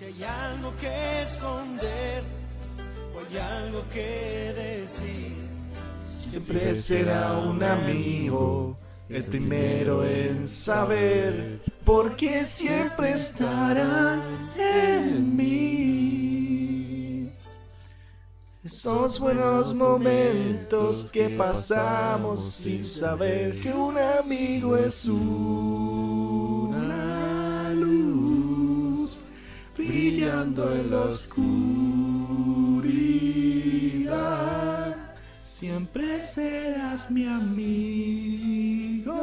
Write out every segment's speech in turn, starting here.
Si hay algo que esconder o hay algo que decir, Siempre será un amigo, el primero en saber, porque siempre estará en mí. Esos buenos momentos que pasamos sin saber que un amigo es una brillando en la oscuridad. Siempre serás mi amigo,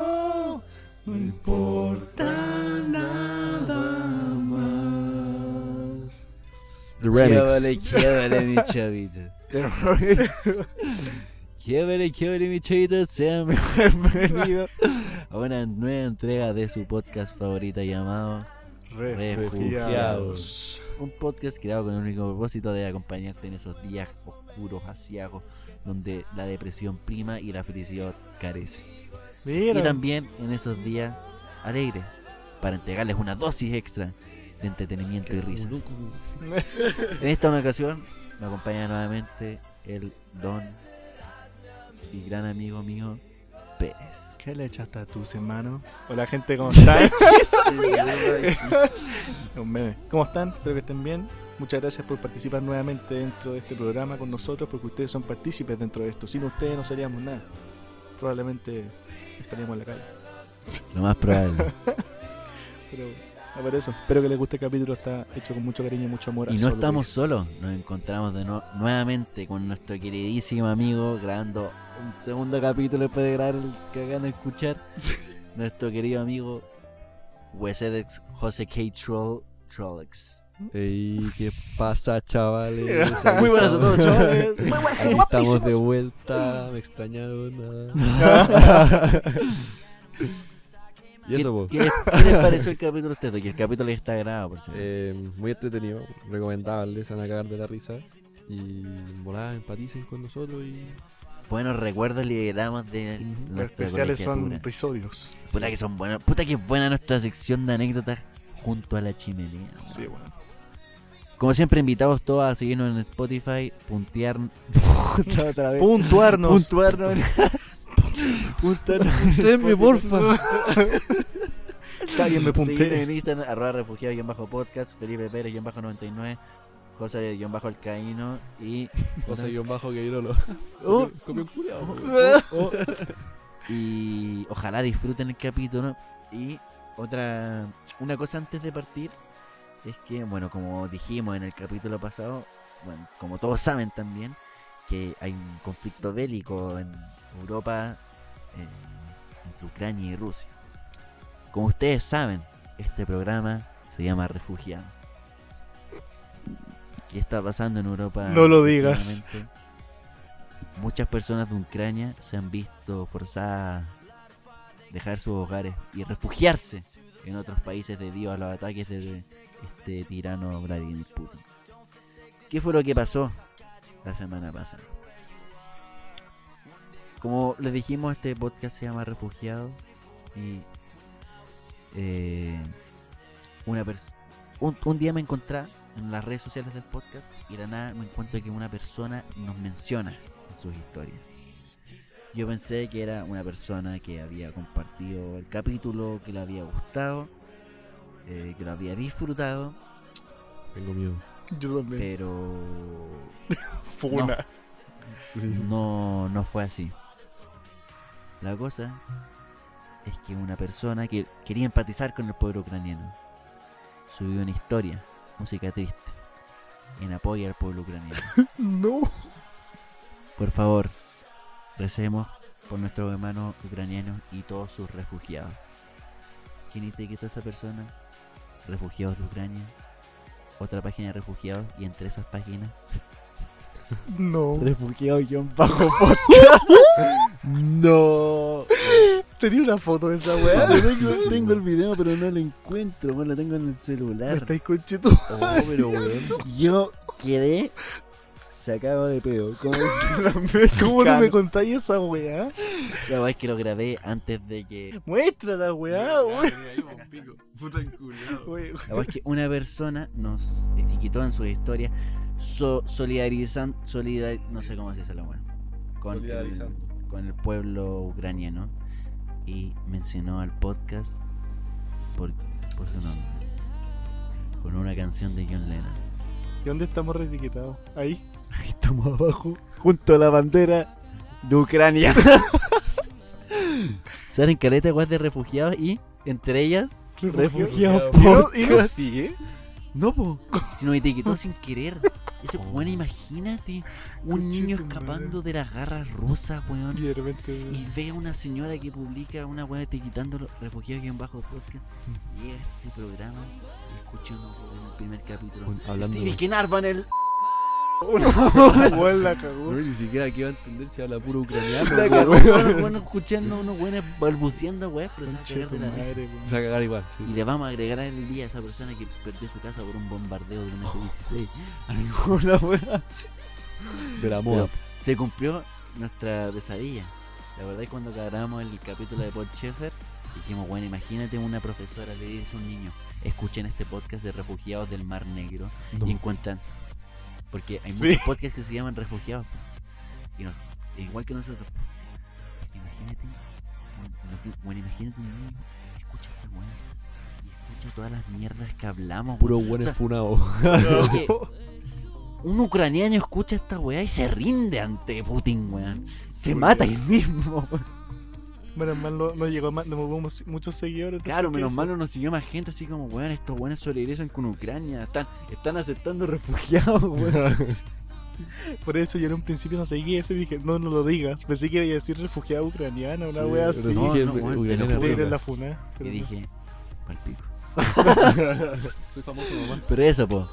no importa nada más. The Quédale, quédale, mi chavito. Quédale, quédale, mi chavito. Sean bienvenidos a una nueva entrega de su podcast favorita llamado Refugiados. Un podcast creado con el único propósito de acompañarte en esos días oscuros, asiagos, donde la depresión prima y la felicidad carece. Y Mira, también en esos días alegres, para entregarles una dosis extra de entretenimiento y risas. En esta ocasión me acompaña nuevamente el don y gran amigo mío Pérez. ¿Qué le echaste a tus hermanos? Hola gente, ¿cómo están? Un meme. ¿Cómo están? Espero que estén bien. Muchas gracias por participar nuevamente dentro de este programa con nosotros, porque ustedes son partícipes dentro de esto. Sin ustedes no seríamos nada. Probablemente estaríamos en la calle. Lo más probable. Pero a ver eso. Espero que les guste el capítulo. Está hecho con mucho cariño y mucho amor. a Y no estamos solos, nos encontramos de no- nuevamente con nuestro queridísimo amigo grabando un segundo capítulo después de grabar el que acaban de escuchar. nuestro querido amigo Wesedex José K. Troll Trollex. Ey, ¿qué pasa, chavales? Muy buenas a todos, chavales. Aquí estamos de vuelta, me extrañaron. nada. y eso, ¿Qué, pues. qué les, qué les pareció el capítulo a ustedes? Que el capítulo ya está grabado, por cierto. Eh, muy entretenido, recomendable, se van a cagar de la risa. Y volá, empaticen con nosotros y. Buenos recuerdos liberamos de Ujú. Los nuestra especiales son risorios. Puta que son buenos. Puta que es buena nuestra sección de anécdotas junto a la chimenea. Sí, bueno. Como siempre, invitados todos a seguirnos en Spotify, puntear. otra vez. Puntuarnos. Puntuarnos. Puntuarnos. Ustedes, porfa. Que alguien me Seguirnos puntee. en Instagram, arroba refugiado-podcast, Felipe Pérez-99, José-Alcaíno y. José guion bajo que yo lo. Oh. Culiao. Y ojalá disfruten el capítulo. Y otra, una cosa antes de partir es que, bueno, como dijimos en el capítulo pasado, bueno, como todos saben también, que hay un conflicto bélico en Europa, eh, entre Ucrania y Rusia. Como ustedes saben, este programa se llama Refugiados. ¿Qué está pasando en Europa? No lo digas. Muchas personas de Ucrania se han visto forzadas a dejar sus hogares y refugiarse en otros países debido a los ataques de este tirano Vladimir Putin. ¿Qué fue lo que pasó la semana pasada? Como les dijimos, este podcast se llama Refugiado y eh, una un, un día me encontré en las redes sociales del podcast y de la nada me encuentro que una persona nos menciona en sus historias. Yo pensé que era una persona que había compartido el capítulo, que le había gustado, eh, que lo había disfrutado, Tengo miedo. Yo también. pero Funa. no, no fue así. La cosa es que una persona que quería empatizar con el pueblo ucraniano subió una historia, música triste, en apoyo al pueblo ucraniano. No. Por favor, recemos por nuestros hermanos ucranianos y todos sus refugiados. ¿Quién etiquetó a esa persona? Refugiados de Ucrania. Otra página de refugiados y entre esas páginas No. Refugiado-bajo No. Tenía una foto de esa weá. tengo, tengo el video, pero no lo encuentro. Bueno, lo tengo en el celular. estáis concheto. Oh, pero weón. Yo quedé sacado de pedo. Como ¿Cómo no me contáis esa weá? La verdad es que lo grabé antes de que. Muestra la weá, weón. La verdad es que una persona nos etiquetó en su historia so, solidarizando. Solidar, no sé cómo se dice la weá. Con el, Solidarizando. con el pueblo ucraniano. Y mencionó al podcast por, por su nombre. Con una canción de John Lennon. ¿Y dónde estamos reetiquetados? Ahí. Ahí estamos abajo, junto a la bandera de Ucrania. Salen caleta de weas de refugiados y, entre ellas, refugiados Y no, podcast. y no sigue. No, po. Si nos etiquetó sin querer. Ese, Oh. bueno, imagínate un niño escapando de las garras rusas, Y weón. de repente. Y ve a una señora que publica una weá etiquetando los refugiados en bajo podcast. Llega a este programa y escucha el primer capítulo. Hablando Stevie de- Kenarvan, el. Weón la cagó. No, ni siquiera aquí va a entender si habla puro ucraniano. La cagó, bueno, bueno, escuchando unos buenos balbuceando, weón, pero se va a cagar de la risa. Se va a cagar igual, sí. Y le vamos a agregar el día a esa persona que perdió su casa por un bombardeo de un F-16. Alguna weá así. De la moda. Pero se cumplió nuestra pesadilla. La verdad es que cuando grabamos el capítulo de Paul Schaeffer, dijimos, bueno, imagínate una profesora le dice a un niño, escuchen este podcast de refugiados del Mar Negro No. y encuentran, porque hay Sí. muchos podcasts que se llaman refugiados, y nos, igual que nosotros. Imagínate, bueno, imagínate un niño, escucha esta weá y escucha todas las mierdas que hablamos. Puro buen O sea, funado. un ucraniano escucha esta weá y se rinde ante Putin, weón. Se ¿Por mata él mismo. Menos mal no, no llegó más, no hubo muchos seguidores. Claro, menos ¿qué mal no nos siguió más gente así como, weón, estos weones solidarizan con Ucrania. Están, están aceptando refugiados, weón. Por eso yo en un principio no seguí eso y dije, no, no lo digas. Pensé que iba a decir refugiada ucraniana, una Sí, wea así. no, no, iré en la funa. Y no. dije, palpico. Soy famoso nomás. Pero eso, po.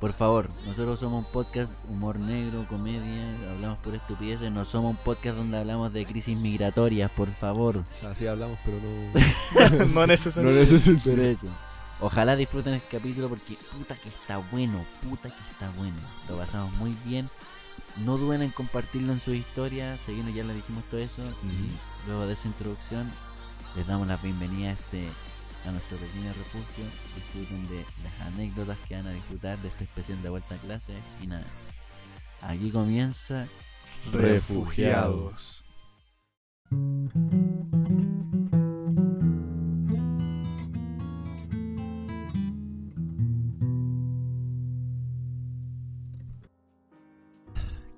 Por favor, nosotros somos un podcast humor negro, comedia, hablamos por estupideces, no somos un podcast donde hablamos de crisis migratorias, por favor. O sea, sí hablamos, pero no. no en ese no. Pero eso. Ojalá disfruten el capítulo porque puta que está bueno, puta que está bueno. Lo pasamos muy bien. No duden en compartirlo en su historia. Seguimos, ya le dijimos todo eso. Y luego de esa introducción, les damos la bienvenida a este a nuestro pequeño refugio. Disfruten de las anécdotas que van a disfrutar de esta especial de vuelta a clase. Y nada, aquí comienza Refugiados.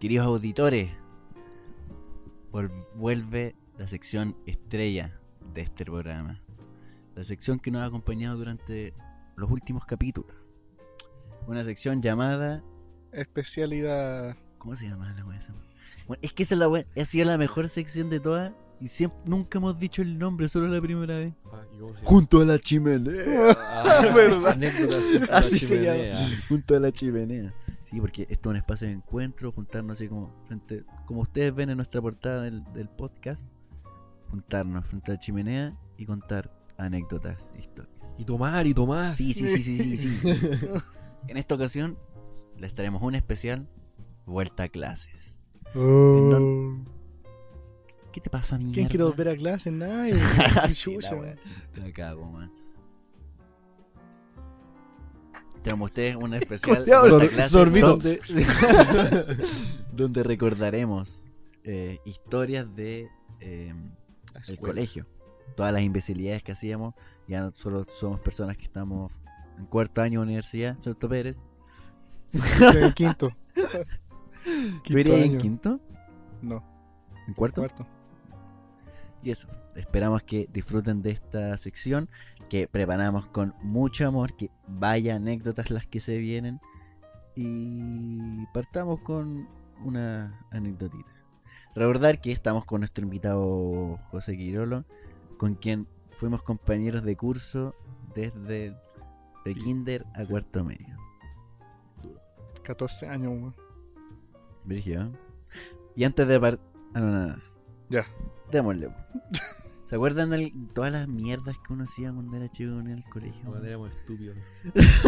Queridos auditores, vuelve la sección estrella de este programa. La sección que nos ha acompañado durante los últimos capítulos. Una sección llamada. Especialidad. ¿Cómo se llama la wea esa? Bueno, es que esa es la wea- ha sido la mejor sección de todas. Y siempre, nunca hemos dicho el nombre, solo la primera vez. Ah. Junto a la chimenea. Ah, ¿verdad? anécdotas junto a la Así se chimenea. llama. Junto a la chimenea. Sí, porque esto es un espacio de encuentro, juntarnos así como frente, como ustedes ven en nuestra portada del, del podcast, juntarnos frente a la chimenea y contar anécdotas, historias. Y tomar, y tomar. Sí, sí, sí, sí, sí, sí. En esta ocasión les traemos un especial vuelta a clases. ¿Qué te pasa, mierda? ¿Quién quiere volver a clase? Nadie. Qué Sí. Me cago, man. Tenemos ustedes un especial vuelta a clases sorbito. donde, donde recordaremos eh, historias de eh, el colegio. Todas las imbecilidades que hacíamos. Ya no solo somos personas que estamos en cuarto año de universidad, ¿cierto, Pérez? En quinto. ¿Tú irías en quinto? No, ¿En cuarto? cuarto. Y eso, esperamos que disfruten de esta sección que preparamos con mucho amor, que vaya anécdotas las que se vienen. Y partamos con una anécdotita. Recordar que estamos con nuestro invitado José Quirolo, con quien fuimos compañeros de curso desde de Sí, kinder a sí. cuarto medio. 14 años, weón. ¿eh? Y antes de par... Ah, no, no, no. Ya. Démosle. ¿Se acuerdan de todas las mierdas que uno hacía cuando era chico en el colegio? Cuando éramos estúpidos.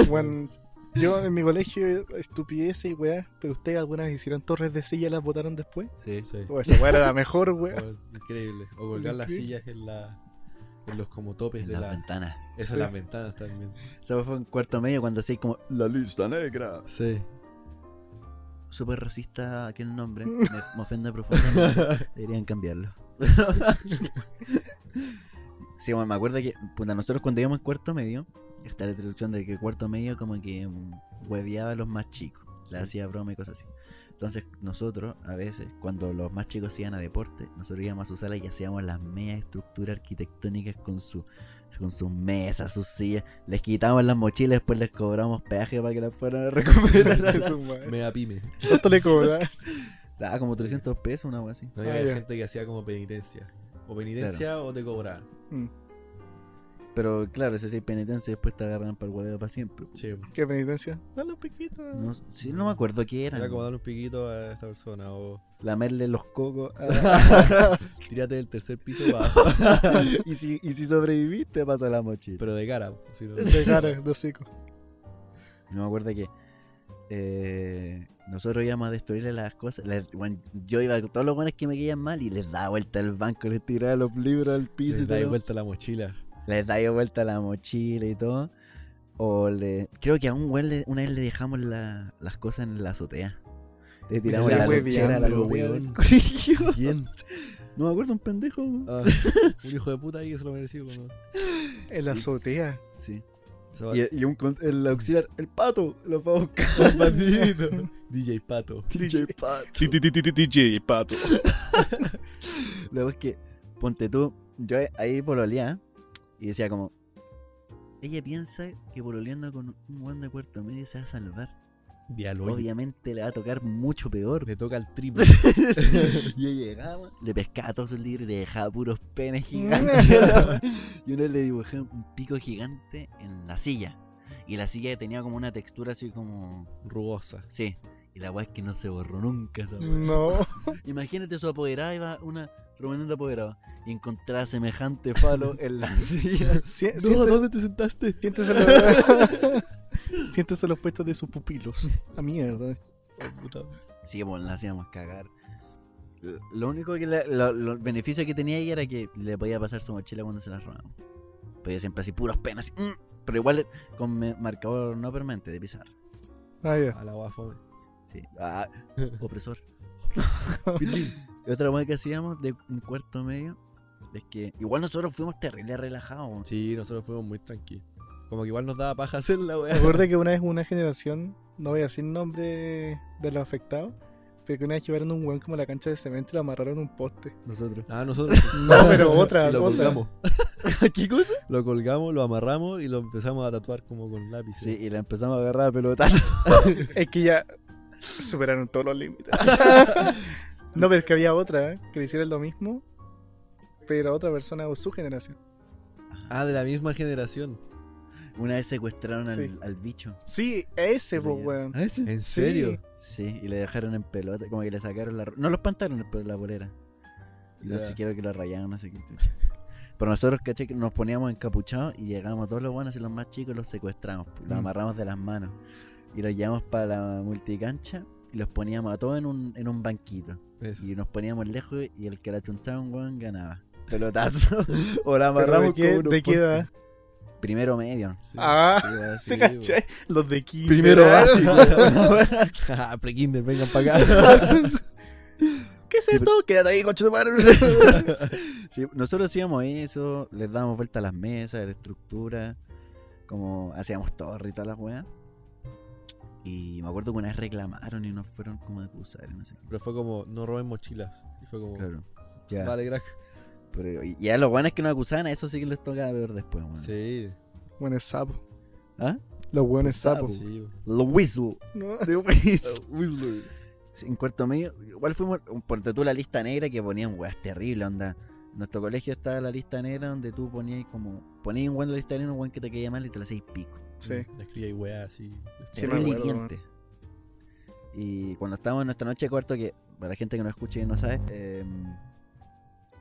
Weón, Yo en mi colegio, estupidez y weá, pero ustedes alguna vez hicieron torres de silla y las botaron después. Sí. Sí. O esa weá era la mejor, weá. Oh, increíble. O colgar las sillas en, la, en los como topes En de las la. ventanas. Eso, Sí. las ventanas también. Eso fue en cuarto medio cuando hacía como la lista negra. Sí. Súper racista aquel nombre. Me, me ofende profundamente. Deberían cambiarlo. sí, bueno, me acuerdo que puta, nosotros cuando íbamos en cuarto medio, está la introducción de que cuarto medio como que hueveaba a los más chicos. Le Sí. hacía broma y cosas así. Entonces nosotros, a veces, cuando los más chicos iban a deporte, nosotros íbamos a su sala y hacíamos las medias estructuras arquitectónicas con su con sus mesas, sus sillas, les quitábamos las mochilas, después les cobramos peaje para que las fueran a recuperar. a la- Mega pyme. ¿Cuánto le cobra? Ah, como 300 pesos, una wea así. No, Ah, había ya. gente que hacía como penitencia. O penitencia o te cobraban. Mm, Pero claro, ese sí penitencia después te agarran para el huevo para siempre. Sí. ¿Qué penitencia? Dale un piquito. No, sí, no me acuerdo qué era. Era como darle un piquito a esta persona. O Lamerle los cocos. tírate del tercer piso para abajo. y, si, y si sobreviviste, pasa la mochila. Pero de cara. si no- De cara, de hocico. No me acuerdo que eh, nosotros íbamos a destruirle las cosas. les- bueno, yo iba con todos los buenos que me caían mal y les daba vuelta al banco, les tiraba los libros al piso y Les da todo. vuelta la mochila. Les daba vuelta la mochila y todo. O le. Creo que a un güey le- una vez le dejamos la- las cosas en la azotea. Le tiramos la la wea lonchera a la azotea weón. del colegio. ¿Quién? No me acuerdo, un pendejo. Ah, un hijo de puta ahí que se lo mereció. cuando- En la azotea. Sí. Y, y un, el auxiliar, el pato, lo fue a buscar. El bandito. DJ Pato. DJ Pato. DJ Pato. Verdad es que, ponte tú, yo ahí pololeaba y decía como, ella piensa que pololeando con un buen de Puerto Medio se va a salvar. Diálogo. Obviamente le va a tocar mucho peor. Le toca el triple. y yo llegaba, le pescaba todos sus libros y le dejaba puros penes gigantes. y una vez le dibujé un pico gigante en la silla. Y la silla tenía como una textura así como... Rugosa. Sí. Y la weá es que no se borró nunca esa weá. No. Imagínate su apoderada, iba una reunión apoderada y encontraba semejante falo en la silla. Si- No, siente- ¿dónde te sentaste? Siéntese los... Siéntese los puestos de sus pupilos. A mierda. Puta. Sí, bueno, la hacíamos cagar. Lo único que le- lo, lo- beneficio que tenía ella era que le podía pasar su mochila cuando se la robamos. Podía siempre así puros penas, así, mm, pero igual con marcador no permanente de pisar. Ah, ya. A la guafome. Sí. Ah, opresor. y otra cosa que hacíamos de un cuarto medio es que igual nosotros fuimos terrible relajados. Sí, nosotros fuimos muy tranquilos. Como que igual nos daba paja hacer la weá. Me acuerdo que una vez una generación, no voy a decir nombre de los afectados, pero que una vez llevaron un weón como a la cancha de cemento y lo amarraron a un poste. Nosotros. Ah, nosotros. No, pero otra, Y lo otra. colgamos. ¿Qué cosa? Lo colgamos, lo amarramos y lo empezamos a tatuar como con lápiz. Sí, y la empezamos a agarrar a pelotazo. Es que ya superaron todos los límites. no, pero es que había otra ¿eh? que le hiciera lo mismo, pero a otra persona o su generación. Ah, de la misma generación. Una vez secuestraron al, Sí. al bicho. Sí, ese, Sí, pues, ya. weón. ese? ¿En serio? Sí, y le dejaron en pelota, como que le sacaron la... No los pantalones, pero la bolera. Y no Ya. sé, quiero que lo rayaron, no sé qué. Pero nosotros, caché, que nos poníamos encapuchados y llegábamos todos los buenos y los más chicos los secuestramos. Los Mm. amarramos de las manos. Y los llevamos para la multicancha y los poníamos a todos en un, en un banquito. Eso. Y nos poníamos lejos y el que la chuntaba un weón ganaba. Pelotazo. o la amarramos ¿De qué, con de qué edad? postes. Primero medio. Sí. Ah. Los de kinder. Primero básico. ah, pre-kinder, vengan para acá. ¿Qué es esto? Quédate ahí, coche de madre. Sí, nosotros hacíamos eso, les dábamos vuelta a las mesas, a la estructura, como hacíamos torre y todas las weas. Y me acuerdo que una vez reclamaron y nos fueron como a acusar, y no sé qué. Pero fue como, no roben mochilas. Y fue como, Claro. Ya. vale, crack. Pero y ya los buenos que nos acusaban, a eso sí que les toca ver después, weón. Sí. Buenos sapos. ¿Ah? Los buenos sapos. Sí. Los whistle. No. De whistle. Sí, en cuarto medio, igual fuimos, ponte tú la lista negra que ponían weas terribles, onda. En nuestro colegio estaba la lista negra donde tú ponías como, ponías un buen en la lista negra, un buen que te caía mal y te la hacías pico. Sí. Le escribí ahí weá así. Sí. Y cuando estábamos en nuestra noche de cuarto, que para la gente que no escuche y no sabe, eh,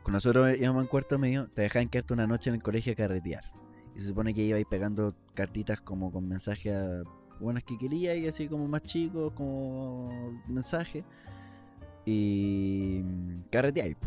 con nosotros íbamos en cuarto medio, te dejaban quedarte una noche en el colegio a carretear. Y se supone que iba ahí pegando cartitas como con mensaje a buenas que quería y así como más chicos, como mensaje. Y mm, carreteáis.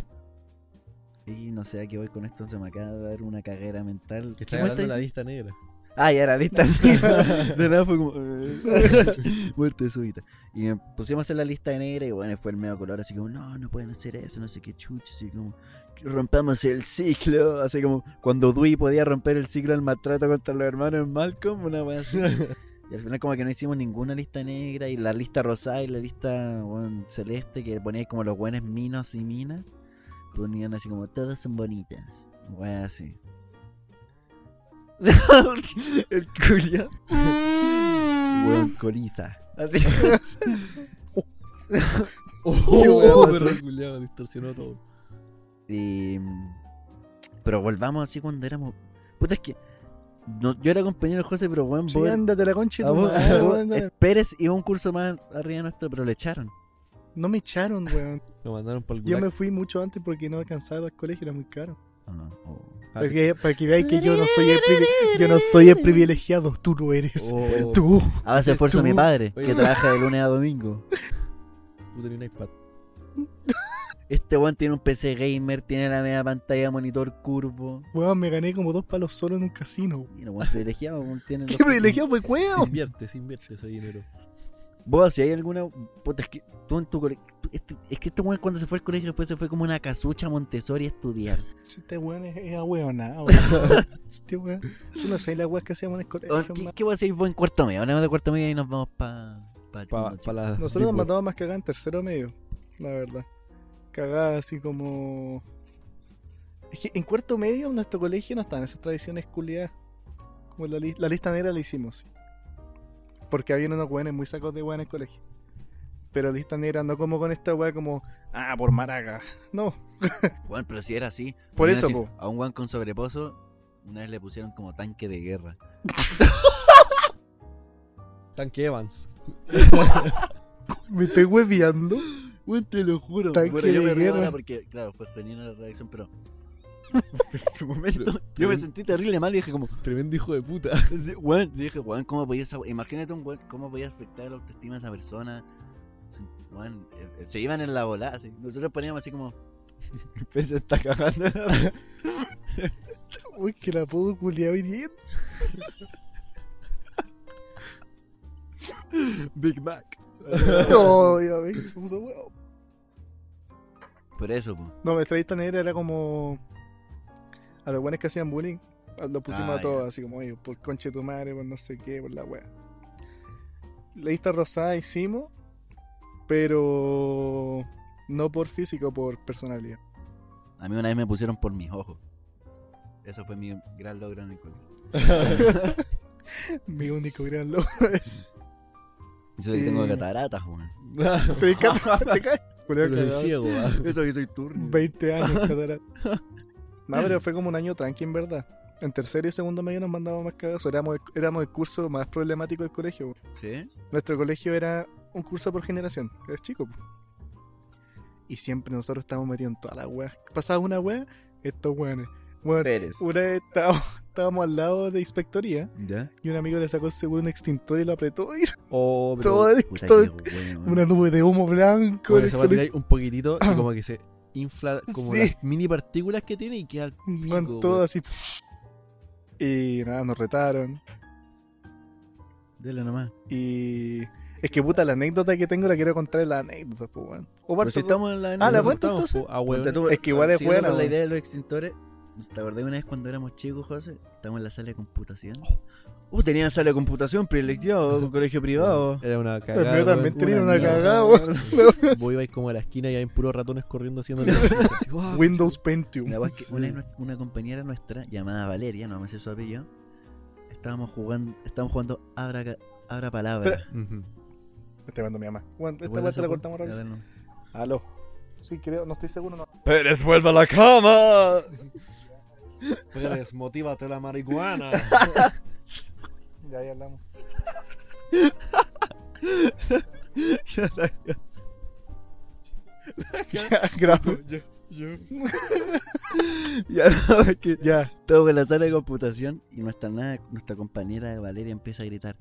Y no sé a qué voy con esto, se me acaba de dar una caguera mental. Que ¿Qué está de la lista negra. Ah, ya era lista. de nada fue como. eh, Muerte súbita. Y me pusimos a hacer la lista de negra y bueno, fue el medio color, así como, no, no pueden hacer eso, no sé qué chucha, así como, rompamos el ciclo. Así como, cuando Dewey podía romper el ciclo del maltrato contra los hermanos Malcolm, una wea así. Y al final, como que no hicimos ninguna lista negra y la lista rosada y la lista celeste que ponía como los buenos minos y minas, ponían así como, todas son bonitas. Wea así. el culia. Weón, coliza. Así. Oh, culiao, distorsionó todo. Y, pero volvamos así cuando éramos. Puta, es que. no- yo era compañero de José, pero weón, Sí, ándate la concha vos- vos- Pérez iba un curso más arriba nuestro, pero le echaron. No me echaron, weón. Lo mandaron para el Yo me fui mucho antes porque no alcanzaba el colegio, era muy caro. Ah, oh. Para que, para que veáis que yo no soy el yo no soy el privilegiado, tú no eres. oh, Tú. A base de esfuerzo de mi padre, Oye. que trabaja de lunes a domingo. Tú tenías un iPad. Este weón tiene un PC gamer, tiene la media pantalla monitor curvo. Weón, me gané como dos palos solo en un casino. Weón, privilegiado, weón, tiene ¿Qué privilegiado fue Se cueo? invierte, se invierte ese dinero. Vos, si hay alguna. Puta, es que tú en tu colegio. Este, es que este weón cuando se fue al colegio después se fue como una casucha a Montessori a estudiar. Este weón es, es ahueonado. weón. Este weón. Tú no sabes las weas que hacíamos en el colegio. ¿Qué, qué vos hacéis vos en cuarto medio? Hablemos de cuarto medio y nos vamos pa. pa, Pa, pa la Nosotros nos Web. matamos más cagadas en tercero medio, la verdad. Cagada así como. Es que en cuarto medio en nuestro colegio no están esas tradiciones culiadas. Como la, li- la lista negra la hicimos. Porque había unos weones muy sacos de weón en el colegio. Pero lista negra no como con esta wea como. Ah, por maraca. No. Weón, pero si era así. Por eso, po. A un weón con sobreposo, una vez le pusieron como tanque de guerra. Tanque Evans. Me estoy hueveando. Weón, te lo juro. Tanque Bueno, yo de me río guerra. ahora porque, claro, fue genuina la reacción, pero. en su momento, yo me sentí terrible mal y dije como. Tremendo hijo de puta. Sí, Weón, dije, weón, ¿cómo podía esa- Imagínate un weón, cómo podía afectar la autoestima de esa persona. Weón, eh, se iban en la bola, así. Nosotros poníamos así como. El pez se está cagando. Uy, que la puedo culiar hoy día. Big Mac. No, ya ves, huevo. Por eso, po. No, nuestra lista negra era como. A los buenos que hacían bullying. Lo pusimos Ah, a todos, ya. así como, oye, por conche tu madre, por no sé qué, por la wea. La lista rosada hicimos, pero. No por físico, por personalidad. A mí una vez me pusieron por mis ojos. Eso fue mi gran logro en el colegio. Mi único gran logro. Eso de que Eh. tengo cataratas, weón. Te caes, te caes. Ciego, ah. Eso que soy turno. 20 años, catarata. No, pero fue como un año tranqui, en verdad. En tercero y segundo medio nos mandábamos más cagados. Éramos, el- éramos el curso más problemático del colegio. ¿Sí? Nuestro colegio era un curso por generación, es chico. po. Y siempre nosotros estábamos metidos en todas las weas. Pasaba una wea, estos weones. Bueno, Pérez. una vez estábamos, estábamos al lado de inspectoría ¿Ya? y un amigo le sacó seguro un extintor y lo apretó y Oh, pero. todo, Puta todo- una nube de humo blanco. Bueno, se va a tirar un poquitito y como que se infla como Sí. las mini partículas que tiene y queda al pico, todo weón. así. Y nada, nos retaron. Dele nomás. Y es que puta, la anécdota que tengo la quiero contar en la anécdota, pues, weón. O Pero si estamos en la... Ah, la estamos, entonces. po, ah, tú, Es que igual es buena, con la idea de los extintores. ¿Te acordás una vez cuando éramos chicos, José? Estábamos en la sala de computación. Uh, tenían sala de computación privilegiado, con colegio privado. Era una cagada. mío también tenía una una cagada. Vos ibais como a la esquina y hay puros ratones corriendo haciendo Windows Pentium. La verdad es que una, vez compañera nuestra, llamada Valeria, no me sé su apellido, estábamos jugando, estábamos jugando Abra, abra Palabra. Está llamando mi mamá. Bueno, esta ¿Recuerdas parte la cortamos dale. Aló. Sí, creo, no estoy seguro. No. Pérez, vuelve a la cama. Pérez, motívate la marihuana. Ya, ya hablamos. ya, grabo. Ya, no, es que Ya. estamos en la sala de computación y nuestra, nada- nuestra compañera Valeria empieza a gritar: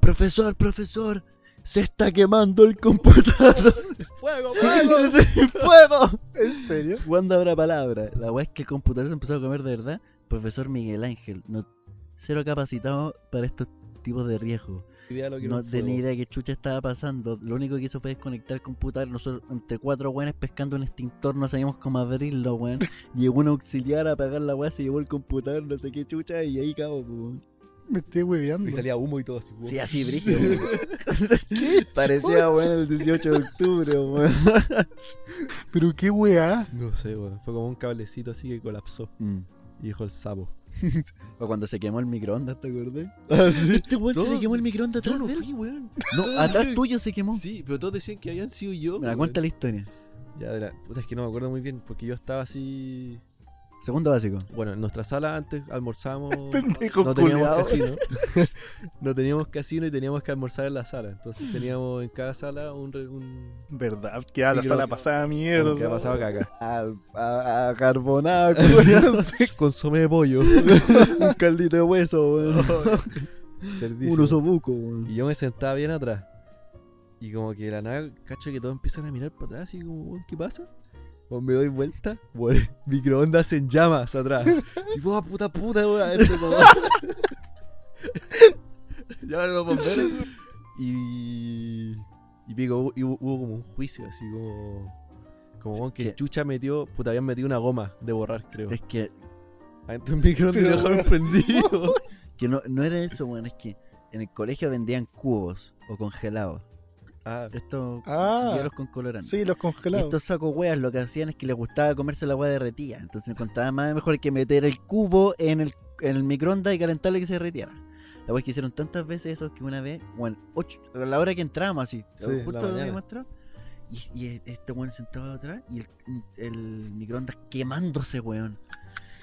Profesor, profesor, se está quemando el computador. ¡Fuego, ¡Sí, ¡Fuego! ¿En serio? ¿Cuándo habrá palabra? La weá es que el computador se empezó a comer de verdad. Profesor Miguel Ángel, no, cero capacitado para estos tipos de riesgo. Que No tenía fuego. idea qué chucha estaba pasando. Lo único que hizo fue desconectar el computador. Nosotros, entre cuatro weones pescando un extintor, no sabíamos cómo abrirlo, weón. Llegó un auxiliar a apagar la weá, se llevó el computador, no sé qué chucha, y ahí cabo, weón. Me estoy hueveando. Y salía humo y todo así. Sí, así, brígido, weón. Parecía, weón, el 18 de octubre, weón. Pero qué weá. No sé, weón. Fue como un cablecito así que colapsó. Mm. Y dijo el sapo. O cuando se quemó el microondas, ¿te acordás? Ah, sí. Este weón se le quemó el microondas Yo atrás no de él. fui, weón. No, Todo atrás tuyo se quemó. Sí, pero todos decían que habían sido yo. Me la weón. cuenta la historia. Ya, de la... Puta, es que no me acuerdo muy bien. Porque yo estaba así. Segundo básico. Bueno, en nuestra sala antes almorzamos. Pendejo no teníamos culiao. casino. no teníamos casino y teníamos que almorzar en la sala. Entonces teníamos en cada sala un. re- un... Verdad, que a la sala pasada mierda. que ha pasado caca. A, a, a carbonada, Consomé de pollo. un caldito de hueso, weón. Servicio. Un osobuco, weón. Y yo me sentaba bien atrás. Y como que de la nada, cacho que todos empiezan a mirar para atrás y como, ¿qué pasa? Pues me doy vuelta, microondas en llamas atrás. Y pues, puta puta, weón. a los bomberos. Y. Y pico, hubo, y hubo- hubo como un juicio, así como. Como que que- el chucha metió, puta, habían metido una goma de borrar, creo. Es que, Adentro del microondas lo dejaron prendido. que no, no era eso, weón. Es que en el colegio vendían cubos o congelados. Ah, Estos Ah. hielos con colorante. Sí, los Y congelados. estos sacos weas lo que hacían es que les gustaba comerse la wea derretida. Entonces encontraban más mejor que meter el cubo en el, en el microondas y calentarlo y que se derritiera. La wea que hicieron tantas veces eso que una vez, bueno, ocho, a la hora que entramos así, Sí, justo habíamos entrado, y, y este weón sentado atrás y el, el microondas quemándose, weón.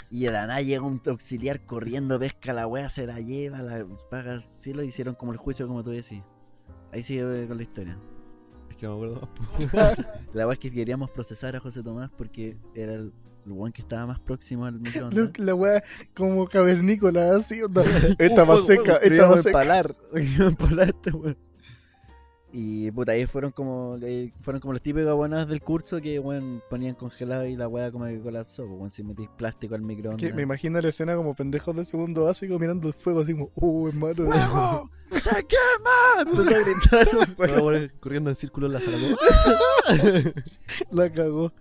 Y de la nada llega un auxiliar corriendo, pesca la wea, se la lleva, la paga al cielo y hicieron como el juicio como tú decís. Ahí sigue con la historia. es que no me acuerdo más. La verdad es que queríamos procesar a José Tomás porque era el, el weón que estaba más próximo al microondas. la weá como cavernícola, así, onda. Esta Uh, más uh, seca, uh, esta más a seca. empalar. este weón. Y puta, ahí fueron como eh, fueron como los típicos abonados del curso que weón ponían congelado y la weá como que colapsó. Weón, si metís plástico al microondas. Que me imagino la escena como pendejos del segundo básico mirando el fuego así como, uh, hermano. ¡Fuego! ¡Se quema! Empezó a gritar corriendo en círculo en la sala. La cagó.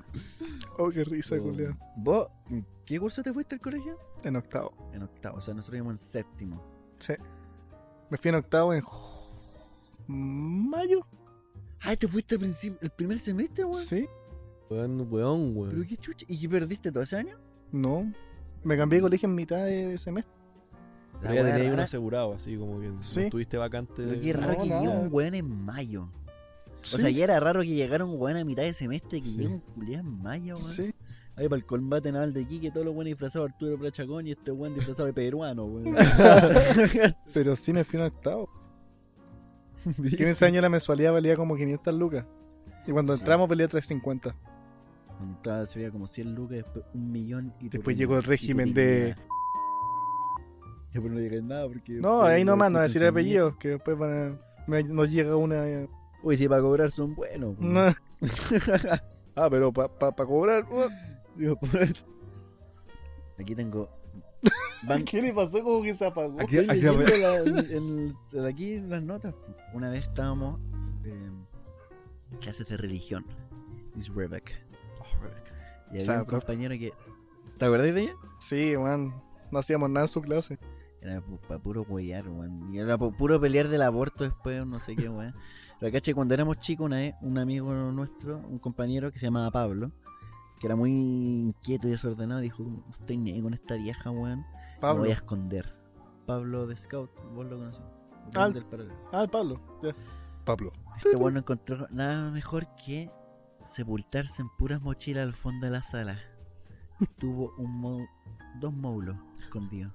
Oh, qué risa, culiao. ¿Vos en qué curso te fuiste al colegio? En octavo. En octavo, o sea, nosotros íbamos en séptimo. Sí. Me fui en octavo en mayo. Ah, te fuiste al principio, el primer semestre, weón. Sí. Weón, weón, Pero weón. qué chucha. ¿Y qué perdiste todo ese año? No. Me cambié de colegio en mitad de semestre. Pero ya tenías uno asegurado, así como que Sí. no estuviste vacante. Pero qué raro No, que llegue un weón en mayo. O sea, ya era raro que llegara un weón a mitad de semestre que Sí. un culiado en mayo, weón. Sí. Ahí para el combate naval de Quique, todos los buenos disfrazados de Arturo Plachacón y este weón disfrazado de peruano, weón. Pero sí me fui en octavo. Que en ese año la mensualidad valía como 500 lucas. Y cuando Sí. entramos valía 350. Entrada sería como 100 lucas, después un millón y Después llegó el régimen de- Después no digas nada porque. No, ahí nomás, no decir apellidos, que después van a- me- nos llega una... eh. Uy, si para cobrar son buenos. una- ah, pero para pa, pa cobrar... uh, Digo, eso. Aquí tengo. ¿Qué le pasó? Como que se apagó. Aquí- aquí- la- en- en- aquí en las notas. Una vez estábamos en clases de religión. Is Rebecca. Y había un compañero que. ¿Te acuerdas de ella? Sí, man. No hacíamos nada en su clase. Era para puro huear, weón. Y era pa' puro pelear del aborto después, no sé qué, weón. Pero caché, cuando éramos chicos, una vez, un amigo nuestro, un compañero que se llamaba Pablo, que era muy inquieto y desordenado, dijo: estoy ahí con esta vieja, weón. Me voy a esconder. Pablo de Scout, vos lo conocés. El Ah, del. Ah, el Pablo. Ya. Pablo. Este weón no encontró nada mejor que sepultarse en puras mochilas al fondo de la sala. Tuvo un mo- dos módulos escondidos.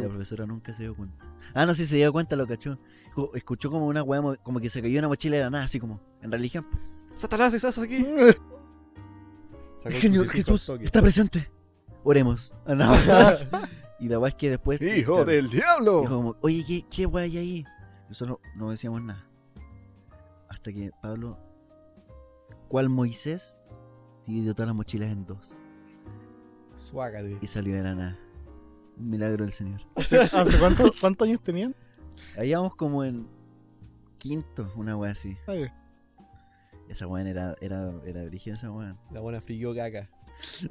La profesora nunca se dio cuenta. Ah, no, sí se dio cuenta, lo cachó. Escu- Escuchó como una weá, mo- como que se cayó una mochila de la nada, así como en religión. Satanás, ¿estás aquí? El Señor Jesús está presente. Oremos. Ah, no. y la weá es que después. ¡Hijo claro, del diablo! Dijo como, oye, ¿qué, qué weá hay ahí? Nosotros no decíamos nada. Hasta que Pablo, cual Moisés, dividió todas las mochilas en dos. Suácate. Y salió de la nada. Un milagro del Señor. ¿Hace, hace cuánto- cuántos años tenían? Ahí vamos como en quinto, una wea así. Ay, Esa weón era, era, era brígida esa weón. La buena frió caca.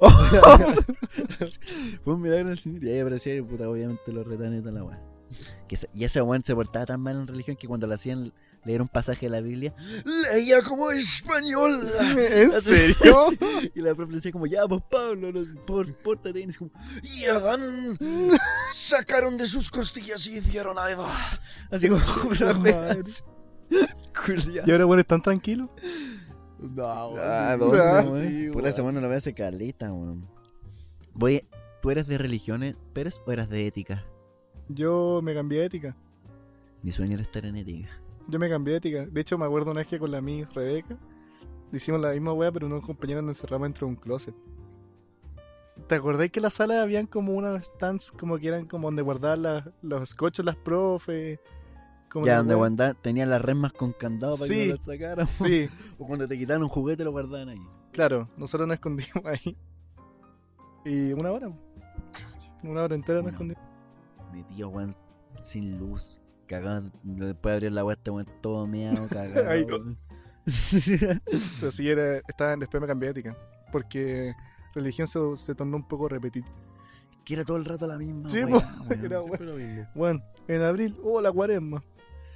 Fue un milagro del Señor. Y ahí aparecía y puta, obviamente los retanes y toda la weá. Que ese- y ese weón se portaba tan mal en religión que cuando le hacían leer un pasaje de la Biblia, leía como español. ¿En serio? Y la profe le decía como, ya, pues Pablo, no, por, pórtate. Y es como, y Adán sacaron de sus costillas y hicieron a Eva. Así como. ¿Y ahora bueno están tranquilos? No, Ah, weón. ¿dónde, Ah, sí, Puta, weón. esa weón no la ve hace caleta, weón. Voy, ¿tú eres de religiones, Pérez, o eras de ética? Yo me cambié de ética. Mi sueño era estar en ética. Yo me cambié de ética. De hecho, me acuerdo una vez que con la amiga Rebeca hicimos la misma wea, pero unos compañeros nos encerramos dentro de un closet. ¿Te acordáis que en la sala habían como unas stands como que eran como donde guardaban la- los scotches las profes? Como Ya, donde guardaban, tenían las resmas con candado para Sí. que no las sacaran. Sí, O cuando te quitaban un juguete lo guardaban ahí. claro. Nosotros nos escondimos ahí. Y una hora. Una hora entera nos escondimos. Metido, weón, sin luz. Cagado. Después de abrir la este weón todo meado, cagado. Ay, weón. Pero sí, era, estaba, después me cambié de ética. Porque religión se, se tornó un poco repetitiva. que era todo el rato la misma Sí, weá, era Siempre lo mismo. Bueno, en abril, oh, la cuaresma.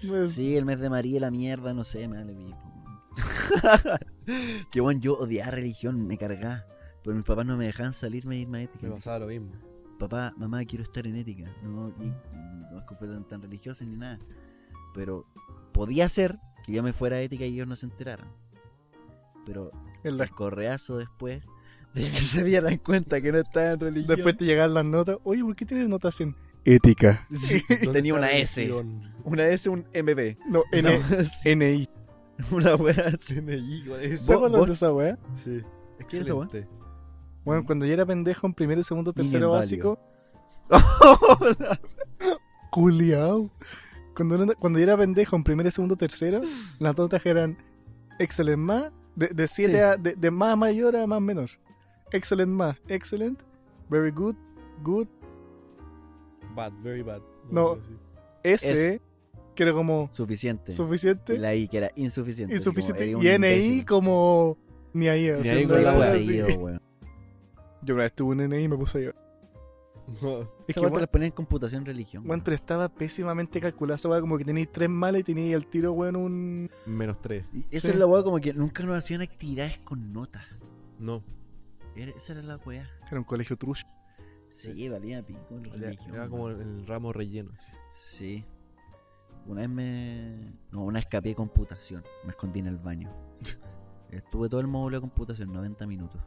Pues, Sí, el mes de María, la mierda, no sé, me vale pico. que bueno, yo odiaba religión, me cargaba. Pero mis papás no me dejaban salirme e irme a ética. Me pasaba lo mismo. Papá, mamá, quiero estar en ética. No, y- no es que fueran tan religiosos ni nada. Pero podía ser que yo me fuera a ética y ellos no se enteraran. Pero en la- el correazo después de que se dieran cuenta que no estaba en religión. después te llegan las notas. Oye, ¿por qué tienes notas en ética? Sí, ¿Dónde tenía una S. religión? Una S, un MB. No, N No, NI. una wea así. CNI, ¿cuál es? ¿Se acuerdan vos- de esa weá? Sí. ¿Qué es eso, weón? Bueno, cuando yo era pendejo en primero, segundo, tercero básico. Culiao. Cuando, cuando yo era pendejo en primero, segundo, tercero, las notas eran excellent más, de 7 Sí. a, de, de más mayor a más menor. Excellent más, excellent, very good, good, Bad, very bad. No. S, que era como Suficiente. suficiente, Y la I que era insuficiente. insuficiente, como, y NI como ni ahí. Ni ahí con la wea. Yo una vez tuve un NI y me puse a llorar. Es que, te weón, la ponían en computación religión. weón, pero estaba pésimamente calculada esa weá, como que tenéis tres malas y tenéis el tiro, weón, un... Menos 3. Y esa Sí. es la weá como que nunca nos hacían actividades con notas. No. Era- esa era la weá. Era un colegio trucho. Sí, valía pico la Era, religión. era como el, el ramo relleno. así. Sí. Una vez me. No, una vez escapé de computación. Me escondí en el baño. Estuve todo el módulo de computación, 90 minutos.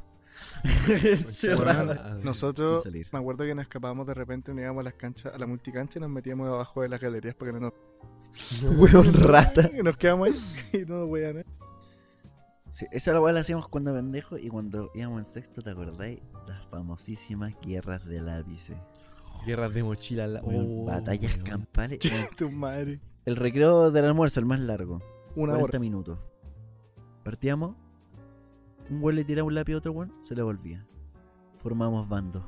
Encerrado. Ah, Nosotros, me acuerdo que nos escapábamos de repente, nos íbamos a las canchas, a la multicancha y nos metíamos debajo de las galerías para que no nos... Weón rata. Y nos quedamos ahí y no nos wean, ¿eh? Sí, esa la hacíamos cuando pendejo y cuando íbamos en sexto, ¿te acordáis? Las famosísimas guerras de lápices. Guerras de mochila. la- Oh, batallas weón. campales. Tu madre. El recreo del almuerzo, el más largo. Una 40 hora. minutos. Partíamos. Un weón le tiraba un lápiz a otro weón, se le volvía. Formamos bandos.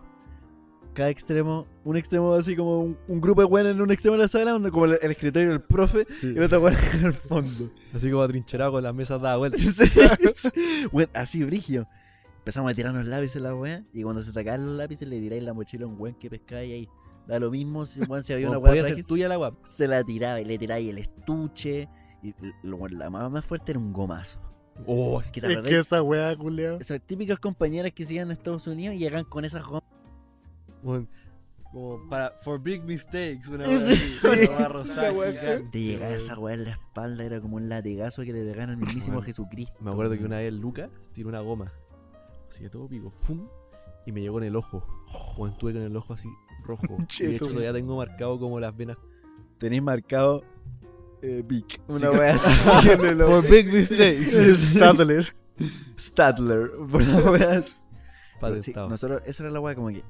Cada extremo, un extremo así como un, un grupo de weones en un extremo de la sala, donde como el, el escritorio del profe Sí. y el otro weón en el fondo. Así como atrincherado con las mesas dadas vueltas. Sí, así brigio. Empezamos a tirarnos lápices la weá. Y cuando se sacaban los lápices le tiráis la mochila a un weón que pescáis ahí. Da lo mismo si weón se había una weá ser tuya la guap. se la tiraba y le tiráis el estuche. Y lo- la más, más fuerte era un gomazo. Oh, Es que te Es que esa weá, culiao. esas típicas compañeras que se iban a Estados Unidos y llegan con esas gomas. Weón, Como para for big mistakes, una Sí, así, sí. una rosada gigante, Te llegaba esa weá en la espalda, era como un latigazo que le pegaron al mismísimo Bueno, Jesucristo. Me acuerdo que una vez Lucas tiró una goma. Así de todo pico. ¡Fum! Y me llegó en el ojo. O estuve con el ojo así rojo. y de hecho todavía tengo marcado como las venas. Tenéis marcado eh, Vic. Una Sí. weá así en el ojo. For big mistakes. Stadler. Stadler. Por la weá así. Sí, nosotros, esa era la weá como que.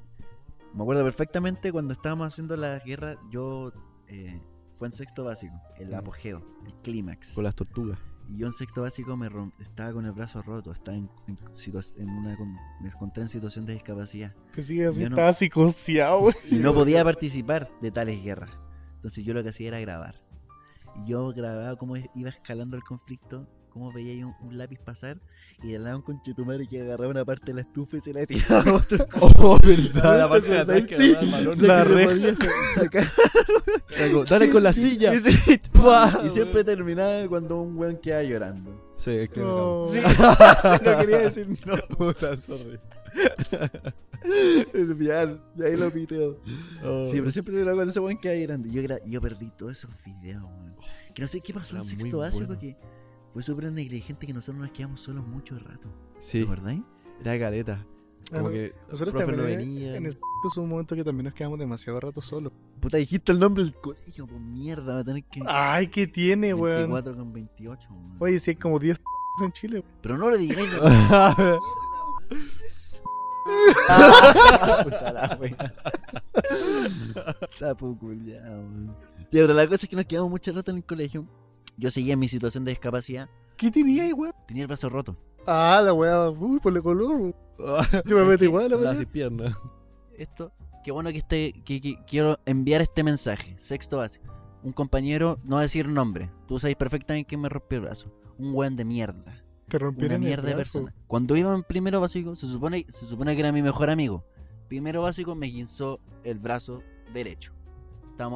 Me acuerdo perfectamente cuando estábamos haciendo la guerra, yo. eh, fue en sexto básico, el Mm. apogeo, el clímax. Con las tortugas. Y yo en sexto básico me rom- estaba con el brazo roto, estaba en, en en una con- me encontré en situación de discapacidad Que sigue así, Yo no- estaba psicoseado, güey. y no podía participar de tales guerras. Entonces yo lo que hacía era grabar. Yo grababa cómo iba escalando el conflicto, cómo veía yo un, un lápiz pasar y de lado un conchetumare que agarraba una parte de la estufa y se la tiraba a otro. Oh, verdad. La ¿Te parte de atrás que Sí, el la La que sacar. Dale con la silla. Y, y siempre terminaba cuando un weón quedaba llorando. Sí, que No. cago. Sí, no quería decir no. Puta, sorry. Es bien, y ahí lo piteo. Oh. Sí, pero siempre terminaba cuando ese weón quedaba llorando. Yo, gra- yo perdí todos esos videos, weón. Que no sé qué pasó en sexto básico bueno. que fue súper negligente que nosotros nos quedamos solos mucho rato. ¿Te Sí, acordáis? era caleta. Como que Nosotros profe también no venía. en ese hubo un momento que también nos quedamos demasiado rato solos. Puta, dijiste el nombre del colegio, pues mierda, va a tener que. Ay, ¿qué tiene, weón? 24 con 28, weón. Oye, si hay como 10 en Chile. weón. Pero no lo digáis. no. Ah, puta la wea. Sapo culiao, weón. Pero la cosa es que nos quedamos mucho rato en el colegio. Yo seguía en mi situación de discapacidad. ¿Qué tenía ahí, weón? Tenía el brazo roto. Ah, la weá. Uy, por el color. weón. Yo me meto igual, la weá. sin pierna. Esto, qué bueno que esté. Que, que- quiero enviar este mensaje. Sexto básico. Un compañero, no decir nombre. Tú sabes perfectamente quién me rompió el brazo. Un weón de mierda. Te Una rompieron el mierda de persona. Cuando iba en primero básico, se supone, se supone que era mi mejor amigo. Primero básico me guinzó el brazo derecho.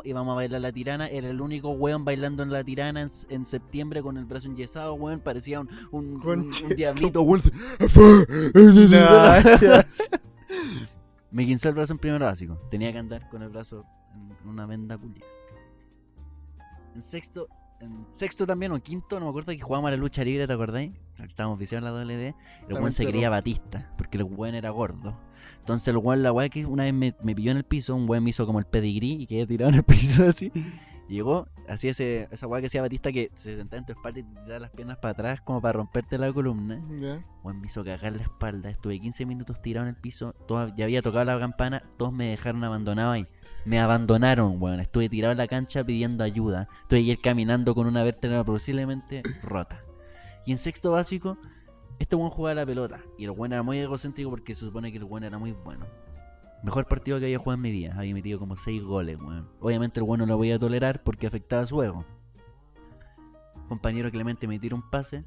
Íbamos a bailar la tirana, era el único weón bailando en la tirana en, en septiembre con el brazo enyesado, weón. Parecía un, un, un- un diablito, weón. Me guinzó el brazo en primero básico. Tenía que andar con el brazo en una venda culia. En sexto, en sexto también o en quinto, no me acuerdo que jugábamos a la lucha libre, ¿te acordáis? Estábamos viciados en la WD. El weón se creía Batista, porque el weón era gordo. Entonces el weón, la weá que una vez me, me pilló en el piso, un weón me hizo como el pedigrí y quedé tirado en el piso así. Llegó, hacía ese, esa weá que hacía Batista que se sentaba en tu espalda y te tiraba las piernas para atrás como para romperte la columna. Ya. Weón, me hizo cagar la espalda. Estuve 15 minutos tirado en el piso. Todos, ya había tocado la campana. Todos me dejaron abandonado ahí. Me abandonaron, weón. Estuve tirado en la cancha pidiendo ayuda. Estuve ayer caminando con una vértebra posiblemente rota. Y en sexto básico, este weón jugaba la pelota. Y el weón era muy egocéntrico porque se supone que el weón era muy bueno. Mejor partido que había jugado en mi vida. Había metido como 6 goles, weón. Obviamente el weón no lo voy a tolerar porque afectaba su ego. Compañero Clemente me tira un pase.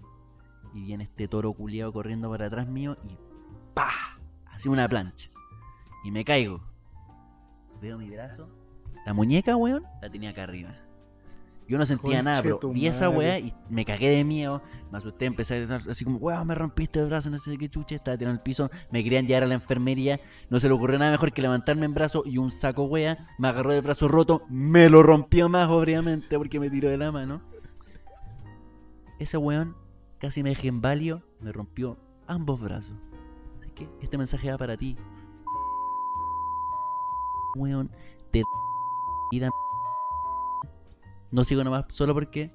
Y viene este toro culiado corriendo para atrás mío y ¡pa! Así una plancha. Y me caigo. Veo mi brazo. La muñeca, weón, la tenía acá arriba. Yo no sentía nada, pero vi esa weá y me cagué de miedo. Me asusté, empecé a gritar así como, weón, me rompiste el brazo, no sé qué chuche, estaba tirado en el piso. Me querían llevar a la enfermería. No se le ocurrió nada mejor que levantarme en brazo y un saco weá. Me agarró el brazo roto, me lo rompió más, obviamente, porque me tiró de la mano. Ese weón casi me dejé en valio, me rompió ambos brazos. Así que este mensaje va para ti. Weón, te vida. No sigo nomás solo porque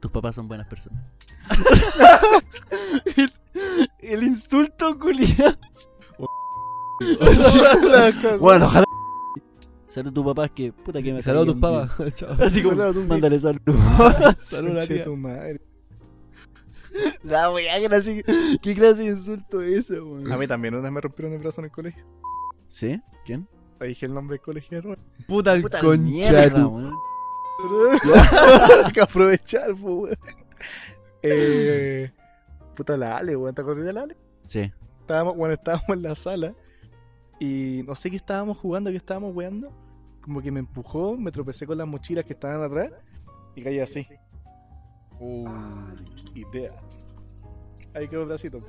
tus papás son buenas personas. el, insulto, culiado. Bueno, ojalá. Saludos a tus papás que puta que me Saludos a tus papás. Así como, mándale saludos. Saludos a tu madre. La weá, que clase- ¿qué clase de insulto es ese, weón? A mí también una vez me rompieron el brazo en el colegio. ¿Sí? ¿Quién? Ahí dije el nombre del colegio. Puta el Puta concha mierda, tu- weón. Hay que aprovechar, weón. Eh, puta la Ale, weón. ¿Te acordás de la Ale? Sí. Estábamos, bueno, estábamos en la sala y no sé qué estábamos jugando, qué estábamos weando. Como que me empujó, me tropecé con las mochilas que estaban atrás y caí así. Idea. Ahí quedó el bracito.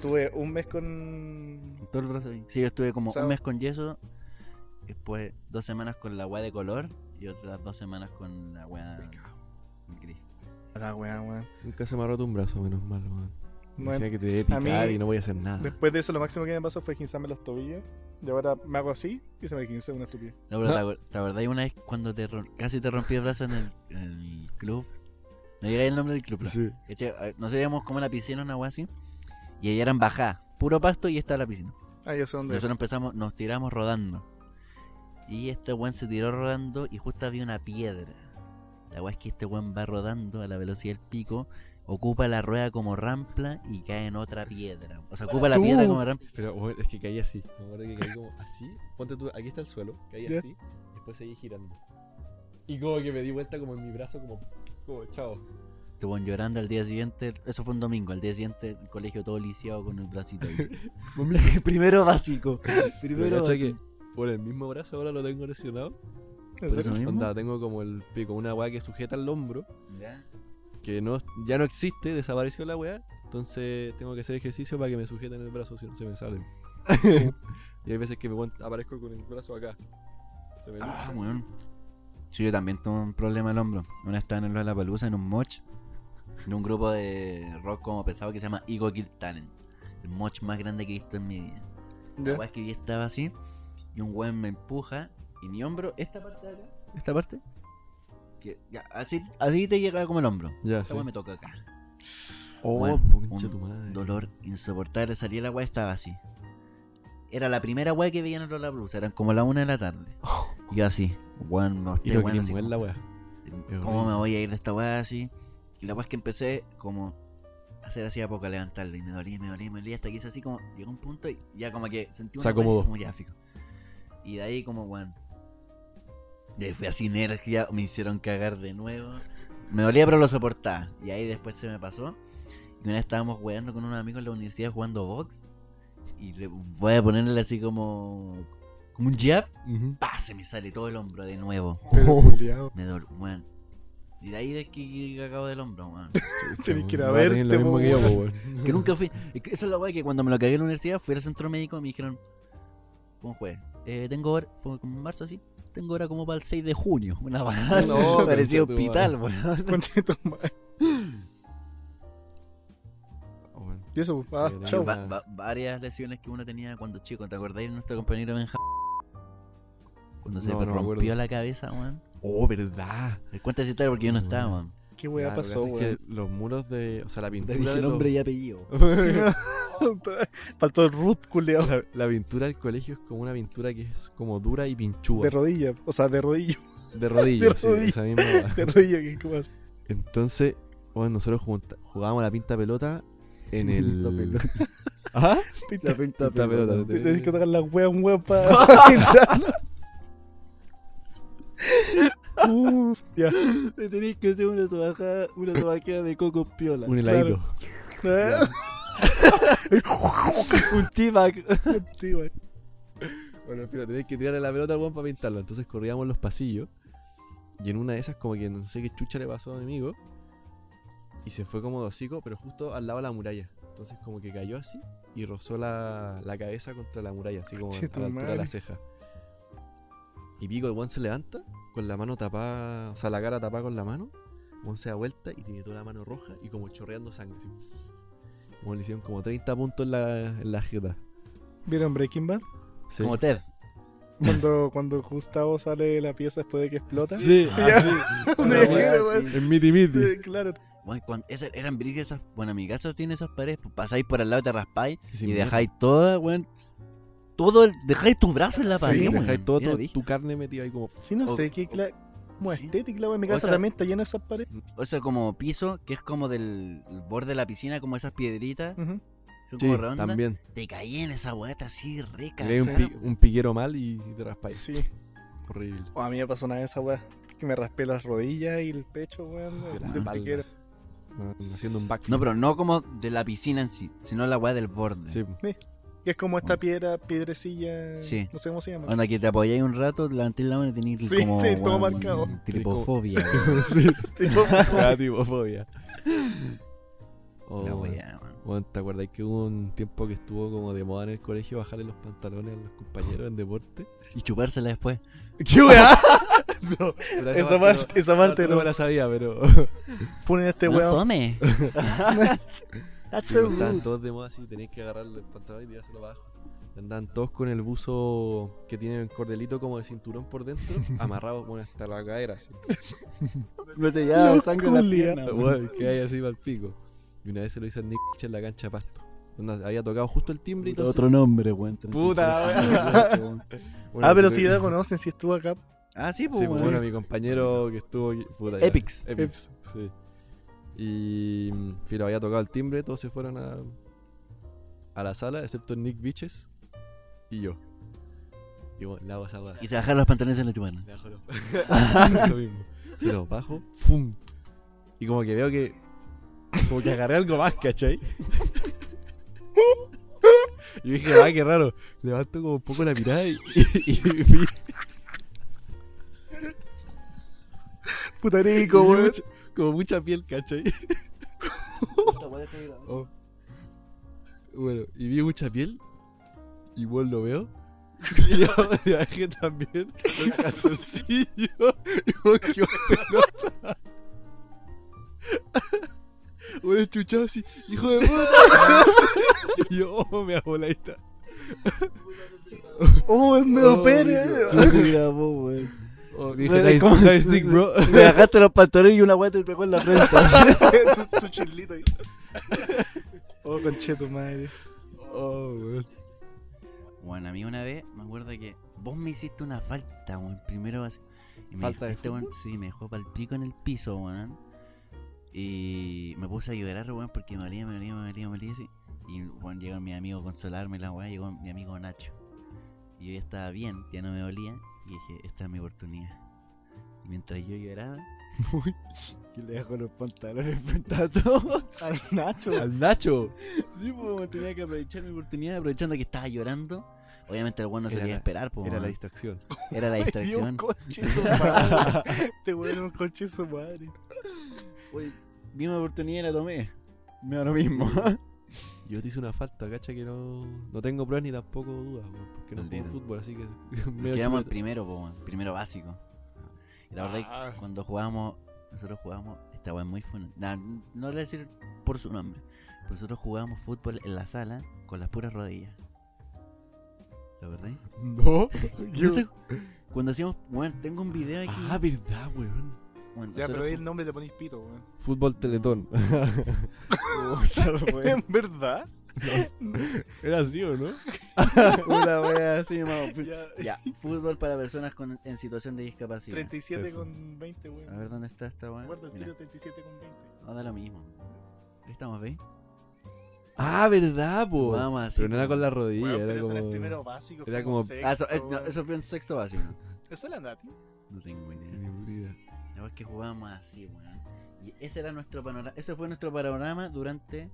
Tuve un mes con. Todo el brazo ahí. Sí, yo estuve como un mes con yeso. Después dos semanas con la weá de color. Y otras dos semanas con la weá gris. La weá, weón. Nunca se me ha roto un brazo, menos mal, weón. Bueno, que te debe a mí- picar y no voy a hacer nada. después de eso, lo máximo que me pasó fue quinzarme los tobillos. Y ahora me hago así y se me quince una estupidez. No, pero. ¿te acuer- ¿te acordás una vez cuando te casi te rompí el brazo en el, en el club? No digáis el nombre del club. Sí. Nos íbamos como a la piscina, una weá así. Y allá eran bajadas. Puro pasto y estaba la piscina. Ah, yo sé Y dónde. nosotros empezamos, nos tiramos rodando. Y este weón se tiró rodando y justo había una piedra. La weá es que este weón va rodando a la velocidad del pico, ocupa la rueda como rampla y cae en otra piedra. O sea, ocupa la piedra como rampla. Pero bueno, es que caí así. Me acuerdo que caí como así. Ponte tú, aquí está el suelo. Caí Ya. así. y Después seguí girando. Y como que me di vuelta como en mi brazo, como. Como, chao. Este weón llorando al día siguiente. Eso fue un domingo. Al día siguiente, el colegio todo lisiado con el bracito ahí. Primero básico. Primero básico. Por el mismo brazo ahora lo tengo lesionado. ¿En Por eso mismo. Onda, tengo como el pico, una weá que sujeta el hombro. Ya. Que no, ya no existe, desapareció la weá. Entonces tengo que hacer ejercicio para que me sujeten el brazo si no se me salen. y hay veces que me aparezco con el brazo acá. Se me Ah, weón. Sí, yo también tuve un problema al hombro. Una vez estaba en la Palusa en un moch. En un grupo de rock como pesado que se llama Ego Kill Talent. El moch más grande que he visto en mi vida. La weá es que yo estaba así. Y un weón me empuja. Y mi hombro, esta parte de acá. Esta parte. Que ya, así, así te llega como el hombro. Ya, Esta sí. me toca acá. Oh, Weón, concha un tu madre. dolor insoportable. Salí la weá estaba así. Era la primera weá que veía en el Blusa. Eran como la una de la tarde. Y yo así. Weón, no weón, quería así como- la weá. ¿Cómo me voy a ir de esta weá así? Y la weá es que empecé como a hacer así a poco a levantarlo. Y me dolía, me dolía, me dolía. Hasta que hice así como. Llegó un punto y ya como que sentí Se una como ya fijo. Y de ahí como weón. De ahí fui así energía. Me hicieron cagar de nuevo. Me dolía pero lo soportaba. Y ahí después se me pasó. Y una vez estábamos weando con unos amigos en la universidad jugando box. Y le voy a ponerle así como. Como un jab. Ujú. ¡Pah! Se me sale todo el hombro de nuevo. Pero, culiao. Me dolió, weón. Y de ahí de que acabo del hombro, weón. Tenés que ir a verte, lo mismo que yo, weón. Que nunca fui. es que Esa es la weá que cuando me lo cagué en la universidad fui al centro médico y me dijeron. Fue un. Eh, tengo hora. Fue como en marzo así. Tengo hora como para el 6 de junio. Una weá. No, parecía hospital, weón. Oh, weón. Y eso, ah, Qué chau. Va- va- varias lesiones que uno tenía cuando chico. ¿Te acordáis de nuestro compañero Benja? Cuando se No, no rompió acuerdo. la cabeza, weón. Oh, verdad. Les cuenta esa historia porque yo no estaba, weón. ¿Qué weá que pasó, pasa es weón? que los muros de. O sea, la Te pintura. dije de los- nombre y apellido. Faltó el root, culiao. la, la pintura del colegio es como una pintura que es como dura y pinchuda. De rodilla. O sea, de rodillo. De rodillas, de sí, rodillas. esa misma. De rodilla, ¿qué como así? Entonces, bueno, nosotros jugábamos la pinta pelota en el. pelota. ¿Ah? Pinta- Pinta pelota. Tenés que tocar las weas un weón para pintarlo. Uf, ya. Me tenéis que hacer una sobajada, una sobajada de coco piola. Un heladito. Ah, un T-Bag. sí, weón. Bueno, en fin, tenéis que tirarle la pelota al weón para pintarlo. Entonces corríamos los pasillos. Y en una de esas, como que no sé qué chucha le pasó a mi amigo. Y se fue como de hocico, pero justo al lado de la muralla. Entonces, como que cayó así y rozó la, la cabeza contra la muralla, así como Che, a la altura de la madre. ceja. Y pico, el weón se levanta con la mano tapada, o sea, la cara tapada con la mano. Weón se da vuelta y tiene toda la mano roja y como chorreando sangre. Así. Como le hicieron como 30 puntos en la, en la jeta. ¿Vieron Breaking Bad? Sí. Como Ted. Cuando, cuando Gustavo sale de la pieza después de que explota. Sí. Una así. En miti miti. Sí, claro. Bueno, cuando, esas eran esas. Bueno, mi casa tiene esas paredes. Pues pasáis por al lado, te raspáis Y dejáis toda, weón. Todo el, dejáis tu brazo en la pared, Sí, weón. dejáis brígido. tu carne metida ahí como. Sí, no O- sé qué como Sí. estética la wea. Mi O casa sea- también está llena de esas paredes. O sea, como piso, que es como del el borde de la piscina, como esas piedritas. Ujú. Son Sí, como redondas. también. Te caí en esa hueá así rica. Le un, pi- un piquero mal y te raspáis. Sí. Horrible. O a mí me pasó una vez esa weá. Que me raspé las rodillas y el pecho, weón. Ah, Haciendo un backflip. No, pero no como de la piscina en sí, sino la hueá del borde. Sí. Que es como esta piedra, piedrecilla. Sí. No sé cómo se llama. Onda que te apoyáis un rato, levantéis la mano y tenéis Sí, como. sí, todo marcado. Tripofobia. sí. Tipo, Ah, tipo fobia. Oh, La weón. bueno, ¿Te acuerdas que hubo un tiempo que estuvo como de moda en el colegio bajarle los pantalones a los compañeros en deporte? Y chupársela después. ¡Qué weá! no, esa parte, esa parte no no. me la sabía, pero. Ponen a este no weón. fome. That's so estaban todos de moda así, tenéis que agarrarle el pantalón y tirárselo abajo. Andaban todos con el buzo que tiene el cordelito como de cinturón por dentro, amarrado bueno, hasta la cadera así. No te lleva Los sangre en la pierna. Bueno, que hay así para el pico. Y una vez se lo hizo a Nick en la cancha de pasto. Había tocado justo el timbre y todo. Otro nombre, weón. Puta, weón. Bueno, Ah, pero si ya la conocen, si estuvo acá. Ah, sí, pues, Sí, pues, bueno, mi compañero que estuvo aquí. Puta, ya. Epix. Epix, sí. Y. mm, Filo, había tocado el timbre, todos se fueron a. a la sala, excepto Nick Biches y yo. Y bueno, weá. Y se bajaron los pantalones en la chupana. Le bajo los- Eso mismo. Bajo, ¡fum! Y como que veo que. Como que agarré algo más, ¿cachai? Y dije, ah, qué raro. Levanto como un poco la mirada y, y, y vi- Puta rico, weón. Mucha- como mucha piel, ¿cachai? Oh. Bueno, y vi mucha piel. Y vos lo veo. Y yo le bajé también los calzoncillos. Y vos quedó pelota. Bueno, chuchado así, hijo de puta. Y yo, oh, me aboladita. Oh, es medio Oh, pene. Mira, vos, weón. Oh, dije, nice, ¿cómo- nice dick, bro. Me bajaste los pantalones y una weá te pegó en la frente. su, su chilito ahí. Oh, concheto, madre. Oh, weón. Bueno, a mí una vez me acuerdo que vos me hiciste una falta, weón. Primero así. Y me ¿Falta dejó- de este weón, sí, me dejó pal pico en el piso, weón. Y me puse a llorar, weón, porque me dolía, me dolía, me dolía, me dolía así. Y weón, llegó mi amigo a consolarme, la weá, llegó mi amigo Nacho. Y yo ya estaba bien, ya no me dolía. Y dije, esta es mi oportunidad. Y mientras yo lloraba, y le dejo los pantalones frente a todos. Al Nacho. Al Nacho. Sí, pues tenía que aprovechar mi oportunidad, aprovechando que estaba llorando. Obviamente el weón no se quería esperar, pues. Era la distracción. Era la distracción. Este weón es un conche su madre. Oye, vi una oportunidad y la tomé. Me da lo mismo. Yo te hice una falta, cacha que no, no tengo pruebas ni tampoco dudas, weón, porque no juego Maldito. fútbol, así que Quedamos en primero, po, weón, primero básico. Y la verdad es Ah. que cuando jugamos, nosotros jugamos, esta weá es muy fun. Nah, no le voy a decir por su nombre. pero nosotros jugábamos fútbol en la sala con las puras rodillas. ¿La verdad? No, Yo Cuando hacíamos, bueno, tengo un video aquí. Ah, verdad, weón. Bueno, Ya, pero ahí el nombre te ponéis pito, weón. Fútbol Teletón. ¿En verdad? Era así, ¿o no? Una wea así fu- Ya, Ya, fútbol para personas con, en situación de discapacidad. 37 Eso. con 20, weón. A ver dónde está esta weá. Guarda el tiro 37 con 20. no da lo mismo. Ahí estamos, ¿veis? Ah, verdad, po. Vamos así. Pero no era con la rodilla, Weón, pero era eso como... en el primero básico. era como sexto, Ah, eso, es- no, weón. eso fue en sexto básico. ¿Eso era Nati? No tengo idea. Es que jugábamos así, weón. Y ese era nuestro panorama. Ese fue nuestro panorama durante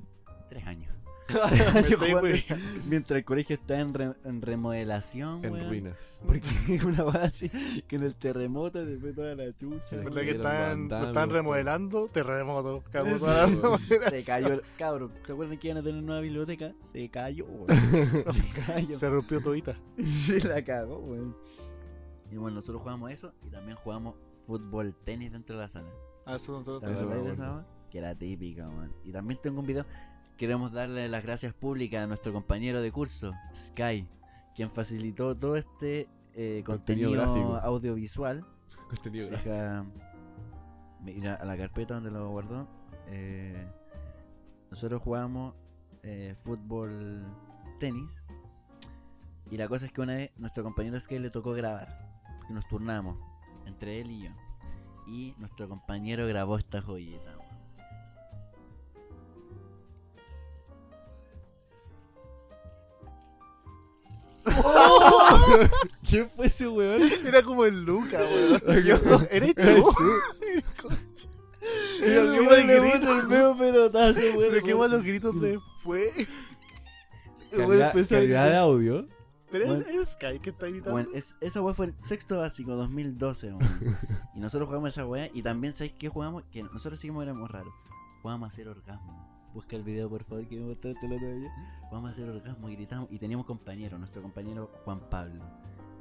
tres años. Mientras el colegio está en, re- en remodelación, En weón. ruinas. Porque una base que en el terremoto se fue toda la chucha. Se ¿Verdad Era que están, lo están remodelando? Terremoto. Cagó Sí, toda la weón. Se cayó, el- cabrón. ¿Se acuerdan que iban a tener nueva biblioteca? Se cayó, weón. Se cayó. Se rompió todita. Se la cagó, weón. Y bueno, nosotros jugamos eso y también jugamos fútbol, tenis dentro de la sala. Ah, eso nosotros ¿Te Eso acordáis me de esa acuerdo. weá? Que era típica, weón. Y también tengo un video. Queremos darle las gracias públicas a nuestro compañero de curso, Sky, quien facilitó todo este eh, Contenido audiovisual. Contenido gráfico. Deja mira a la carpeta donde lo guardó. Eh, nosotros jugamos eh, fútbol, tenis. Y la cosa es que una vez nuestro compañero Sky le tocó grabar. Y nos turnamos entre él y yo. Y nuestro compañero grabó esta joyita. weón. ¿Quién fue ese weón? Era como el Luca, weón. Yo, ¿Eres tú? Pero El qué weón mal le grito. puso el feo pelotazo, weón. Pero qué malos gritos después. Calidad, empezó a calidad de gritar. audio. Pero Bueno. es, Sky que está gritando. Bueno, es- esa weá fue el sexto básico, 2012, weón. Y nosotros jugamos esa weá. Y también, ¿sabéis qué jugamos? Que nosotros sí que éramos raros. Jugamos a hacer orgasmo. Busca el video, por favor, que me mostraste el otro día. Jugamos a hacer orgasmo y gritamos. Y teníamos compañero, nuestro compañero Juan Pablo.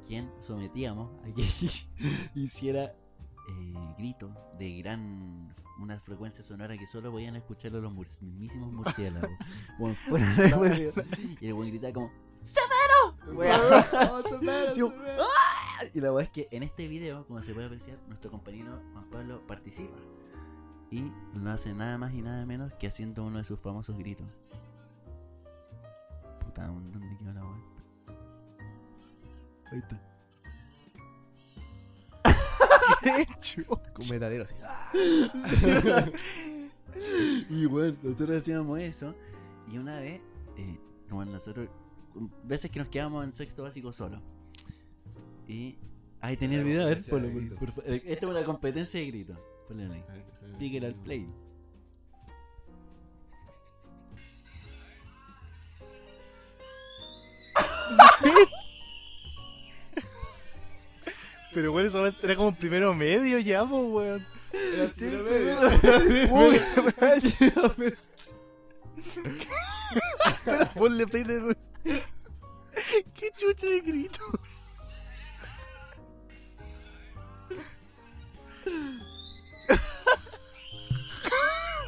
Quien sometíamos a que hiciera eh, gritos de gran. Una frecuencia sonora que solo podían escucharlo los mur- mismísimos murciélagos. Bueno, fuera de. Y el buen gritaba como. Sí, como, ¡Ah! Y la verdad es que en este video, como se puede apreciar, nuestro compañero Juan Pablo participa. Y no hace nada más y nada menos que haciendo uno de sus famosos gritos. Puta, ¿dónde quedó la weá? Ahí está. Con metalero así. Y bueno, nosotros hacíamos eso. Y una vez, eh, como nosotros, veces que nos quedábamos en sexto básico solo. Y. Ahí tenía el video, a ver, ponlo, de por- por favor. Esta es una competencia de grito. Ponle ahí. Píquele al play. Pero bueno, eso era como primero medio ya, pues, weón. Uy, Ponle play de nuevo. Qué chucha de grito.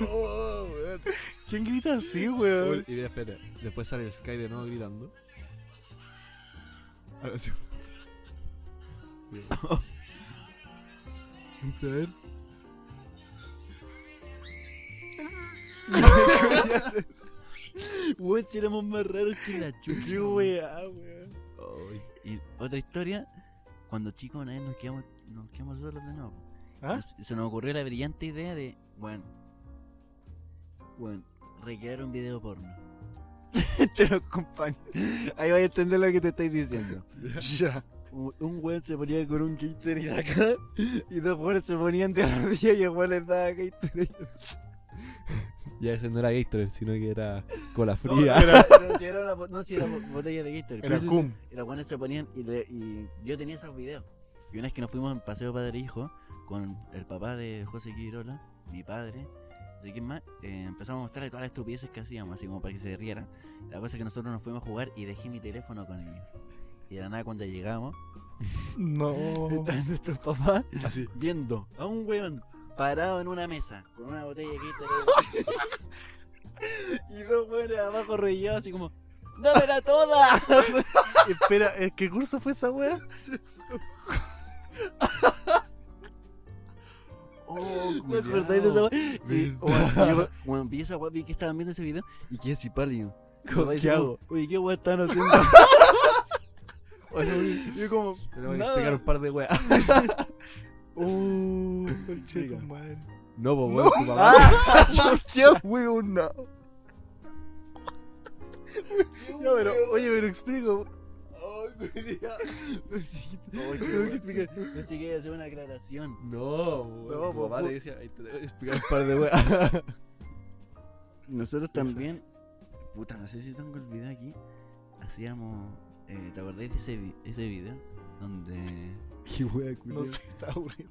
Oh, weón. ¿Quién grita así, weón? Y mira, espera, después sale el Sky de nuevo gritando. Ahora sí. A ver. Weón, si éramos más raros que la chucha. Qué weá, weón. Y otra historia, cuando chicos una vez nos quedamos, nos quedamos solos de nuevo. ¿Ah? Nos- se nos ocurrió la brillante idea de, bueno, bueno, recrear un video porno. Te lo acompaño. Ahí vais a entender lo que te estoy diciendo. Ya. Un, un weón se ponía con un Gatorade acá y dos weones se ponían de rodillas y el weón les daba Gatorade. Ya ese no era Gatorade, sino que era cola No, fría. era, Pero si era una no, si era bo- botella de Gatorade. era cum. Y los buenos se ponían y, le- y yo tenía esos videos. Y una vez que nos fuimos en paseo padre e hijo con el papá de José Quirola, mi padre, así que más, eh, empezamos a mostrarle todas las estupideces que hacíamos, así como para que se rieran. La cosa es que nosotros nos fuimos a jugar y dejé mi teléfono con ellos. Y de la nada cuando llegamos, No. estaban nuestros papás Así. viendo a un weón parado en una mesa con una botella de Gatorade. y dos weones abajo arrodillados así como, ¡Dámela toda! Espera, ¿eh, ¿qué curso fue esa weá? Oh, ¿Te acordáis de esa yo, cuando vi esa weá, vi que estaban viendo ese video y quedé así pálido. ¿Cómo- Y qué como, hago? Oye, ¿qué weá están haciendo? y yo como, Tenemos que nada. explicar un par de weas. Uh, conche tu madre. No, pues weón, tu papá. ¡Qué weón, no! Ya, pero, oye, pero explico. Pensé que iba a hacer una aclaración. No, weón. No, tu papá te decía, "Ay, te tengo que explicar un par de weas. Nosotros también, puta, no sé si tengo el video aquí. Hacíamos, eh, ¿te acordáis de ese, vi- ese video? Donde Qué wea. No sé, está aburrido.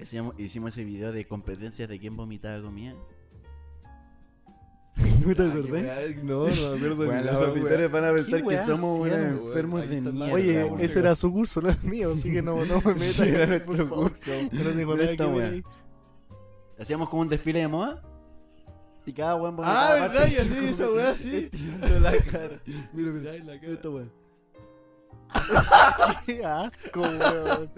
hacíamos, hicimos ese video de competencias de quién vomitaba comida. ¿No te acordás? No, no me acuerdo Bueno, ni los auditores van a pensar que somos weón? enfermos de mierda. Oye, ese era su curso, no es mío, así que no, no me metas. Sí, era por nuestro curso. Yo no tengo nada esta que ver. Hacíamos como un desfile de moda. Y cada weón Ah, vomitaba ¿verdad? Ya de su sí, esa weá sí. la cara. Mira, mira, la cara. Esta weá. Qué asco, weón.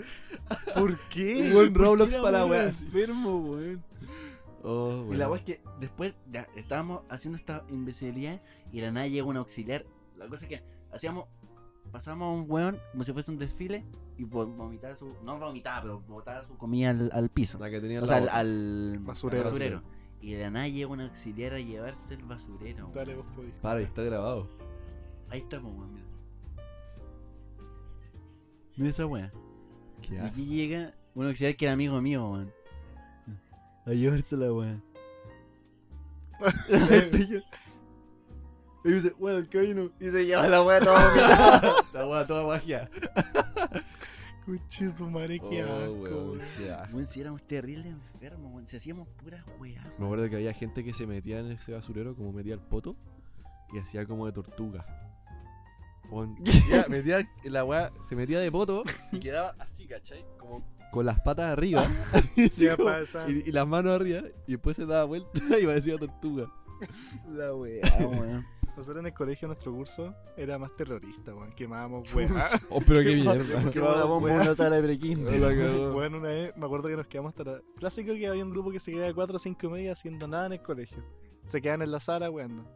¿Por qué? Un buen Roblox para la weá. enfermo, weón. Oh, Y la weá es que después ya estábamos haciendo esta invisibilidad y de la nada llega un auxiliar. La cosa es que hacíamos, pasamos a un weón como si fuese un desfile y vo- vomitaba su, no vomitaba, pero botaba su comida al, al piso. La que tenía O sea, al, Basurero. Y de la nada llega un auxiliar a llevarse el basurero. weón. Dale, vos podés. Para, está grabado. Ahí estamos, weón, mira. Mira esa weá. Y aquí llega un auxiliar que era amigo mío, weón. A llevarse la weá. Este y dice, bueno, el camino. Y se lleva la weá toda vomitada. La weá toda magia. Cuche tu madre, qué Oh, asco, weón, weón. Weón, si éramos terribles enfermos, weón. Si hacíamos puras weá. Me acuerdo que había gente que se metía en ese basurero, como metía el poto, y hacía como de tortuga. Weón, metía, metía la weá, se metía de poto y quedaba así, ¿cachai? Como con las patas arriba así como- y, y las manos arriba, y después se daba vuelta y parecía tortuga. La weá, weón. Nosotros en el colegio, nuestro curso era más terrorista, weón. Quemábamos weá. Oh, pero qué mierda. qué va la cagó. Bueno, una vez me acuerdo que nos quedamos hasta la... Clásico que había un grupo que se quedaba de 4 o 5 y media haciendo nada en el colegio. Se quedaban en la sala, weón.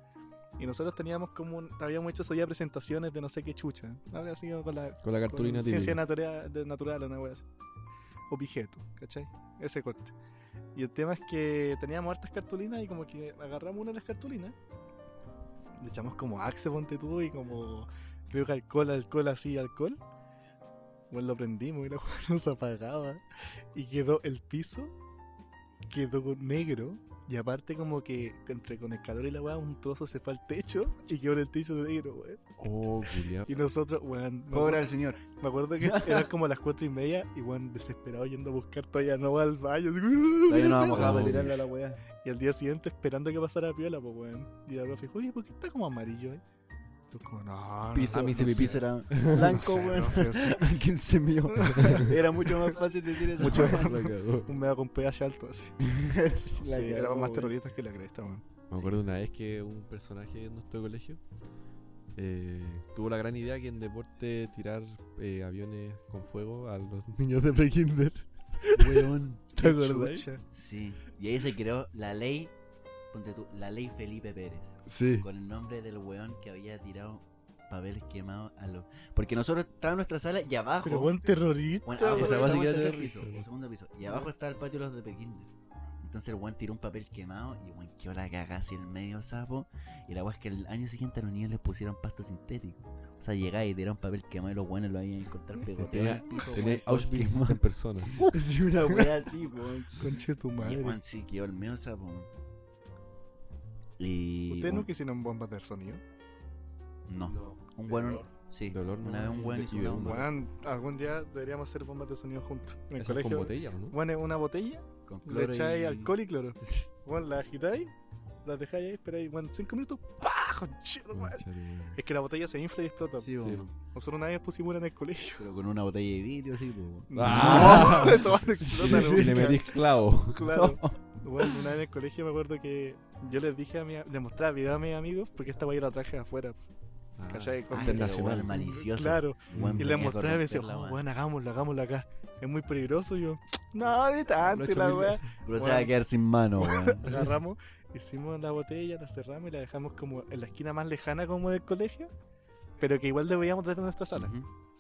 Y nosotros teníamos como un... Habíamos hecho ese día presentaciones de no sé qué chucha. Había sido con la... Con la con cartulina Ciencia típica. natural, de natural, una wea así. o pijeto, ¿cachai? Ese corte. Y el tema es que teníamos hartas cartulinas y como que agarramos una de las cartulinas, le echamos como axe, ponte tú, y como creo que alcohol, alcohol, así, alcohol. Bueno, lo prendimos y la hueá no se apagaba. Y quedó el piso, quedó negro. Y aparte como que entre con el calor y la weá, un trozo se fue al techo y quedó en el techo negro, weón. Oh, culiao. Y nosotros, weón, acuerdo- al señor. me acuerdo que eran como las cuatro y media y weón, desesperado yendo a buscar todavía no va al baño. así, Todavía no vamos a para tirarle a la weá. Y al día siguiente esperando que pasara piola, pues weón. Y la profe dijo, oye, ¿por qué está como amarillo, eh? Tú como, no, no, Piso, no, mi no piso sé". era blanco, No sé, weón. profe, sí. ¿Quién se mío? Era mucho más fácil decir eso. Mucho más. La cagó. Un mega con pH alto así. La Sí, cagó, éramos más weón. terroristas que la cresta, weón. Me acuerdo una vez que un personaje en nuestro colegio eh, tuvo la gran idea que en deporte tirar eh, aviones con fuego a los niños de pre-kinder. Weón. ¿Te acordás? Sí. Y ahí se creó la ley, ponte tú, la ley Felipe Pérez. Sí. Con el nombre del weón que había tirado papeles quemados a los. Porque nosotros estábamos en nuestra sala y abajo. Pero buen terrorista, Bueno, abajo. Esa tercer piso, o segundo piso. Y abajo está el patio de los de Pekinder. Entonces el weón tiró un papel quemado y weón quedó la cagada así el medio sapo. Y la weón es que el año siguiente a los niños les pusieron pasto sintético. O sea, llegaba y tiraron papel quemado y los weones lo habían encontrar pegoteo en el piso. tenía Auschwitz en persona. Sí, una wea así, weón. Conche tu Y madre. weón sí quedó el medio sapo. Y. ¿Ustedes weón, no quisieron bombas de sonido? No. Un weón. Sí. De olor, una no, vez un y hizo de una bomba. Algún día deberíamos hacer bombas de sonido juntos. En el Esas con colegio. botella, ¿o ¿no? Bueno, una botella, Con le cloro echáis y... alcohol y cloro. Bueno, la agitáis, la dejáis ahí, esperáis, bueno, 5 minutos, ¡pah! Weón. Es que la botella se infla y explota. Sí, Sí. Nosotros una vez pusimos una en el colegio. Pero con una botella de vidrio, sí, pues, weón. Ah. No, weá no Sí, le metí esclavo. Claro. Bueno, una vez en el colegio me acuerdo que yo les dije a mi, le mostraba video a mis amigos porque esta yo la traje afuera. Ah, ¿Cachai? Con Ay, Content pero weón, nacional. malicioso. Claro. Y le venía a mostraba y me decía, oh, weón, hagámoslo, hagámoslo acá. Es muy peligroso. Y yo, no, ni tanto, la weá. Pero se Weón. va a quedar sin mano, weón. Agarramos, hicimos la botella, la cerramos y la dejamos como en la esquina más lejana como del colegio, pero que igual deberíamos desde nuestra sala.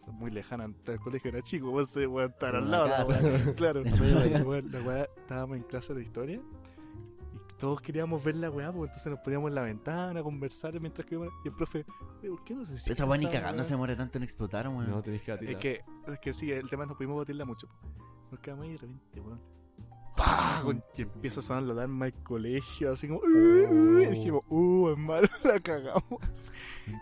Muy lejana, el colegio era chico, vos se estar Como al lado. la casa. weá. Claro, la weá, la weá, estábamos en clase de historia y todos queríamos ver la weá, pues entonces nos poníamos en la ventana a conversar mientras que y el profe, "Oye, ¿por qué no se esa weá ni cagando weá?" se muere tanto en explotar, weón. No, tenés que Es atirar. que, es que sí, el tema es que no pudimos batirla mucho. po. Nos quedamos ahí de repente, weón. ¡Pah! Y empieza a sonar la alarma del colegio, así como. "Uh, uh", Y dijimos, uh, hermano, la cagamos.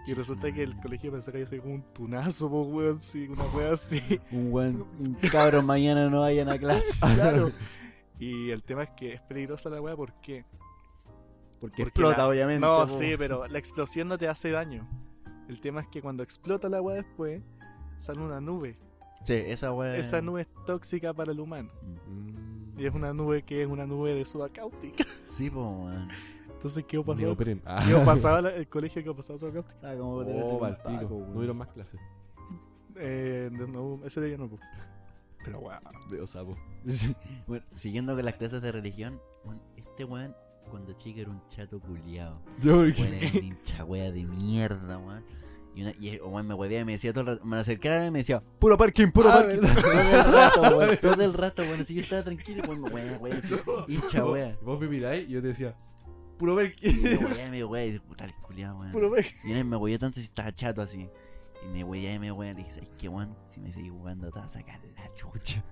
Y resulta que el colegio pensó que había sido como un tunazo, weón, sí, una wea así. Un un cabrón mañana no vayan a clase. claro. Y el tema es que es peligrosa la wea, ¿por qué? Porque Porque explota, la- obviamente. No, sí, pero la explosión no te hace daño. El tema es que cuando explota la wea después, sale una nube. Sí, esa weá. Esa nube es tóxica para el humano. Mm. Y es una nube que es una nube de soda cáustica. Sí, po, weón. Entonces, ¿qué pasado? Neopren. Ah. ¿Qué pasaba el colegio que pasaba soda cáustica? Ah, como Oh, palpico. No hubieron más clases. Eh, no, ese día no. po. Pero wow. Veo sapo. Bueno, siguiendo con las clases de religión, weón, este weón, cuando chico era un chato culiado. Yo, Weón, era un hincha wea de mierda, weón. Y, una, y weón, me hueveaba y me decía todo el rato, me acercaba y me decía, puro parking, puro Ah, parking. ¿verdad? Todo el rato, weón, todo el rato, weón. Así yo estaba tranquilo, weón, weón, weón, hincha wea. vos me miráis y yo te decía, puro ver Y me hueveaba y me hueveaba y dije, puta, el culiado, weón. Puro ve. Y una me hueveé tanto si estaba chato así. Y me hueveaba y me hueveaba y dije, ¿sabes qué, weón? Si me seguís jugando te vas a sacar la chucha.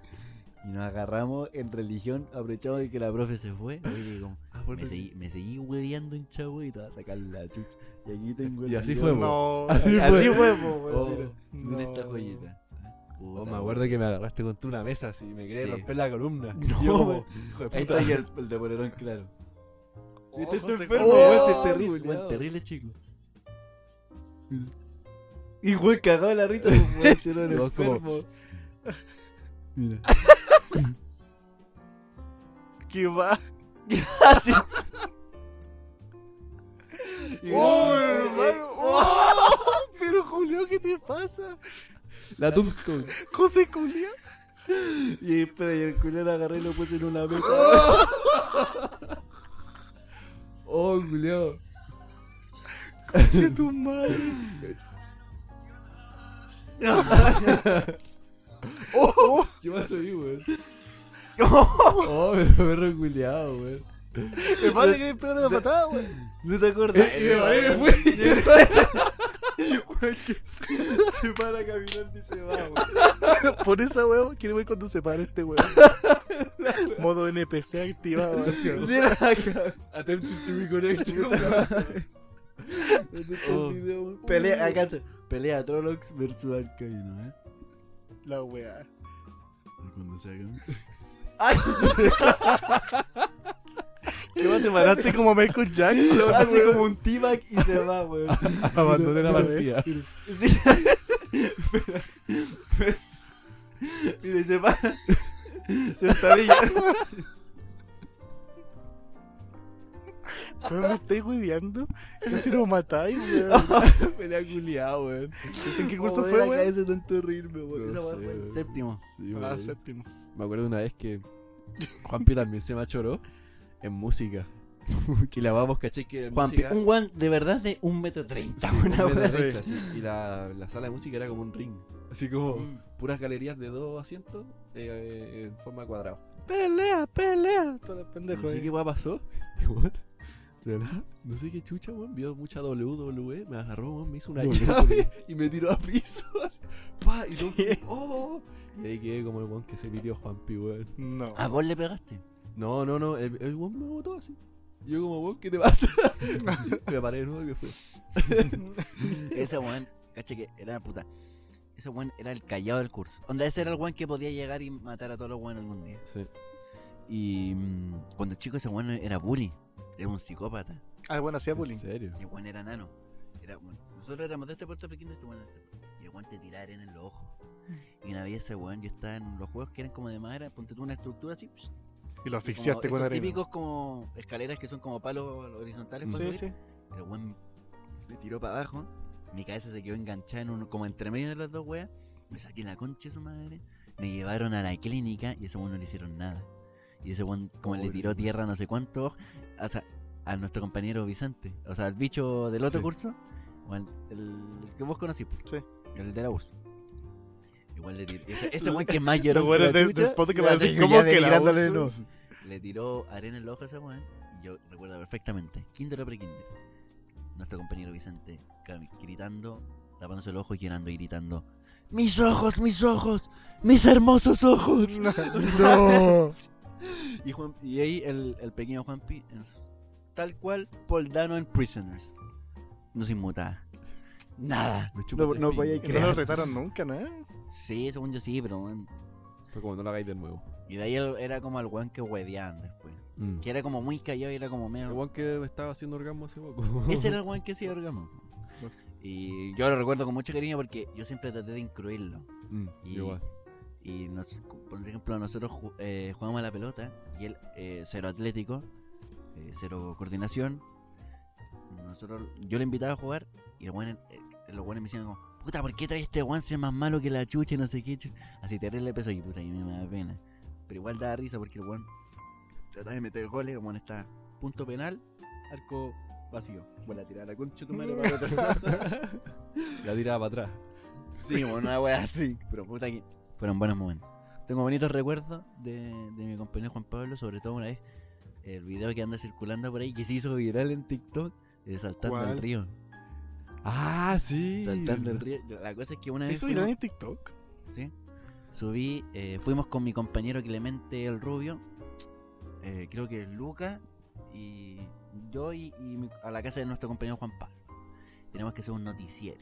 Y nos agarramos en religión, aprovechamos de que la profe se fue. Oye, como, Ah, me, seguí, me seguí hueveando en chavo y te vas a sacar la chucha. Y aquí tengo el Y así fue, No. Así Así fue. po, Oh. No. esta joyita. Oh, me acuerdo que me agarraste contra una mesa así, me quería Sí. romper la columna. No, yo como, güey. hijo de Ahí está ahí el, el de polerón claro. Oh, ¿Viste este enfermo, es terrible, weón, terrible chico. Y weón, cagado la risa, vos como- enfermo. Mira. ¿Qué va? Así. ¡Oh, hermano! ¡Oh! Pero Julio, ¿qué te pasa? La tombstone. José Julio. Y espera, y el culero lo agarré y lo puse en una mesa. Oh, culiao. Conche tu madre. ¡Oh! ¿Qué pasó ahí, weón? ¡Oh, pero perro culiado, weón! Me parece que le pegaron una patada, weón. ¿No te acuerdas? Y paré, me fui. Se para a caminar y se va, weón. Por esa weón, quiero ver cuando se para este weón. Modo NPC activado. Sí. Attempting to reconnect. Oh. Pelea, acá se- Pelea Trollocs versus Arcaino, ¿eh? La weá. Cuando se hagan. ¿Qué más te paraste como Michael Jackson? Hace weón? como un T-Back y se va, weón. Abandoné la partida. Sí. Mira, y se para. Se estabilla. Weón, me estáis hueveando. Casi lo matáis, weón. Pelea culiado, weón. ¿En qué curso fue, weón? ese tanto reírme, weón. Esa fue en weón. séptimo. Sí, Ah, séptimo. Me acuerdo una vez que Juanpi también se machoró en música. que la vamos, caché que Juanpi, música... un guan de verdad de un metro treinta, Sí, una un metro así. treinta, sí. Y la, la sala de música era como un ring. Así como Mm. puras galerías de dos asientos eh, en forma de cuadrado. Pelea, pelea. Todo el No pendejo. sé ahí. qué pasó. De verdad, no sé qué chucha, weón. Vio mucha WWE, me agarró, weón, me hizo una llave y me tiró a piso. Así, pa, y todo, ¡oh! Y ahí quedé como el weón que se pidió Juanpi, weón. No. ¿A vos le pegaste? No, no, no, el, el weón me botó así. Y Yo como, weón, ¿qué te pasa? me paré de nuevo que fue. Ese weón, caché que era puta. Ese weón era el callado del curso. Onda, ese era el weón que podía llegar y matar a todos los weones algún día. Sí. Y mm, cuando chico ese weón era bully. Era un psicópata. Ah, bueno, hacía ¿En bullying. serio? Y el weón era nano. Era, bueno, nosotros éramos de este puerto pequeño, este weón de este puerto. Y el weón te tiraba arena en los ojos. Y una vez ese weón, yo estaba en los juegos que eran como de madera, ponte tú una estructura así. psh, Y lo como asfixiaste con esos arena. típicos como escaleras que son como palos horizontales. Sí, sí. El weón me tiró para abajo. Mi cabeza se quedó enganchada en un, como entre medio de las dos weas. Me saqué la concha de su madre. Me llevaron a la clínica y a ese weón no le hicieron nada. Y ese weón, como le tiró tierra no sé cuánto, o sea, a nuestro compañero Vicente. O sea, al bicho del otro Sí. curso. O el, el que vos conocís. Sí. El de la URSS. Igual le tiró. Ese, weón que más llorón Los que de- de así, como que la. Le tiró arena en el ojo a ese weón. Y yo recuerdo perfectamente. Kinder o pre-kinder. Nuestro compañero Vicente gritando, tapándose el ojo y llorando y gritando. ¡Mis ojos, mis ojos! ¡Mis hermosos ojos! No. y, Juan- y ahí el, el pequeño Juanpi, tal cual Paul Dano en Prisoners. No se inmuta. Nada. No, no piñas. podía Y no creer. lo retaron nunca, ¿no? Sí, según yo sí, pero bueno. Fue como no lo hagáis de nuevo. Y de ahí él era como el weón que hueveaban después. Que era como muy callado y era como El medio. weón que me estaba haciendo orgasmo hace poco. Ese era el weón que hacía orgasmo. Y yo lo recuerdo con mucho cariño porque yo siempre traté de incluirlo. Mm, Y- igual. Y nos- por ejemplo, nosotros ju- eh, jugamos a la pelota y él eh, cero atlético, eh, cero coordinación. Nosotros, yo le invitaba a jugar y los buenos, eh, los buenos me decían como, puta, ¿por qué trae este si es más malo que la chucha y no sé qué? chu-?" Así terrible peso y puta, y me da pena. Pero igual da risa porque el weón trata de meter goles, el weón está punto penal, arco vacío. Bueno, a tirar la concha tu madre para otro lado. La tiraba para atrás. Sí, bueno, una wea así. Pero puta que fueron buenos momentos. Tengo bonitos recuerdos de, de mi compañero Juan Pablo, sobre todo una vez el video que anda circulando por ahí que se hizo viral en TikTok de saltando ¿Cuál? el río. Ah, sí. Saltando el río. La cosa es que una ¿Se vez hizo fuimos- en TikTok? ¿sí? subí, eh, fuimos con mi compañero Clemente el Rubio, eh, creo que Luca y yo y, y mi- a la casa de nuestro compañero Juan Pablo. Tenemos que hacer un noticiero.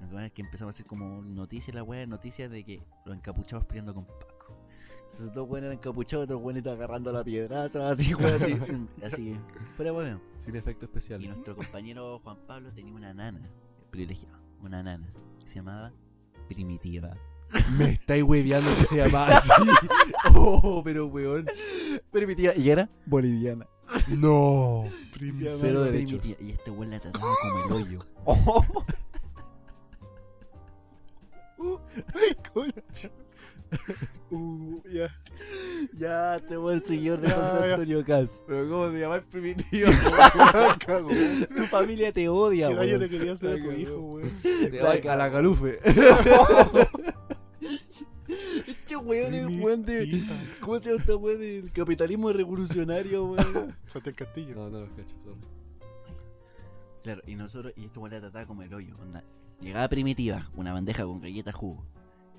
Lo que pasa es que empezamos a hacer como noticias, la wea, noticias de que los encapuchados peleando con Paco. Entonces dos buenos eran encapuchados, otros buenos agarrando la piedraza, así, wea, así, así, fuera weón. Sin efecto especial. Y nuestro compañero Juan Pablo tenía una nana, privilegiada, una nana, que se llamaba Primitiva. Me estáis hueveando que se llama así. Oh, pero weón. Primitiva, y era boliviana. No. Primitiva. Cero derechos. Primitiva, Y este weón la trataba como el hoyo. Concha. Uh, ya. ya, te voy el seguidor de José. Antonio Cas. Pero ¿cómo se llama el primitivo? Tu familia te odia, Que nadie le weón. quería hacer a tu hijo, weón. Te va a la galufe. Este weón es weón de. ¿Cómo se llama esta weón del capitalismo revolucionario, weón? Santiago Castillo. No, no los cacho, sorry. Claro, y nosotros, y este weón la trataba como el hoyo. onda, Llegaba primitiva, una bandeja con galletas jugo.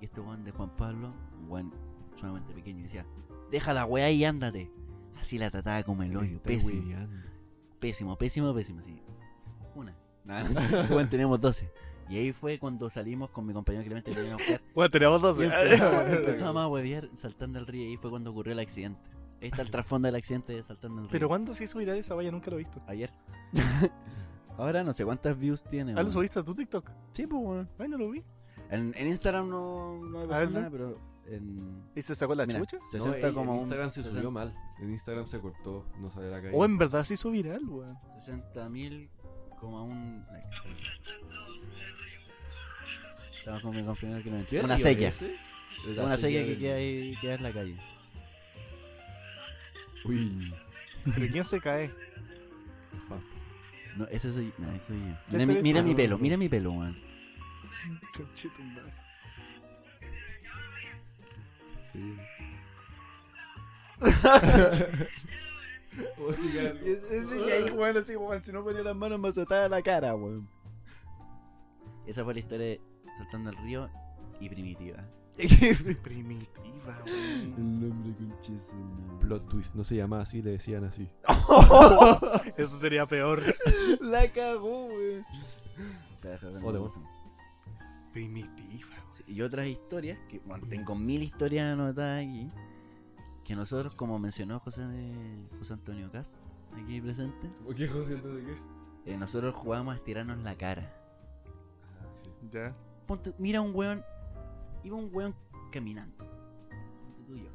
Y este weón de Juan Pablo, un weón sumamente pequeño, y decía, deja la weá y ándate. Así la trataba como el hoyo, pésimo, pésimo, pésimo, pésimo, sí. Una. Nada, weón, teníamos 12. Y ahí fue cuando salimos con mi compañero Clemente que veníamos a. Bueno, teníamos Y 12. empezamos, empezamos a huevear saltando el río y ahí fue cuando ocurrió el accidente. Ahí está el trasfondo del accidente de saltando el río. Pero ¿cuándo se hizo viral esa valla? Nunca lo he visto. Ayer. Ahora no sé cuántas views tiene. ¿Ah, lo subiste a tu TikTok? Sí, pues, weón. Ay, no lo vi. En, en Instagram no, no pasado verlo. nada, pero en. ¿Y se sacó la mira, chucha? 60 no, en- como en un- Instagram se 60 subió mal. En Instagram se cortó, no sale a la calle. O en verdad se hizo viral, weón. 60 mil como a un like. Estamos con mi compañero que me ¿Qué Una sequía. Una sequía del- que queda ahí queda en la calle. Uy. ¿Pero quién se cae? No, ese soy, no, ese soy yo. Mira, mi, mira mi pelo, mira mi pelo, weón. Sí. Ese ya ahí, weón, así, weón, si no ponía las manos me azotaba la cara, weón. Esa fue la historia de Saltando el Río y Primitiva. Primitiva, El weón. nombre concheso. Plot twist, no se llamaba así, le decían así. Eso sería peor. La cagó, weón. Oh, de Primitiva, Sí, Y otras historias, que bueno, tengo mil historias anotadas aquí, que nosotros, como mencionó José, José Antonio Cast, aquí presente, ¿Por qué José qué es? eh, nosotros jugábamos a estirarnos la cara. Ah, sí. Ya. Ponte, mira un weón, iba un weón caminando, ponte tú y yo,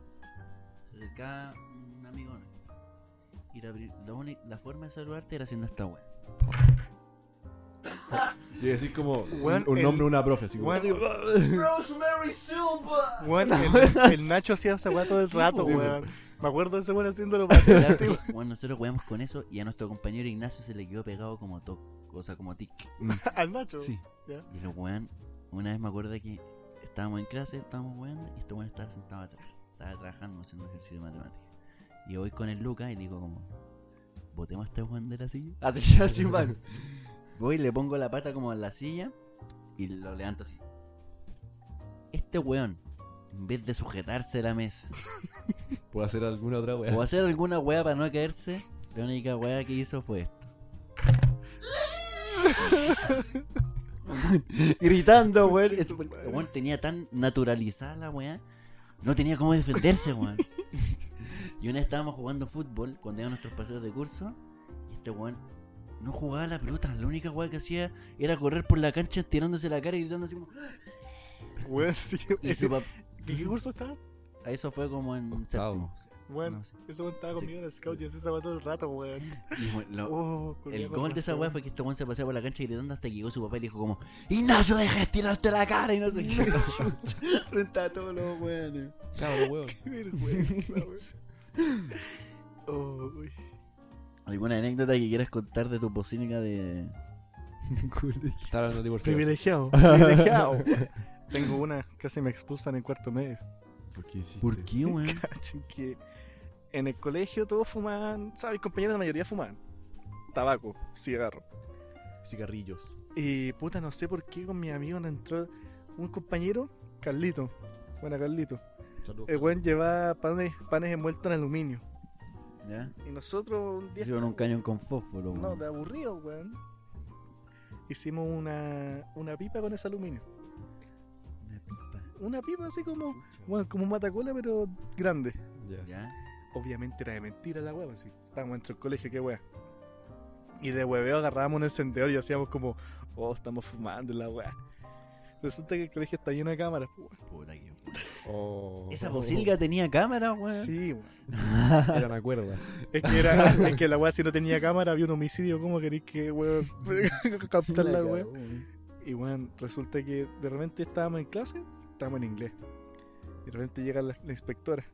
se acercaba un amigo nuestro, y la, la, la forma de saludarte era haciendo esta weón. Y decir como un, un el- nombre de una profe, así como. Rosemary Silva. el, el Nacho hacía esa weá todo el rato, po. weón. Me acuerdo de ese weón haciéndolo para bueno, nosotros jugamos con eso y a nuestro compañero Ignacio se le quedó pegado como toc, o sea, como tic. al Nacho. Sí. Y el weón, una vez me acuerdo que estábamos en clase, estábamos weando, y este weón estaba sentado atrás. Estaba trabajando haciendo ejercicio de matemática. Y yo voy con el Lucas y le digo como, botemos a este weón de la silla. Así, así, man. Voy, le pongo la pata como en la silla y lo levanto así. Este weón, en vez de sujetarse a la mesa ¿Puedo hacer alguna otra weá? o hacer alguna weá para no caerse, la única weá que hizo fue esto. Gritando, weón. Es- weón tenía tan naturalizada la weá. No tenía cómo defenderse, weón. y una vez estábamos jugando fútbol cuando a nuestros paseos de curso. Y este weón no jugaba la pelota. La única weá que hacía era correr por la cancha tirándose la cara y gritando así como. Weón, sí. Y su pap- ¿En qué curso estaba? Eso fue como en Octavo. séptimo. Bueno, No weón estaba conmigo en el scout y hacía esa weá todo el rato, weón. Oh, El gol de esa weá fue que este weón se paseaba por la cancha gritando hasta que llegó su papá y le dijo como Ignacio deja de estirarte la cara y no sé qué frente a todos los weones. Cabrón, weón. Qué vergüenza, weón. Oh, uy. ¿Alguna anécdota que quieras contar de tu pocínica de Está hablando de divorcio. Privilegiado, privilegiado. Tengo una, casi me expulsan en cuarto medio. ¿Por qué hiciste? ¿Por qué, weón? Que en el colegio todos fumaban, ¿sabes? Mis compañeros la mayoría fumaban. Tabaco, cigarro. Cigarrillos. Y puta, no sé por qué con mis amigos nos entró un compañero, Carlito. Buena Carlito. El buen llevaba panes, panes envueltos en aluminio. ¿Ya? Y nosotros un día. Yo en un cañón con fósforo, No, weón. de aburrido, weón. Hicimos una, una pipa con ese aluminio. Una pipa. Una pipa así como, bueno, como un matacola, pero grande. Ya. ¿Ya? Obviamente era de mentira la weá, si estábamos dentro del colegio, qué weá. Y de hueveo agarrábamos un encendedor y hacíamos como, oh, estamos fumando en la weá. Resulta que el colegio está lleno de cámaras, pues, weón. Puta que. Oh. Esa posilga tenía cámara, weón. Sí, weón. Era una cuerda. Es que, era, es que la weá, si no tenía cámara, había un homicidio. ¿Cómo queréis que, weón, captar la weá? Y bueno, resulta que de repente estábamos en clase, estábamos en inglés. Y de repente llega la, la inspectora.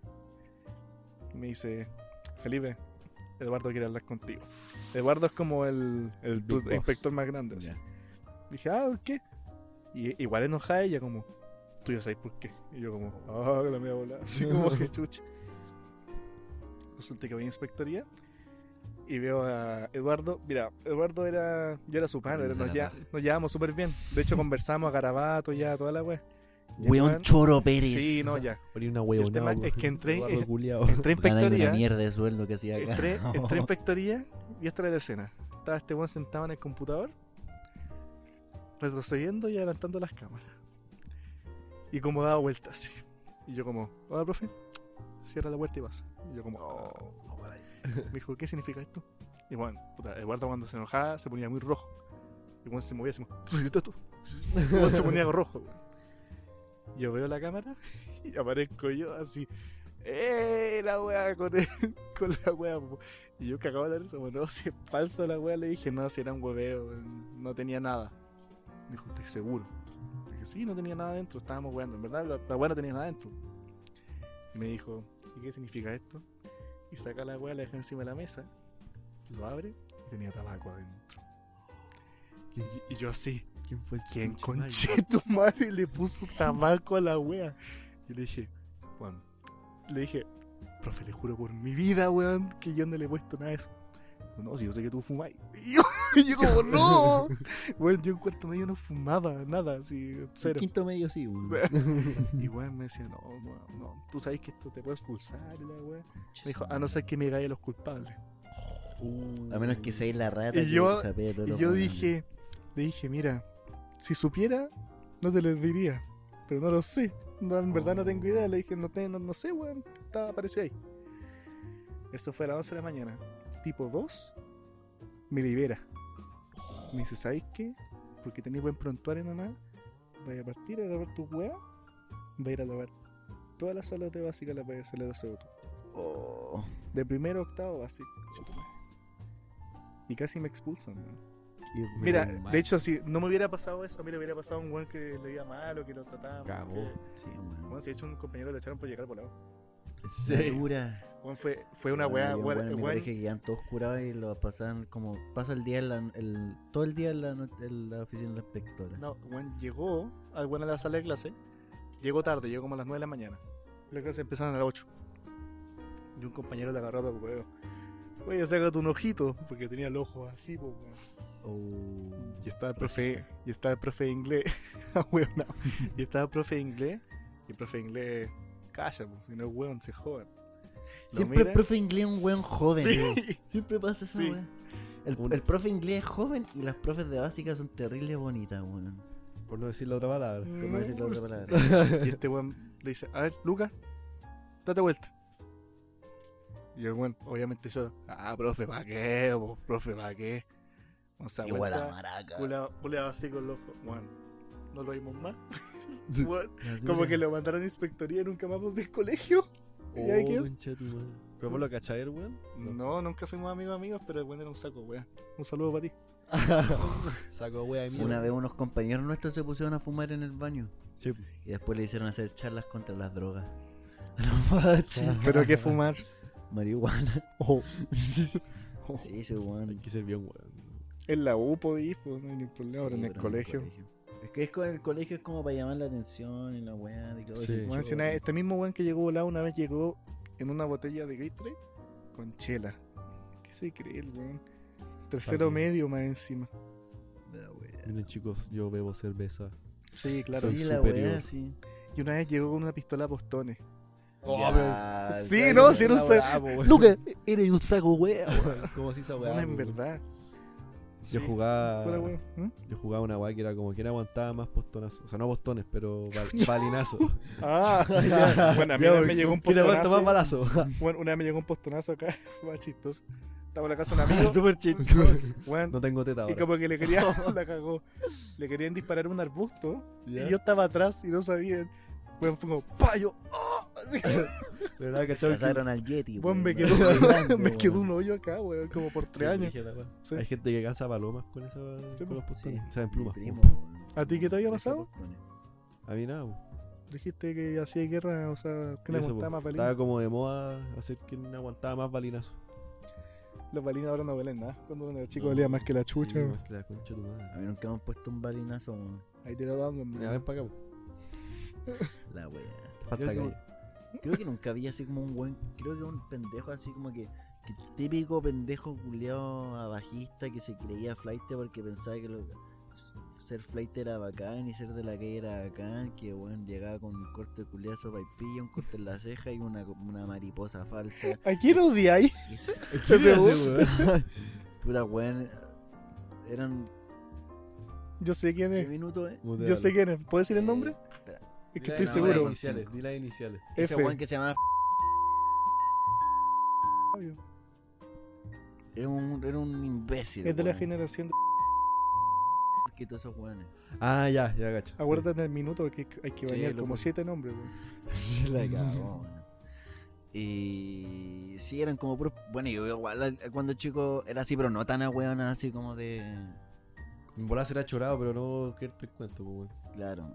Y me dice, Felipe, Eduardo quiere hablar contigo. Eduardo es como el, inspector más grande. Dije, ah, ¿qué? Y igual enojada ella como, tú ya sabes por qué. Y yo como, ah, la media bola. Así como que chucha. Resulta que voy a inspectoría y veo a Eduardo. Mira, Eduardo era. Yo era su padre, nos, llevamos súper bien. De hecho, conversamos a Garabato ya, toda la wea. Weón Choro Pérez. Sí, no, ya. Ponía una El tema es que entré-. Entré a Ganándome una inspectoría. mierda de sueldo que hacía acá. Entré, entré a inspectoría y esta era la escena. Estaba este weón sentado en el computador, retrocediendo y adelantando las cámaras. Y como daba vueltas. Y yo como, hola profe, cierra la puerta y pasa. Y yo como, "Oh". me dijo, ¿qué significa esto? Y bueno, puta, Eduardo cuando se enojaba se ponía muy rojo. Y cuando se movía así, como, ¿tú se ponía rojo. Yo veo la cámara y aparezco yo así. ¡Eh! La weá con, el- con la po". Y yo cagaba la risa, bueno, si es falso la weá, le dije, no, si era un hueveo, no tenía nada. Me dijo, ¿estás seguro? Dije, sí, no tenía nada dentro, estábamos weando. En verdad, la, la weá no tenía nada dentro. Y me dijo, ¿y qué significa esto? Y saca la weá, la deja encima de la mesa, lo abre y tenía tabaco adentro. Y, y yo así, ¿Quién fue el ¿quién conche tu madre le puso tabaco a la wea? Y le dije, Juan, le dije, profe, le juro por mi vida, weón, que yo no le he puesto nada de eso. No, si yo sé que tú fumáis. Y yo, y yo como, no. Weón, yo en cuarto medio no fumaba nada, así, cero. Quinto medio sí, weón. Y weón me decía, no, no, no, tú sabes que esto te puede expulsar, y la wea. Me dijo, a no ser que me a los culpables. A menos que seáis la rata Y que yo- Y yo dije, le dije, mira, si supiera, no te lo diría. Pero no lo sé. No, en verdad no tengo idea. Le dije, no, te- no, no sé, weón. Estaba, apareció ahí. Eso fue a las 11 de la mañana. Tipo 2, me libera. Me dice, ¿sabéis qué? Porque tenéis buen prontuario nada Vaya a partir a lavar tu weá. Va a ir a lavar todas las salas de básica, las vaya a hacer hacer tú. Oh, De primero a octavo básico. Y casi me expulsan, Mira, mal. de hecho, si no me hubiera pasado eso, a mí le hubiera pasado a un weón que le iba mal o que lo trataba. Cagó. Sí, que- Weón, si de hecho un compañero le echaron por llegar por lado. La fue, fue una Bueno, weá, weón en mi weón, colegio que quedan todos curados y lo pasan como. Pasa el día en la, el, todo el día en la, en la oficina de la inspectora. No, weón, llegó al weón a la sala de clase. Llegó tarde, llegó como a las 9 de la mañana. Las clases empezaron a las 8. Y un compañero le agarró para huevo. Oye, sácate un ojito, porque tenía el ojo así, po, weón. Oh. Y estaba el profe, y estaba el profe de inglés. Ah. Y estaba el profe de inglés. Y el profe de inglés, calla, pues, si no es weón, se jodan. Siempre el profe inglés es un weón joven. Sí. weón. Siempre pasa esa Sí. weá. El, Un- el profe inglés es joven y las profes de básica son terribles bonitas, weón. Por no decir la otra palabra. Por no decir la otra palabra. Y este weón le dice, a ver, Lucas, date vuelta. Y el weón, obviamente yo, ah, profe, ¿para qué? profe, ¿para qué? O sea, Igual a maraca. culeado así con los ojos. Weón, no lo vimos más. Weón, como que lo mandaron a inspectoría y nunca más volví al colegio. ¿Y ahí Oh, quedó? concha tu madre. ¿Pero vos lo cachai, el weón? No, nunca fuimos amigos amigos, pero el weón era un saco, weón. Un saludo para ti. Saco wea de Sí. Una vez unos compañeros nuestros se pusieron a fumar en el baño Sí. y después le hicieron hacer charlas contra las drogas. Machos. Pero que fumar. Marihuana. Oh. Sí, ese weón. Hay que ser bien weón. En la U podís, pues no hay ningún problema, Sí, en el pero colegio. Es que es con el colegio es como para llamar la atención y la weá. Oye, Sí. si este mismo weón que llegó volado una vez llegó en una botella de Gatorade con chela. ¿Qué se cree el weón? Tercero medio más encima. La weá. Miren chicos, yo bebo cerveza. Sí, claro. Soy Sí, la weá, sí. Y una vez llegó con una pistola a postones. Ya, Sí, no, si era un la sa- weá, po, weón. Lucas, eres un saco weón. ¿Cómo así esa No, weá? en po? verdad. Yo Sí, jugaba. fuera. ¿Mm? Yo jugaba una weá que era como quien aguantaba más postonazos. O sea, no postones, pero bal- balinazos. Ah, ya. Bueno, a mí me llegó un ¿Quién aguanta más postonazo. balazo? Bueno, una vez me llegó un postonazo acá. Más chistoso. Estaba en la casa de un amigo. Súper chistoso. no tengo teta y como que le querían, la cagó. Le querían disparar un arbusto. ¿Ya? Y yo estaba atrás y no sabían. Bueno, fue como, ¡pa! Yo, ¡ah! De verdad, ¿cachai? Pasaron al Yeti. Weón, me weón, quedó, me quedó weón. un hoyo acá, weón, como por tres años. Sí. Hay gente que cansa palomas con, esa, Sí, con los Sí, postones. O sea, en plumas. primo, weón. ¿A ti qué te había pasado? A mí nada. po. Dijiste que hacía guerra, o sea, que Eso, aguantaba más Estaba como de moda hacer que aguantaba más balinazo. Los balines ahora no valen nada. Cuando uno era chico valía más que la chucha. Sí, weón. más que la concha de tu madre. A mí nunca me han puesto un balinazo, weón. Ahí te lo dan, Ya ven para acá. La wea. Falta Creo que, creo que nunca había así como un buen. Creo que un pendejo así como que. que típico pendejo culeado abajista que se creía flight porque pensaba que lo- ser flight era bacán y ser de la calle era bacán. Que bueno, llegaba con un corte de culiazo paipilla, un corte en la ceja y una, una mariposa falsa. ¿A quién odiáis? Pregunto. Puta weón. Eran. Yo sé quién ¿Qué es. minutos, eh? Yo sé quién es. ¿Puedo decir el nombre? Es que estoy seguro. iniciales, di las iniciales. Ese weón que se llamaba. Era un, era un imbécil. Es de la generación de... Que todos esos weones. Ah, ya, ya, gacho. Acuérdate del minuto porque hay que bañar como siete nombres, weón. Se la cagó. Y sí, eran como puros. Bueno, yo igual al- cuando chico era así, pero no tan a weón, así como de. En bola será chorado, pero no quererte el cuento, pues, weón. Claro.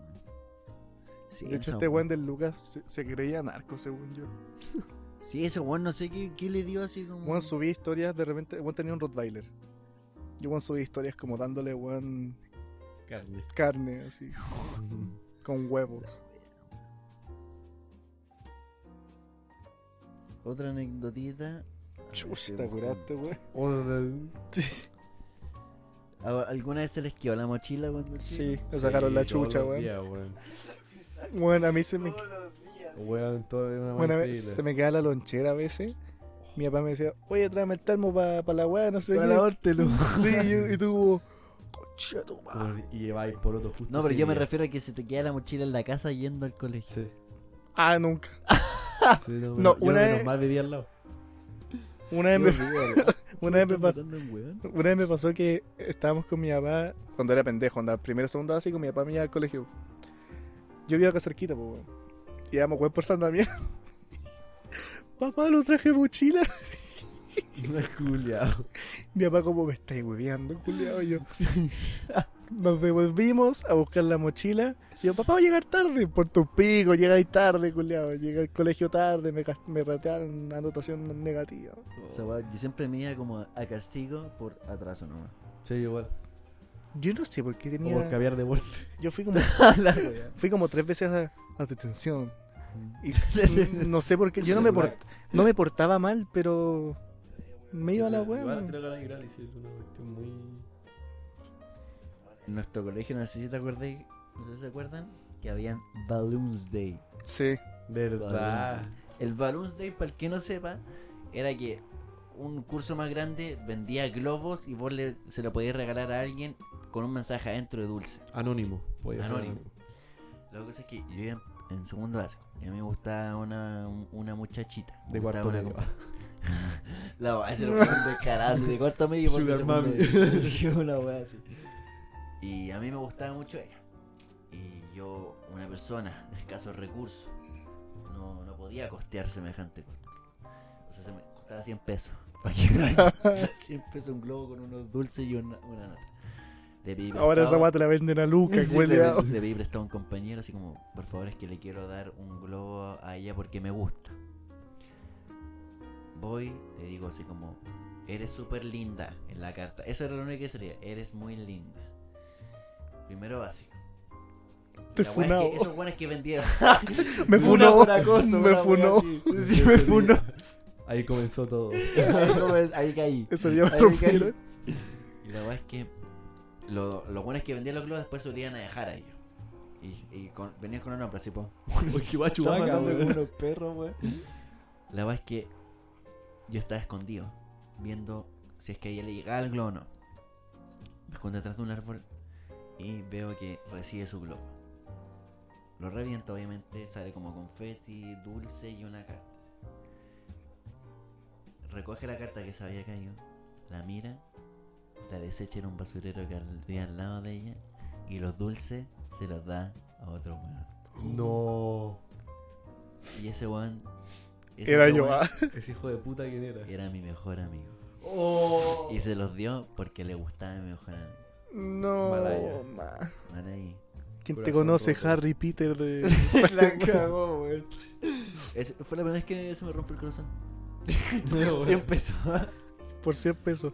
Sí, De hecho, este weón- weón del Lucas se, se creía narco, según yo. Sí, ese weón no sé qué, qué le dio así como. Juan subía historias, de repente, Juan tenía un Rottweiler. Y Juan subía historias como dándole, Juan, Carne. carne, así, con huevos. Otra anécdotita. A ver, Chus, estoy te curaste, weón. O de- ¿A- ¿Alguna vez se les quedó la mochila cuando Sí, le sacaron la Sí, chucha, weón. Bueno, a mí se me, Weón, todo es una bueno, a se me queda la lonchera a veces. Mi papá me decía, oye, tráeme el termo para la weá, no sé Para qué. lavártelo. Sí, y, y tú, concha tu madre. Y lleváis por otro justo. No, pero yo me refiero a que se te queda la mochila en la casa yendo al colegio. Sí. Ah, nunca. Sí, no, No, yo una menos vez- mal vivía al lado. Una vez, me, vez pa- una vez me pasó que estábamos con mi papá, cuando era pendejo, andaba primero, segundo así, con mi papá me iba al colegio. Yo vivía acá cerquita, pues, weón. Íbamos, weón, por San Damián. papá, no traje mochila. No es culiao. Mi papá como me estáis hueveando, culiao. Y yo. Nos devolvimos a buscar la mochila. Y yo, papá, voy a llegar tarde. Por tu pico, llegáis tarde, culiao. Llegué al colegio tarde, me, me ratearon anotación negativa. O sea, weón, yo siempre me iba como a castigo por atraso nomás. Sí, igual. Yo no sé por qué O tenía. por caviar de vuelta. Yo fui como, weá. fui como tres veces a, a detención. Y no sé por qué. Yo no me, por- no me portaba mal, pero. Me iba a la muy. En nuestro colegio, no sé si te acordáis, no sé si se acuerdan, que habían Balloons Day. Sí. Verdad. El Balloons Day, para el que no sepa, era que un curso más grande vendía globos y vos le, se lo podías regalar a alguien con un mensaje adentro de dulce. Anónimo. podía ser Anónimo. La cosa es que yo iba en, en segundo básico y a mí me gustaba una, un- una muchachita. Me De cuarto medio. La weá, ese era un descarado, así de cuarto medio Sugar mami. una weá así. Y a mí me gustaba mucho ella. Y yo, una persona de escasos recursos, no, no podía costear semejante costo. O sea, se me costaba 100 pesos. ¿Para qué ganar? 100 pesos un globo con unos dulces y una, una nota. Le pedí Ahora esa te la venden a Lucas, Sí, le, le pedí prestado a un compañero, así como, por favor, es que le quiero dar un globo a ella porque me gusta. Voy, le digo así como, eres súper linda en la carta. Eso era lo único que salía, eres muy linda. Primero básico. Te wea es que esos buenos que vendieron. Me funó. acoso, Me funó. Sí, me funó. Ahí comenzó todo. Ahí, ahí caí. Ese día me Ahí rompieron. caí. Y la weá es que lo- los buenos que vendían los globos después se lo iban a dejar a ellos. Y, y con- venían con un nombre así, pues. Uy, qué weón. unos perros, weón. La weá es que yo estaba escondido, viendo si es que a ella le llegaba el globo o no. Me escondo detrás de un árbol y veo que recibe su globo. Lo reviento, obviamente, sale como confeti, dulce y una carta. Recoge la carta que se había caído, la mira, la desecha en un basurero que había al lado de ella y los dulces se los da a otro weón. No. Y ese weón. ese Era yo, weón ah. Ese hijo de puta, ¿quién era? Era mi mejor amigo. Oh. Y se los dio porque le gustaba mi mejor amigo. No, Malaya. ma. Ahí. ¿Quién te conoce, roto. Harry Peter de. La cagó, weón. Fue la primera vez que se me rompió el corazón. No, 100 pesos. por 100 pesos?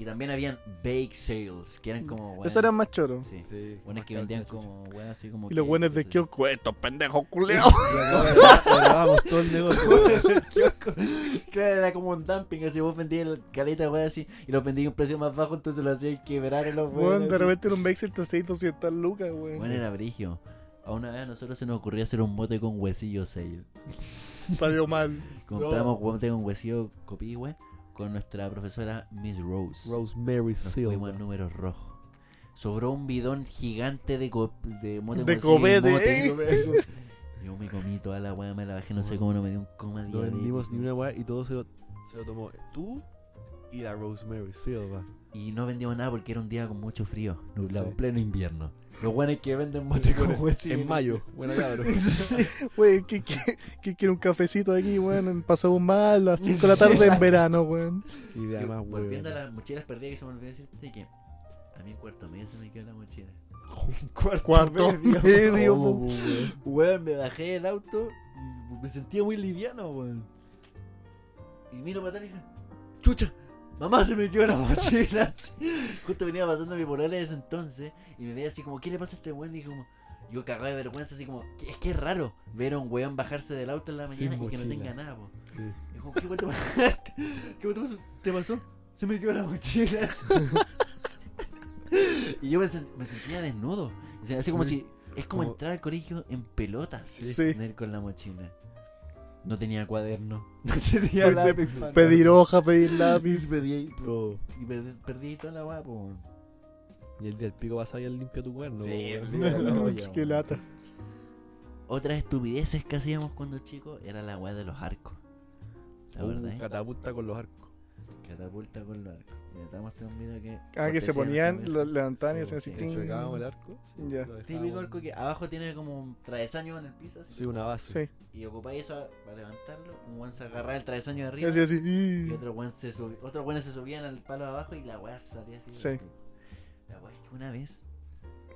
Y también habían bake sales, que eran como weones. Eso eran más choros. Sí. Sí. Buenos que vendían como weón así como. Y los buenos de kiosco, estos pendejos culeados. Grabamos todo el negocio. weón. Claro, era como un dumping, así vos vendías el caleta weón así y los vendías a un precio más bajo, entonces lo hacías quebrar a los Weón, de repente en un Bexel te hacéis 200 lucas, weón. Bueno, era brigio. A una vez a nosotros se nos ocurrió hacer un mote con huesillo sale. Salió mal. Compramos mote con huesillo copihue con nuestra profesora Miss Rose. Rosemary Nos Silva. fuimos al número rojo. Sobró un bidón gigante de, co- de mote De copete, eh. Yo me comí toda la weá, me la bajé, no sé cómo no me dio un coma No vendimos ni una weá y todo se lo, se lo tomó tú y la Rosemary Silva. Y no vendíamos nada porque era un día con mucho frío, nublado, Sí. pleno invierno. Los buenos que venden mote con. En mayo. Buena cabrón. Weón, ¿qué, qué, qué quiere un cafecito aquí, weón? Pasamos mal a las 5 de la tarde en verano, weón. Y de Y además, Volviendo a weón. las mochilas perdidas que se me olvidó decirte que a mí en cuarto medio se me quedó la mochila. Cuarto medio, po. ¿Cómo, weón? Weón, me bajé del auto y me sentía muy liviano, weón. Y miro para atrás y dije, chucha, mamá se me quedó la mochila. Justo venía pasando mi polola de ese entonces y me veía así como, ¿qué le pasa a este weón? Y como, yo cagado de vergüenza, así como, "¿Qué- es que es raro ver a un weón bajarse del auto en la Sin mañana y que no tenga nada, po. Sí. Y como, ¿qué weón te pasó? ¿Qué weón te pasó? ¿Te pasó? Se me quedó la mochila. y yo me, sen- me sentía desnudo. O sea, así como si. Es como, Como- entrar al colegio en pelota. Sí. Ir con la mochila. No tenía cuaderno. No tenía lápiz. Pedir hoja, pedir lápiz. Y perdí, Todo. y perdí, perdí toda la guapa, po. Y el día del pico vas a ir al limpio tu cuerno. Sí, el día Qué lata. Otras estupideces que hacíamos cuando chicos era la weá de los arcos. ¿La Uh, verdad? Catapulta con los arcos. Catapulta con los arcos. Mira, te voy a mostrar un video que. Ah, que se ponían, lo levantaban y Sí, hacían así. Chocábamos el arco. sí, Ya. Típico arco que abajo tiene como un travesaño en el piso. Así, Sí, una base. Sí, Y ocupáis eso para levantarlo. Un buen se agarraba el travesaño de arriba. así, así. Y otro buen se subía, otros buenos se subían al palo de abajo y la weá salía así. Sí. La weá es que una vez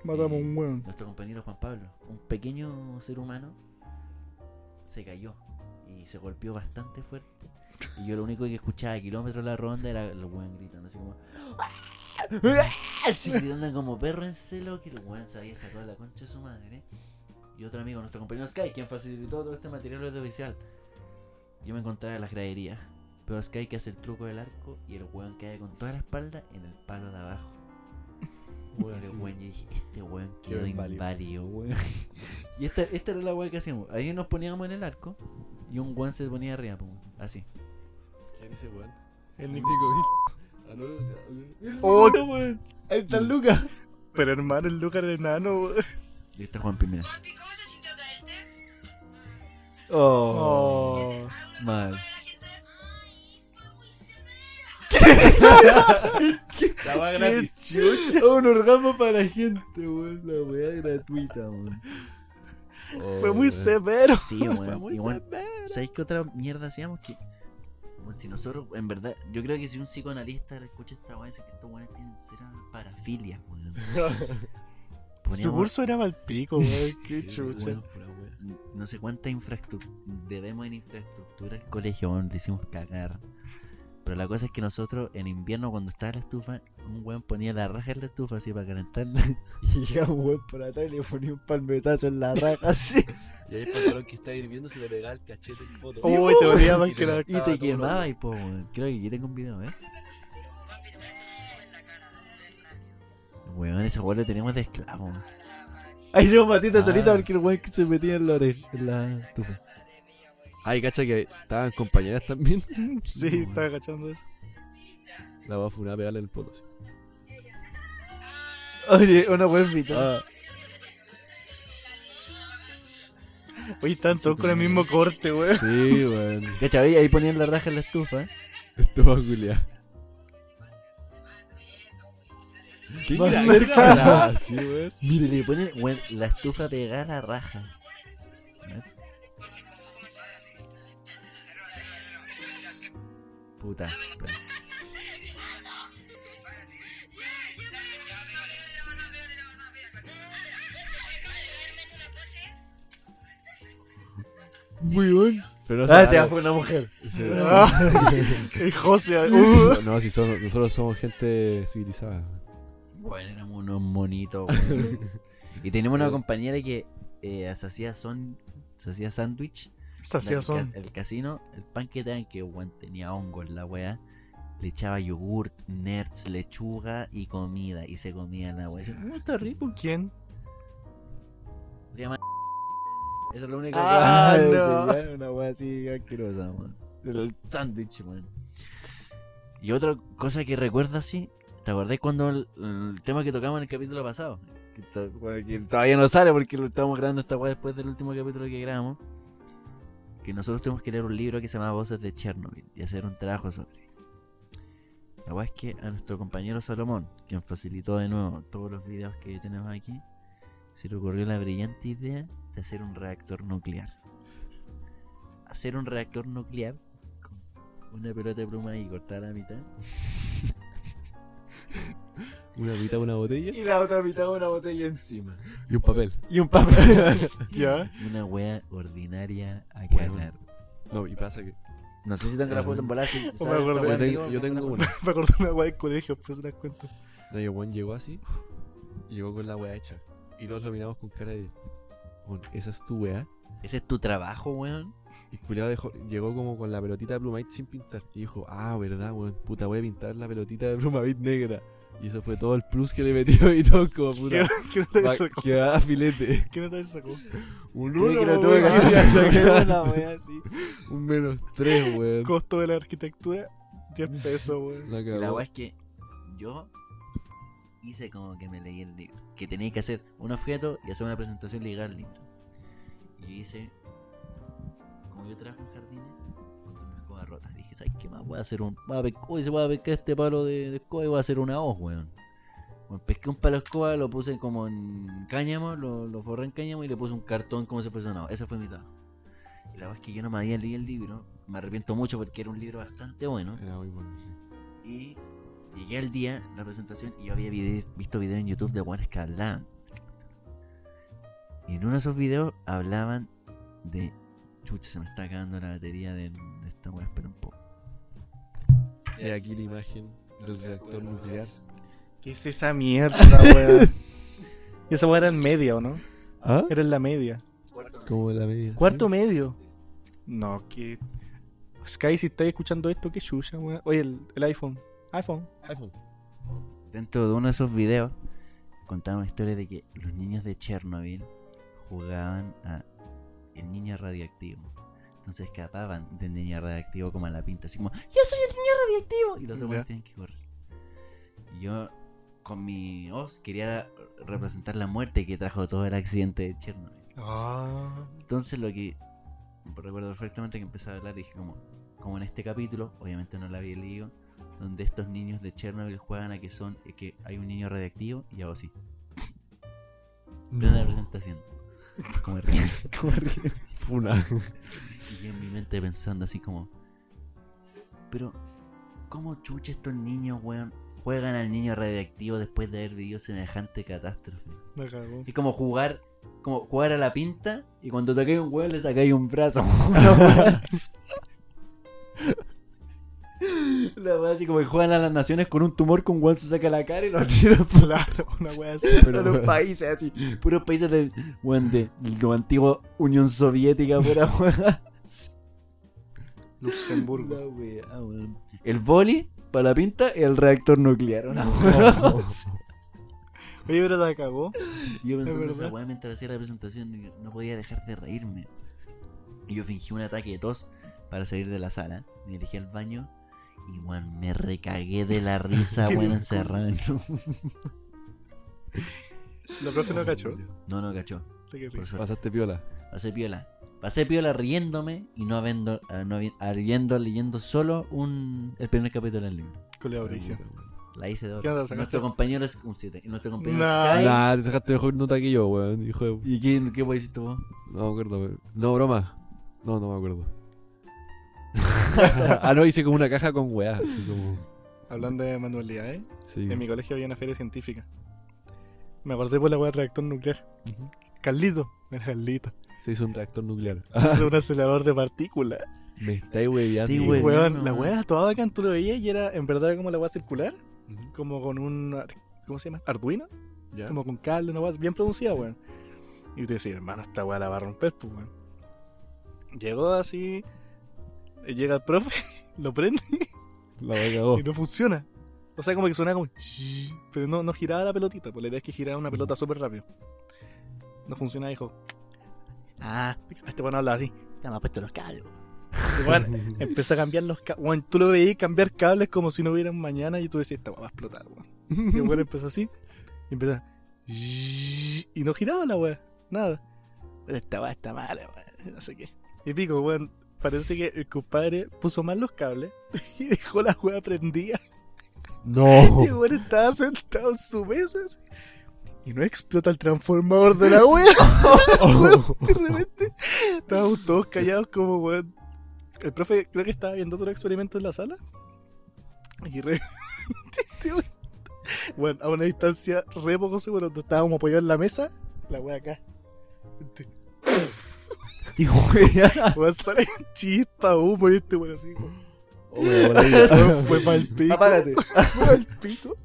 Matamos a un weón. nuestro compañero Juan Pablo, un pequeño ser humano, se cayó y se golpeó bastante fuerte. Y yo lo único que escuchaba a kilómetros la ronda era el weón gritando así como. Así gritando como perro en celo que el weón se había sacado la concha de su madre. Y otro amigo, nuestro compañero Sky, quien facilitó todo este material audiovisual. Yo me encontraba en las graderías. Pero Sky que hace el truco del arco y el weón cae con toda la espalda en el palo de abajo. Weón, Y el así. weón, yo dije, este weón Quedó inválido. weón. y esta, esta era la weá que hacíamos. Ahí nos poníamos en el arco y un weón se ponía arriba, po, así. ¿Quién dice, weón? El Nico. Ah, no, no, no. Oh, Ahí está Lucas. pero hermano, el Lucas era enano, weón. Y está Juan Primera. Papi, ¿cómo te sintió caerte? Oh, Oh. mal. La va Qué gratis. chucha. un orgasmo para la gente, weón. La weá gratuita, weón. Fue muy severo. Sí, Fue weón. muy Igual, severo. ¿sabéis qué otra mierda hacíamos? Que, weón, si nosotros, en verdad, yo creo que si un psicoanalista escucha esta weá, dice que estos weones tienen cera parafilia, weón. Su curso era mal pico, weón. Qué chucha. weón. no sé cuánta infraestructura debemos en infraestructura al colegio, weón, le hicimos cagar. Pero la cosa es que nosotros en invierno cuando estaba la estufa, un weón ponía la raja en la estufa así para calentarla. Y llegaba un weón por atrás y le ponía un palmetazo en la raja así. Y ahí el pantalón que está hirviendo se le pegaba el cachete en foto. Uy, te dolía más Y que la. Y te quemaba y po, weón. Creo que aquí tengo un video, ¿eh? Un en. Weón, ese weón lo tenemos de esclavo. Ahí hicimos patita Ah. solita porque el weón que se metía en la oreja, en la estufa. Ay, cacha que estaban compañeras también. Sí, estaba agachando eso. La va a funar a pegarle el poto. Oye, una weón vital. Oye, estaban todos con el mismo corte, weón. Sí, weón. ¿Cachai? Ahí ponían la raja en la estufa. Esto va a culiar. ¿Qué Más cerca. Sí. Mire, le ponen weón, la estufa pegada a la raja. Puta. espera. Weón. Pero no Ah, se te fue una mujer. Sí. Ah, el José. uh. No, si son, nosotros somos gente civilizada. Bueno, éramos unos monitos. Y teníamos una compañera que eh, se hacía son, se hacía sándwich. El casino, el pan que te dan que weón, tenía hongos la weá. Le echaba yogurt, nerds, lechuga y comida. Y se comía la weá. "Mm, está rico. ¿Quién? Se llama. Esa es la única Ah, que no. se llama, Una weá así asquerosa, man. El sándwich, man. Y otra cosa que recuerdo así, ¿te acordás cuando el, el tema que tocamos en el capítulo pasado? Que, to- bueno, que todavía no sale porque lo estamos grabando esta weá después del último capítulo que grabamos. Que nosotros tuvimos que leer un libro que se llama Voces de Chernobyl y hacer un trabajo sobre. La weá es que a nuestro compañero Salomón, quien facilitó de nuevo todos los videos que tenemos aquí, se le ocurrió la brillante idea de hacer un reactor nuclear. Hacer un reactor nuclear con una pelota de pluma y cortar a la mitad. Una mitad de una botella Y la otra mitad una botella encima. y un papel. Y un papel. ¿Ya? Una wea ordinaria a Bueno. cagar. No, y pasa que. No sé si tengo la foto en esta Yo wea, tengo, una. Me acordé de una weá del colegio, pues se las cuento. No, y el weón llegó así. Llegó con la weá hecha. Y todos lo miramos con cara de. "Weón, esa es tu weá. foto. Ese es tu trabajo, weón. Y culiado dejó, llegó como con la pelotita de Plumavit sin pintar. Y dijo, ah, verdad, weón, puta, voy a pintar la pelotita de Plumavit negra. Y eso fue todo el plus que le metió y todo como puta. ¿Qué, nota te sacó? Quedaba filete. ¿Qué nota te sacó? Un uno, que lo tuve que hacer. Una wea así. Un menos tres, weón. Costo de la arquitectura, 10 pesos, weón. La Y. La weá es que yo hice como que me leí el libro. Que tenía que hacer un objeto y hacer una presentación ligada al libro. Y hice. Como yo trabajo en jardines, encontré una escoba rota. Dije, ¿sabes qué más? Voy a hacer un. Voy a pe- Hoy se voy a pescar este palo de, de escoba y voy a hacer una hoz, weón. Bueno, pesqué un palo de escoba, lo puse como en cáñamo, lo, lo forré en cáñamo y le puse un cartón como si fuese una hoz. Ese fue mi trabajo. Y la verdad es que yo no me había leído el libro. Me arrepiento mucho porque era un libro bastante bueno. Era muy bueno, sí. Y llegué al día, la presentación, y yo había visto videos en YouTube de buenas que hablaban. Y en uno de esos videos hablaban de. Chucha, se me está acabando la batería de, de esta weá, espera un poco. Y aquí la imagen del reactor nuclear. ¿Qué es esa mierda, weón? Esa weá era en media, ¿o no? ¿Ah? Era en la media. Como en la media. ¿Cuarto medio? No, que. Sky, si estáis escuchando esto, qué chucha, weón. Oye, el, el iPhone. iPhone. iPhone. Dentro de uno de esos videos contaban una historia de que los niños de Chernobyl jugaban a el niño radioactivo. Entonces escapaban del niño radioactivo como a la pinta, así como, ¡Yo soy el niño radioactivo! Y los otros tienen que correr. Y yo, con mi hoz, quería representar la muerte que trajo todo el accidente de Chernobyl. Ah. Entonces lo que recuerdo perfectamente que empecé a hablar dije como, como en este capítulo, obviamente no lo había leído, donde estos niños de Chernobyl juegan a que son eh, que hay un niño radiactivo y hago así. Plena presentación. Como ríen, como ríen. Funa. Y yo en mi mente pensando así como, pero ¿cómo chucha estos niños, weón, juegan al niño radiactivo después de haber vivido semejante catástrofe? Me cagó. Es como jugar, como jugar a la pinta y cuando tocáis un huevo le sacáis un brazo. Una wea así. La wea así como que juegan a las naciones con un tumor con weón se saca la cara y lo tira Claro, una weá así. los países así. Puros países de weón de la antigua Unión Soviética, pura wea. Luxemburgo. La wea, weón. El boli para la pinta y el reactor nuclear. Una wea. Oye, pero la cagó. Yo pensando esa weá mientras hacía la presentación y no podía dejar de reírme. Y yo fingí un ataque de tos para salir de la sala. Me dirigí al baño y weón, me recagué de la risa, weón, encerrado La profe no cachó. No, no cachó. Te. Pasaste piola. Pasé piola. Pasé piola riéndome y no habiendo, ah, no habi- habiendo leyendo solo un, el primer capítulo del libro. La hice de ¿Qué onda, oro. Nuestro compañero es un 7. Y nuestro compañero Nah. Sky. Nah, te sacaste mejor nota que yo, weón. Hijo de... ¿Y qué, qué a decir tú? No me acuerdo, weón. No, broma. No, no me acuerdo. ah, no, hice como una caja con weá. como... Hablando de manualidades, Sí. en mi colegio había una feria científica. Me acordé por la weá del reactor nuclear. Carlito, era Carlito. Se hizo un reactor nuclear. Es un acelerador de partículas. Me estáis hueveando. Sí, güey. weón, no, la weá era toda bacán, tú lo veías y era en verdad como la weá circular, como con un. ¿Cómo se llama? Arduino, como con cable, una weá bien producida, weón. Y te decía, hermano, esta weá la va a romper, pues, weón. Llegó así, llega el profe, lo prende La cagó. y no funciona. O sea, como que sonaba como. Pero no, no giraba la pelotita, pues la idea es que giraba una pelota súper rápido. No funcionaba, dijo. Ah, este weón habla así. Ya me ha puesto los cables, weón, Empezó a cambiar los cables. Weón, tú lo veías cambiar cables como si no hubieran mañana y tú decías, esta va a explotar, weón. Y el weón empezó así y empezó. Y no giraba la weá, nada. Esta weá está mala, weón. No sé qué. Y pico, weón. Parece que el compadre puso mal los cables y dejó la weá prendida. No. Y weón estaba sentado en su mesa así, Y no explota el transformador de la weá. De repente estábamos todos callados como weón. El profe creo que estaba viendo otro experimento en la sala. Y re... este weón- bueno, a una distancia re poco seguro, donde estábamos apoyados en la mesa, la wea acá. Güey, Weón, sale chispa, humo y este weón así. como- Oh, fue para el piso. Apágate. Fue al piso.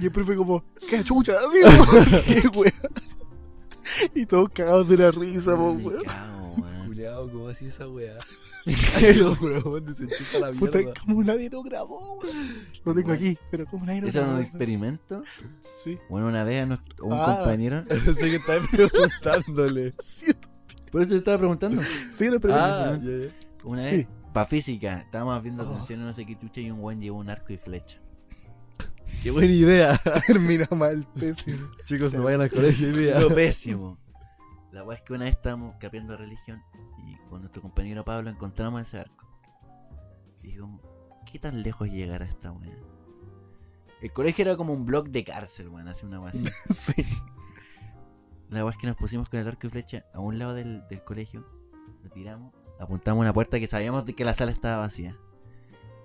Y el profe como, qué chucha, qué wea. Y todos cagados de la risa, po, weón. Culeado, ¿cómo así esa weá? El weón la Puta, como nadie lo grabó, weón. Lo tengo aquí, pero como nadie lo ¿Eso era grabó. un experimento? Sí. Bueno, una vez a un Ah. compañero. sé que estaba preguntándole. Por eso te estaba preguntando. sí, no, pero Ah. Una Sí. vez, para física, estábamos viendo Oh. atención no sé qué chucha y un buen llevó un arco y flecha. Qué buena idea. termina mal, pésimo. Chicos, no vayan al colegio hoy día. Lo pésimo. La weá es que una vez estábamos capeando religión y con nuestro compañero Pablo encontramos ese arco. Y digo, ¿qué tan lejos llegará esta weá? El colegio era como un block de cárcel, weón, así una weá así. Sí. La weá es que nos pusimos con el arco y flecha a un lado del, del colegio, lo tiramos, apuntamos a una puerta que sabíamos de que la sala estaba vacía.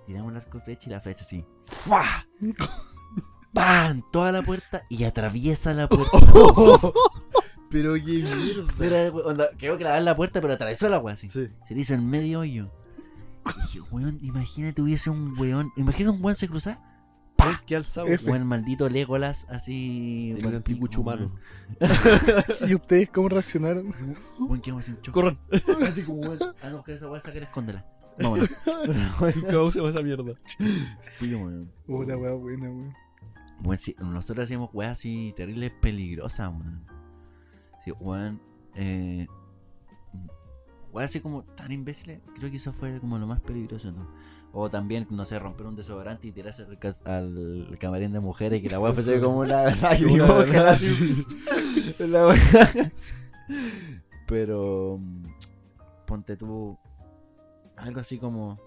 Tiramos el arco y flecha y la flecha así. ¡Fua! ¡Pam! Toda la puerta y atraviesa la puerta. Pero qué mierda. Era, onda, quedó clavada en la puerta, pero atravesó la weá así. Sí. Se le hizo en medio hoyo. Y dije, weón, imagínate hubiese un weón. Imagínate un weón se cruzaba. ¡Pah! Qué alzado. F. Weón, maldito Legolas, así. El anticucho humano. ¿Y ustedes cómo reaccionaron? Quedamos sin choque. Corran. Así como, weón. Ah, no, que esa weá sacar, escóndela. Vámonos. Pero, weón, ¿Cómo usamos esa mierda? Sí, weón. Una weá buena, weón. Bueno, sí, nosotros hacíamos weas así terribles peligrosas, weón. Sí, weón. Eh, weas así como tan imbéciles. Creo que eso fue como lo más peligroso, ¿no? O también, no sé, romper un desodorante y tirarse al, al camarín de mujeres y que la wea fuese como una. Pero, mm, ponte tú algo así como.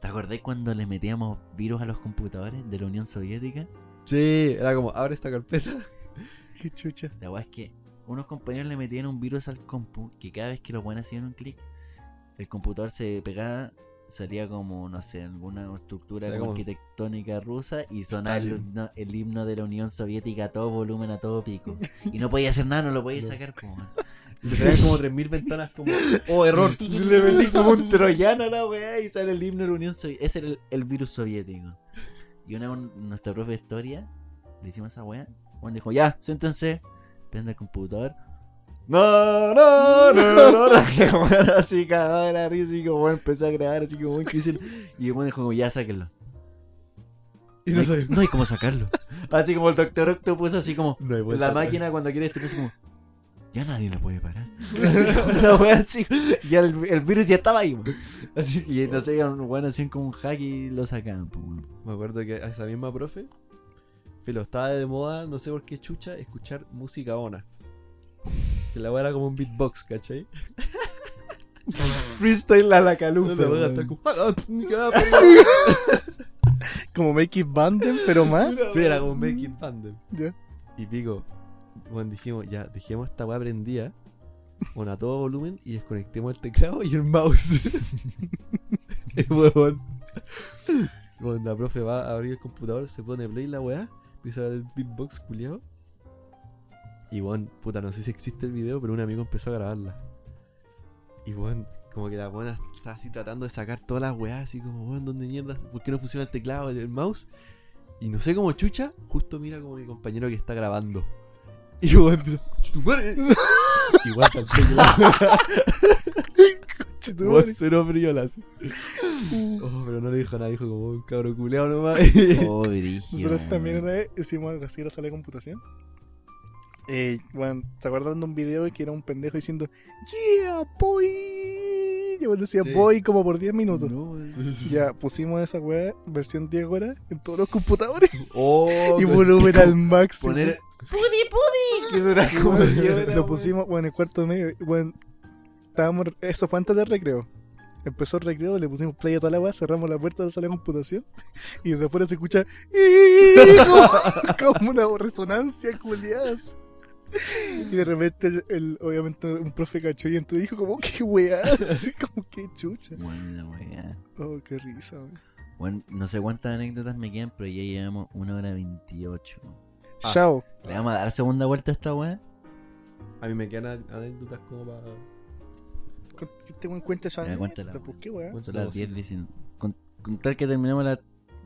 ¿Te acordás cuando le metíamos virus a los computadores de la Unión Soviética? Sí, era como, abre esta carpeta. Qué chucha. La weá es que unos compañeros le metían un virus al compu que cada vez que los buenos hacían un clic, el computador se pegaba, salía como, no sé, alguna estructura Salía como como arquitectónica rusa y sonaba el, himno- el himno de la Unión Soviética a todo volumen, a todo pico. Y no podía hacer nada, no lo podía No. sacar como. Y te traían como 3.000 ventanas como, oh, error. Le metí como un troyano a la weá y sale el himno de la Unión Soviética. Ese era el, el virus soviético. Y una un- nuestra profe de historia le hicimos esa weá. Juan dijo, ya, siéntense, prende el computador. No, no, no, no, no. Que weón así cagado de la risa y como empezó a grabar así como que dicen. Y weón dijo, como, ya sáquenlo. Y No no hay, no cómo sacarlo. Así como el doctor Octopus, así como No la máquina cuando quiere esto como ya nadie lo puede parar Así como la wea así ya el, el virus ya estaba ahí po. así y no sé un weón hacían como un hack y lo sacaban weón. Me acuerdo que a esa misma profe, Filo, estaba de moda, no sé por qué chucha, escuchar música ona. Que la weá era como un beatbox, ¿cachai? freestyle a la No, calufa la como, "Ah, ah, Como Make It Banden, pero más. Sí, era como Make It Band. Ya. Y pico, bueno, dijimos, ya, dejemos esta weá prendida, bueno, a todo volumen y desconectemos el teclado y el mouse. el huevón. Cuando la profe va a abrir el computador, se pone play la weá, empieza el beatbox culiado. Y bueno, puta, no sé si existe el video, pero un amigo empezó a grabarla. Y weón, como que la buena está así tratando de sacar todas las weas, así como, weón, ¿dónde mierda? ¿Por qué no funciona el teclado y el mouse? Y no sé cómo chucha, justo mira como mi compañero que está grabando. Y empiezo, "Concha tu madre". Igual la Weón, cero frío la hace. Oh, pero no le dijo nada, dijo como un cabro culeado nomás. Oh, Nosotros también una vez hicimos algo así en la sala de computación. Eh, bueno, ¿se acuerdan de un video que era un pendejo diciendo Yeah, boy? Y bueno, decía Sí. boy como por 10 minutos. No. Ya pusimos esa weá, versión 10 horas, en todos los computadores. Oh, y volumen al máximo. Poner. ¡Pudi, pudi! Como bueno, 10 horas, lo pusimos, bueno, en el cuarto medio. Bueno, estábamos, eso fue antes del recreo. Empezó el recreo, le pusimos play a toda la weá, cerramos la puerta de la sala de computación. Y desde afuera se escucha como, como una resonancia culiadas. Y de repente, el, el- obviamente, un profe cachó y entró y dijo, como, qué weá, así como, qué chucha. Buena weá. Oh, qué risa. Bueno, no sé cuántas anécdotas me quedan, pero ya llevamos una hora 28. Ah. Chao. ¿Le vamos a dar segunda vuelta a esta weá? A mí me quedan anécdotas como para. Que te cuenta esa anécdota, cuéntala, pues, qué weá. Son las 10, 19. Con, con tal que terminemos las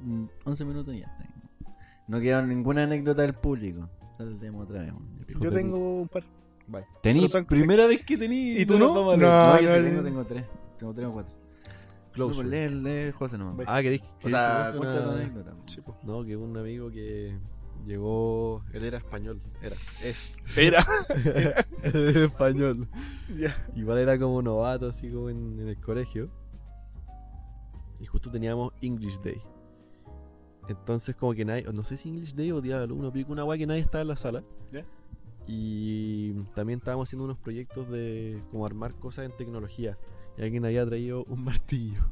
mm, 11 minutos y ya está. No queda ninguna anécdota del público. Otra vez. Yo tengo un par. Bye. Tení, Pero son- primera vez que tení. ¿Y tú no? No. No, yo no, tengo, tengo tres. Tengo tres o cuatro. Close. No, pues lee, lee José nomás. Ah, ¿queréis O sea, cuenta una- anécdota. Sí, pues. No, que un amigo que llegó. Él era español. Era. Es. Era. Él era español. ya. Igual era como novato, así como en, en el colegio. Y justo teníamos English Day. Entonces, como que nadie. No sé si English Day o Día del Alumno, pico una guay que nadie estaba en la sala. Ya. Y también estábamos haciendo unos proyectos de como armar cosas en tecnología. Y alguien había traído un martillo.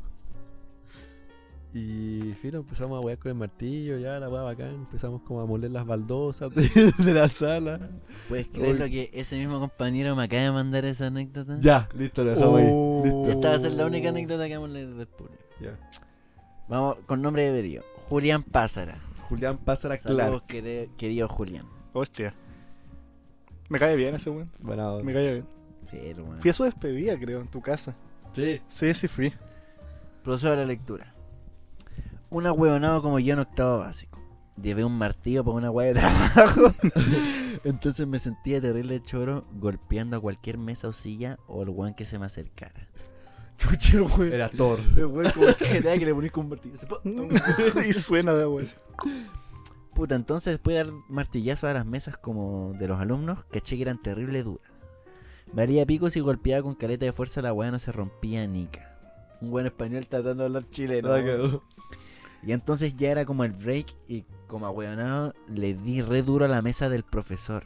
Y filo, empezamos a wear con el martillo, ya la weá bacán. Empezamos como a moler las baldosas de, de la sala. ¿Puedes creer lo que ese mismo compañero me acaba de mandar esa anécdota? Ya, listo, lo dejamos ahí. Oh. Listo. Esta va a ser la única anécdota que vamos a leer público. Ya. Vamos con nombre de verío. Julián Pázara. Julián Clark. quere- querido Julián. Hostia. Me cae bien ese weón. Bueno, Me cae bien. Sí, hermano. Fui a su despedida, creo, en tu casa. sí. Sí, sí fui. Procedo a la lectura. Un ahueonado como yo en octavo básico. Llevé un martillo para una hueá de trabajo. Entonces me sentía terrible choro golpeando a cualquier mesa o silla o el weón que se me acercara. Chucha. Era Thor. El como que GTA que le ponís con un y suena de weón. Puta, entonces después de dar martillazos a las mesas como de los alumnos, caché que eran terrible duras. Me haría pico si golpeaba con caleta de fuerza la weá no se rompía nica. Un buen español tratando de hablar chileno. Cagó. Y entonces ya era como el break y como ahueonado le di re duro a la mesa del profesor.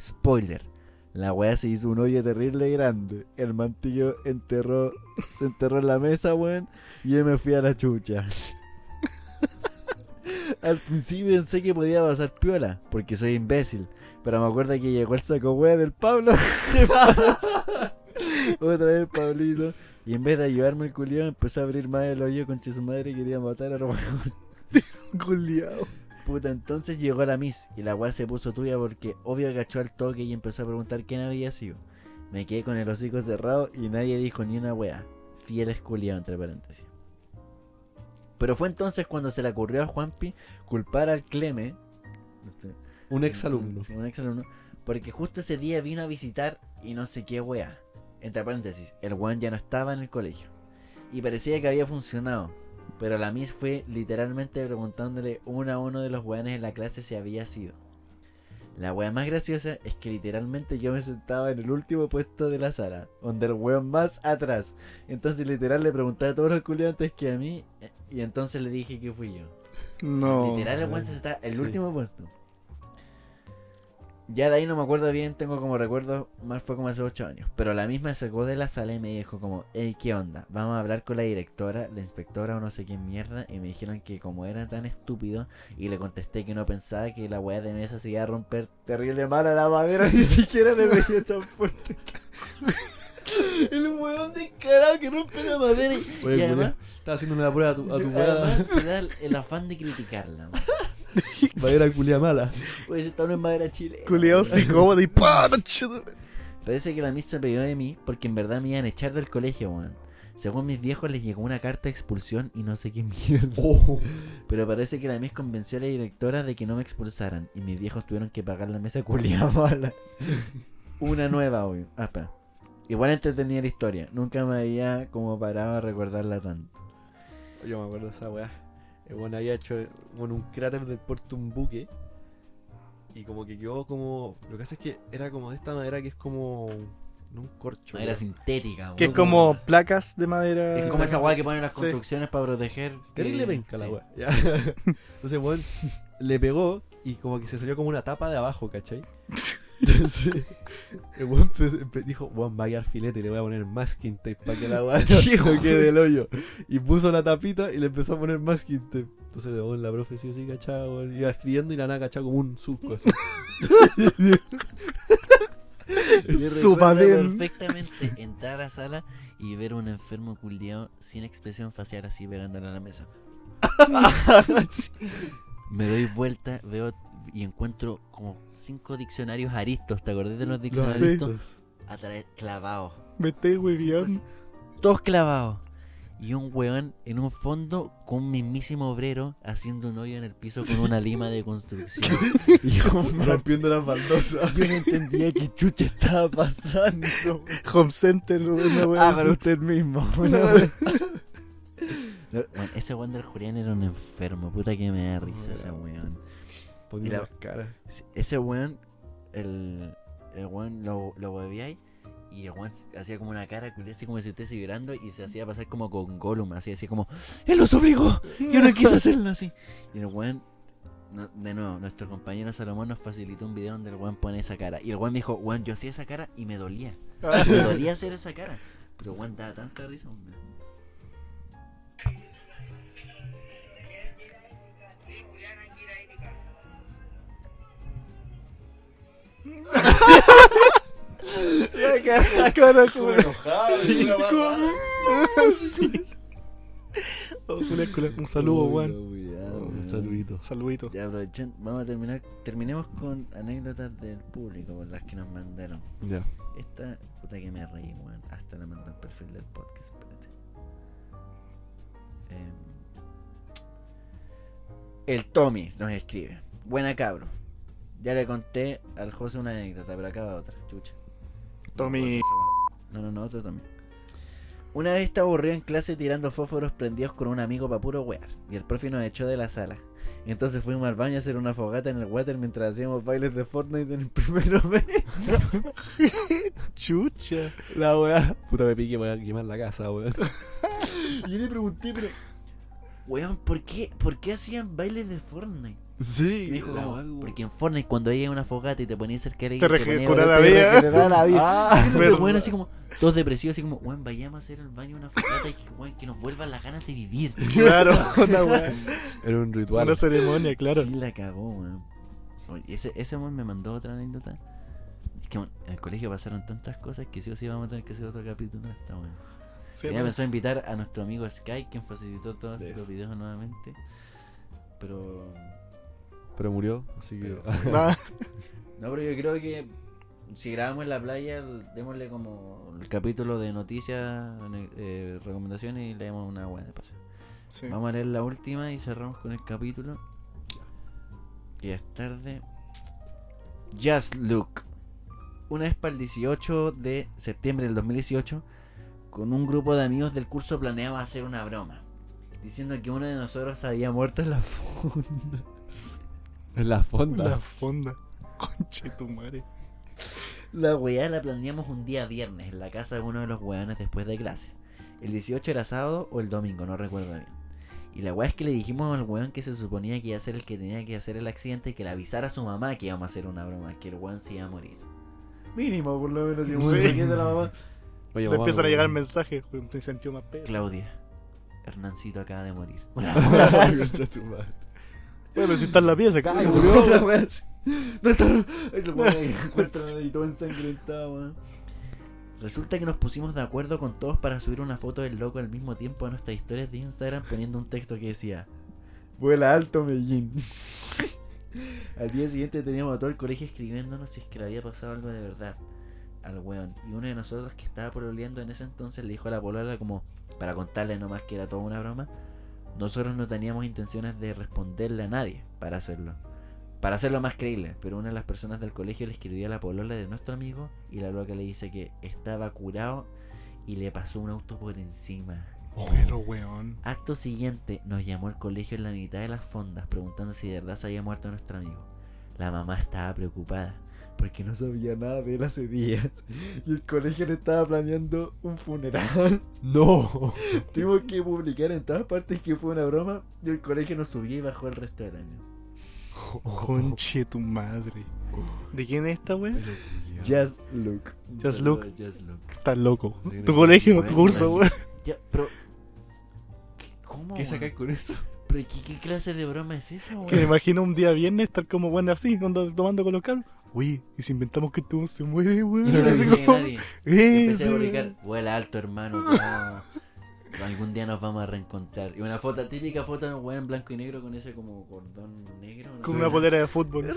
Spoiler. La weá se hizo un hoyo terrible grande. El mantillo enterró, se enterró en la mesa, weón. Y yo me fui a la chucha. Al principio pensé que podía pasar piola, porque soy imbécil. Pero me acuerdo que llegó el saco weá del Pablo. Otra vez Pablito. Y en vez de ayudarme el culiado, empezó a abrir más el hoyo con su madre y quería matar a los Goleado. Puta, entonces llegó la Miss y la weá se puso tuya porque obvio agachó al toque y empezó a preguntar quién había sido. Me quedé con el hocico cerrado y nadie dijo ni una weá. Fiel culiado entre paréntesis. Pero fue entonces cuando se le ocurrió a Juanpi culpar al Cleme. Un ex alumno. Sí, un ex alumno. Porque justo ese día vino a visitar y no sé qué weá. Entre paréntesis, el weón ya no estaba en el colegio. Y parecía que había funcionado. Pero la Miss fue literalmente preguntándole uno a uno de los weones en la clase si había sido. La wea más graciosa es que literalmente yo me sentaba en el último puesto de la sala, donde el weón más atrás. Entonces literal le pregunté a todos los culiantes que a mí, eh, y entonces le dije que fui yo. No. Literal, el weón se está el Sí. último puesto. Ya de ahí no me acuerdo bien, tengo como recuerdo, más fue como hace 8 años. Pero la misma sacó de la sala y me dijo como, hey, ¿qué onda? Vamos a hablar con la directora, la inspectora o no sé qué mierda. Y me dijeron que como era tan estúpido, y le contesté que no pensaba que la weá de mesa se iba a romper terrible mal a la madera, ni siquiera le pegué tan fuerte. El weón descarado que rompe la madera y, Oye, y además, Estaba haciendo una prueba a tu, a tu además se da el, el afán de criticarla. weón. Madera culia mala. Pues esta no es madera chilena. Culeado psicópata y ¡pah! Parece que la Miss se pegó de mí porque en verdad me iban a echar del colegio, weón. Según mis viejos les llegó una carta de expulsión y no sé qué mierda. Oh. Pero parece que la Miss convenció a la directora de que no me expulsaran y mis viejos tuvieron que pagar la mesa culiada mala. Una nueva, obvio. Ah, espera. Igual entretenía la historia. Nunca me había como parado a recordarla tanto. Yo me acuerdo de esa weá. El weón había hecho bueno, un cráter del puerto un buque. Y como que quedó como. Lo que hace es que era como de esta madera que es como. No un corcho. Era weón. sintética, Que es como placas de madera. Es como esa weá que ponen las Sí. construcciones para proteger. Terrible que- penca la sí. weá. Ya. Entonces, weón, le pegó y como que se salió como una tapa de abajo, ¿cachai? Entonces, el weón dijo, weón, va a quedar filete, le voy a poner masking tape para que la weá no quede del hoyo. Y puso la tapita y le empezó a poner masking tape. Entonces, weón, la profe sí, sí, cachaba, weón, iba escribiendo y la nada cachaba como un surco así. Su perfectamente entrar a la sala y ver un enfermo culiado sin expresión facial así pegándole a la mesa. Me doy vuelta, veo y encuentro como cinco diccionarios aristos. ¿Te acordás de los Los diccionarios Sí. aristos? Atra- clavados. Me estoy hueviando. Todos clavados. Y un weón en un fondo con un mismísimo obrero haciendo un hoyo en el piso con una lima de construcción. y yo, Rompiendo las baldosas. yo no entendía qué chucha estaba pasando. Home Center, así. Hágalo usted mismo. Una No, bueno, ese weón del Julián era un enfermo. Puta que me da risa ese weón. Poniendo las caras. Ese weón, el, el weón lo, lo hueveáis y el weón hacía como una cara así como si estuviese llorando y se hacía pasar como con Gollum, así, así como, ¡Él los obligó! Yo no quise hacerlo así. Y el weón, no- de nuevo, nuestro compañero Salomón nos facilitó un video donde el weón pone esa cara. Y el weón me dijo, weón, yo hacía esa cara y me dolía. Me dolía hacer esa cara. Pero weón daba tanta risa, hombre. La cara como. Sí, Sí. Oh, Julián, Julián, Un saludo, weá, Un saludito. Saludito. Ya aprovechen, vamos a terminar, terminemos con anécdotas del público, por las que nos mandaron. Ya. Esta puta que me reí, weón. Hasta la mandó al perfil del podcast, espérate. Em, el Tommy nos escribe. Buena cabro. Ya le conté al José una anécdota, pero acaba otra, chucha. Tommy. No, no, no, otro Tommy. Una vez estaba aburrido en clase tirando fósforos prendidos con un amigo para puro wear. Y el profe nos echó de la sala. Entonces fuimos al baño a hacer una fogata en el water mientras hacíamos bailes de Fortnite en el primero mes. Chucha. La weá. Puta, me pique, voy a quemar la casa, weón. Yo le pregunté, pero. Weón, ¿por qué, ¿por qué hacían bailes de Fortnite? Sí. Me dijo, como, porque en Fortnite cuando hay una fogata y te ponías cerca de Te ponía- cura la te vida. regeneraba la vida. Ah, weón, así como, todos depresivos, así como, weón, vayamos a hacer el baño una fogata y que, weón, que nos vuelvan las ganas de vivir. Claro, una wea. Era un ritual. Una ceremonia, claro. Sí la cagó, weón. Oye, ese, ese weón me mandó otra anécdota. Es que weón, en el colegio pasaron tantas cosas que sí o sí vamos a tener que hacer otro capítulo de esta, weón. Sí, Tenía pues. pensado invitar a nuestro amigo Sky, quien facilitó todos los videos nuevamente. Pero. Pero murió, así que. Ah, No, pero yo creo que si grabamos en la playa, démosle como el capítulo de noticias, eh, recomendaciones y leemos una buena de pase. sí. Vamos a leer la última y cerramos con el capítulo. Y es tarde. Just Look. Una vez para el 18 de septiembre del 2018, con un grupo de amigos del curso planeamos hacer una broma. Diciendo que uno de nosotros había muerto en la fonda. En la fonda. La fonda. Conche tu madre. La weá la planeamos un día viernes en la casa de uno de los weones después de clase. El 18 era sábado o el domingo, no recuerdo bien. Y la weá es que le dijimos al weón que se suponía que iba a ser el que tenía que hacer el accidente y que le avisara a su mamá que íbamos a hacer una broma, que el weón se iba a morir. Mínimo, por lo menos, si Sí. muere, ¿quién de la mamá? Oye, empiezan a llegar mensajes, me sentí más pedo. Claudia. Hernancito acaba de morir. Concha tu madre. Bueno, si está en la pieza, Ay, murió. la. No está. Ay, encuentran ahí todo ensangrentado, weón. Resulta que nos pusimos de acuerdo con todos para subir una foto del loco al mismo tiempo a nuestras historias de Instagram poniendo un texto que decía Vuela alto Medellín. al día siguiente teníamos a todo el colegio escribiéndonos si es que le había pasado algo de verdad. al weón. Y uno de nosotros que estaba pololeando en ese entonces le dijo a la polola como para contarle nomás que era toda una broma. Nosotros no teníamos intenciones de responderle a nadie para hacerlo. Para hacerlo más creíble. Pero una de las personas del colegio le escribió a la polola de nuestro amigo y la loca le dice que estaba curado y le pasó un auto por encima. Pero weón. Acto siguiente nos llamó el colegio en la mitad de las fondas preguntando si de verdad se había muerto nuestro amigo. La mamá estaba preocupada porque no sabía nada de él hace días y el colegio le estaba planeando un funeral. No. Tuvimos que publicar en todas partes que fue una broma y el colegio nos subió y bajó el resto del año. Conche tu madre. ¿De quién es esta weón? Just look. Just look. Just look. Estás loco. Tu colegio, bueno, tu curso, weón. Ya, pero. ¿qué- ¿Cómo? ¿Qué sacáis con eso? ¿Pero qué, qué clase de broma es esa, weón? Que me imagino un día viernes estar como bueno así, tomando con los cabros. Uy, y si inventamos que tú se muere, weón. Y no Así dije como, nadie. "Eh, Empecé a publicar, weón". vuela alto, hermano. no- algún día nos vamos a reencontrar. Y una foto, típica foto de un weón en blanco y negro con ese como cordón negro. no Con una polera de fútbol.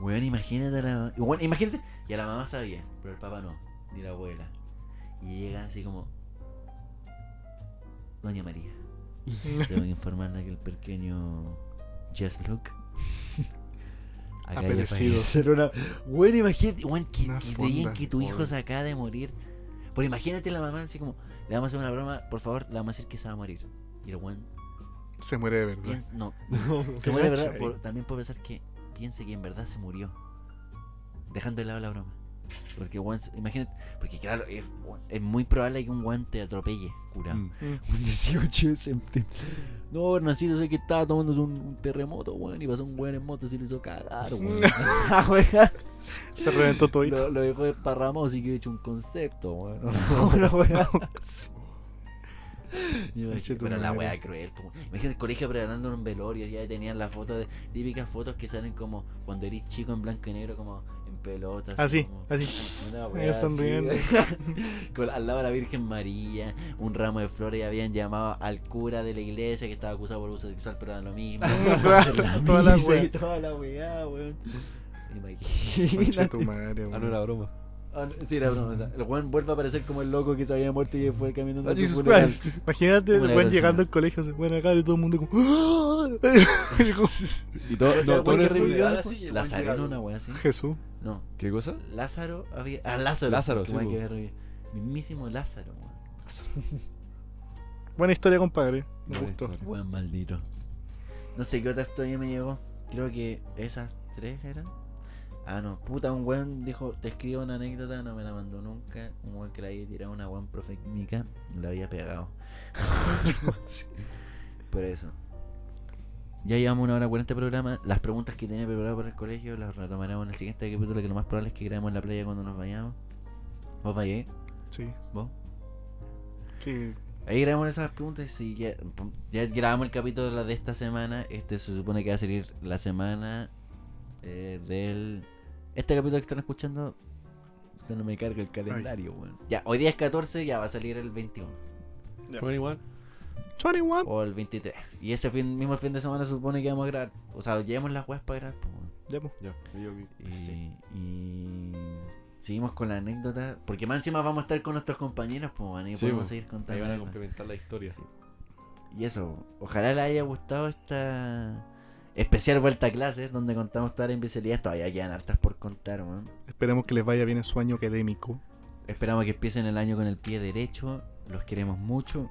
Weón, imagínate a la imagínate. Y a la mamá sabía, pero el papá no, ni la abuela. Y llega así como. Doña María. Tengo que informarle que el pequeño Just Look Ha acaba de perecido. fallecer una- Bueno, imagínate, weón, que, Una que te fonda, digan que tu hijo pobre. se acaba de morir. Pero imagínate la mamá así como, le vamos a hacer una broma, por favor, le vamos a decir que se va a morir. Y el weón Se muere de verdad. piensa, no, Se muere de verdad, por- también puede pensar que piense que en verdad se murió. Dejando de lado la broma. Porque se- imagínate, porque claro, es, muy probable que un guan te atropelle, curado. Mm. Mm. Un 18 de septiembre. No, nacido sé que estaba tomando un, un terremoto, weón, y pasó un weón en moto y se le hizo cagar, weón. Ah, weón. Se reventó todo. lo, lo dejó desparramado, así que he hecho un concepto, weón. Pero la weá cruel. po. Imagínate el colegio preparando un velorio. Ya tenían las fotos de típicas fotos que salen como cuando eres chico en blanco y negro, como en pelotas. Así, como- así. Así, sonriendo. Con- al lado de la Virgen María, un ramo de flores y habían llamado al cura de la iglesia que estaba acusado por abuso sexual, pero era lo mismo. Toda- La toda weá. toda la weá, weón. Imagínate. tu madre, Ah, weón. no era broma. Ah, no, sí, era broma. o sea, el weón vuelve a aparecer como el loco que se había muerto y fue caminando Ah, a su Jesus funeral. Christ. Imagínate el weón llegando al colegio, se pone acá y todo el mundo como. Y todo, no, todo weón, el revivió Lázaro, weón ¿no? Una wea así. Jesús. No, ¿Qué cosa? Lázaro había. Ah, Lázaro. Lázaro, que sí, que. Mismísimo Lázaro, weón. Buena historia, compadre. Me Buena gustó. Weón maldito. No sé qué otra historia me llegó. Creo que esas tres eran. Ah, no. Puta, un weón dijo: Te escribo una anécdota, no me la mandó nunca. Un weón que le había tirado una weón profe química, la había pegado. Por eso. Ya llevamos una hora con este programa. Las preguntas que tenía preparado para el colegio las retomaremos en el siguiente capítulo, que lo más probable es que grabemos en la playa cuando nos vayamos. ¿Vos vayáis? Sí. ¿Vos? Que Ahí grabamos esas preguntas y ya, ya grabamos el capítulo de esta semana. Este se supone que va a salir la semana eh, del... Este capítulo que están escuchando... Usted no me carga el calendario, weón. Ya, hoy día es 14, ya va a salir el 21. Bueno, igual. 21. O el 23. Y ese fin, mismo fin de semana se supone que vamos a grabar. O sea, llevamos las weas para grabar. pues, weón. Ya, pues. Y, sí. y seguimos con la anécdota. Porque más encima vamos a estar con nuestros compañeros, pues, weón, y Sí, podemos seguir contando. Ahí van a complementar la historia. Y eso, ojalá le haya gustado esta especial vuelta a clases donde contamos todas las imbecilidades. Todavía quedan hartas por contar, weón. Esperemos que les vaya bien en su año académico. Esperamos que empiecen el año con el pie derecho. Los queremos mucho.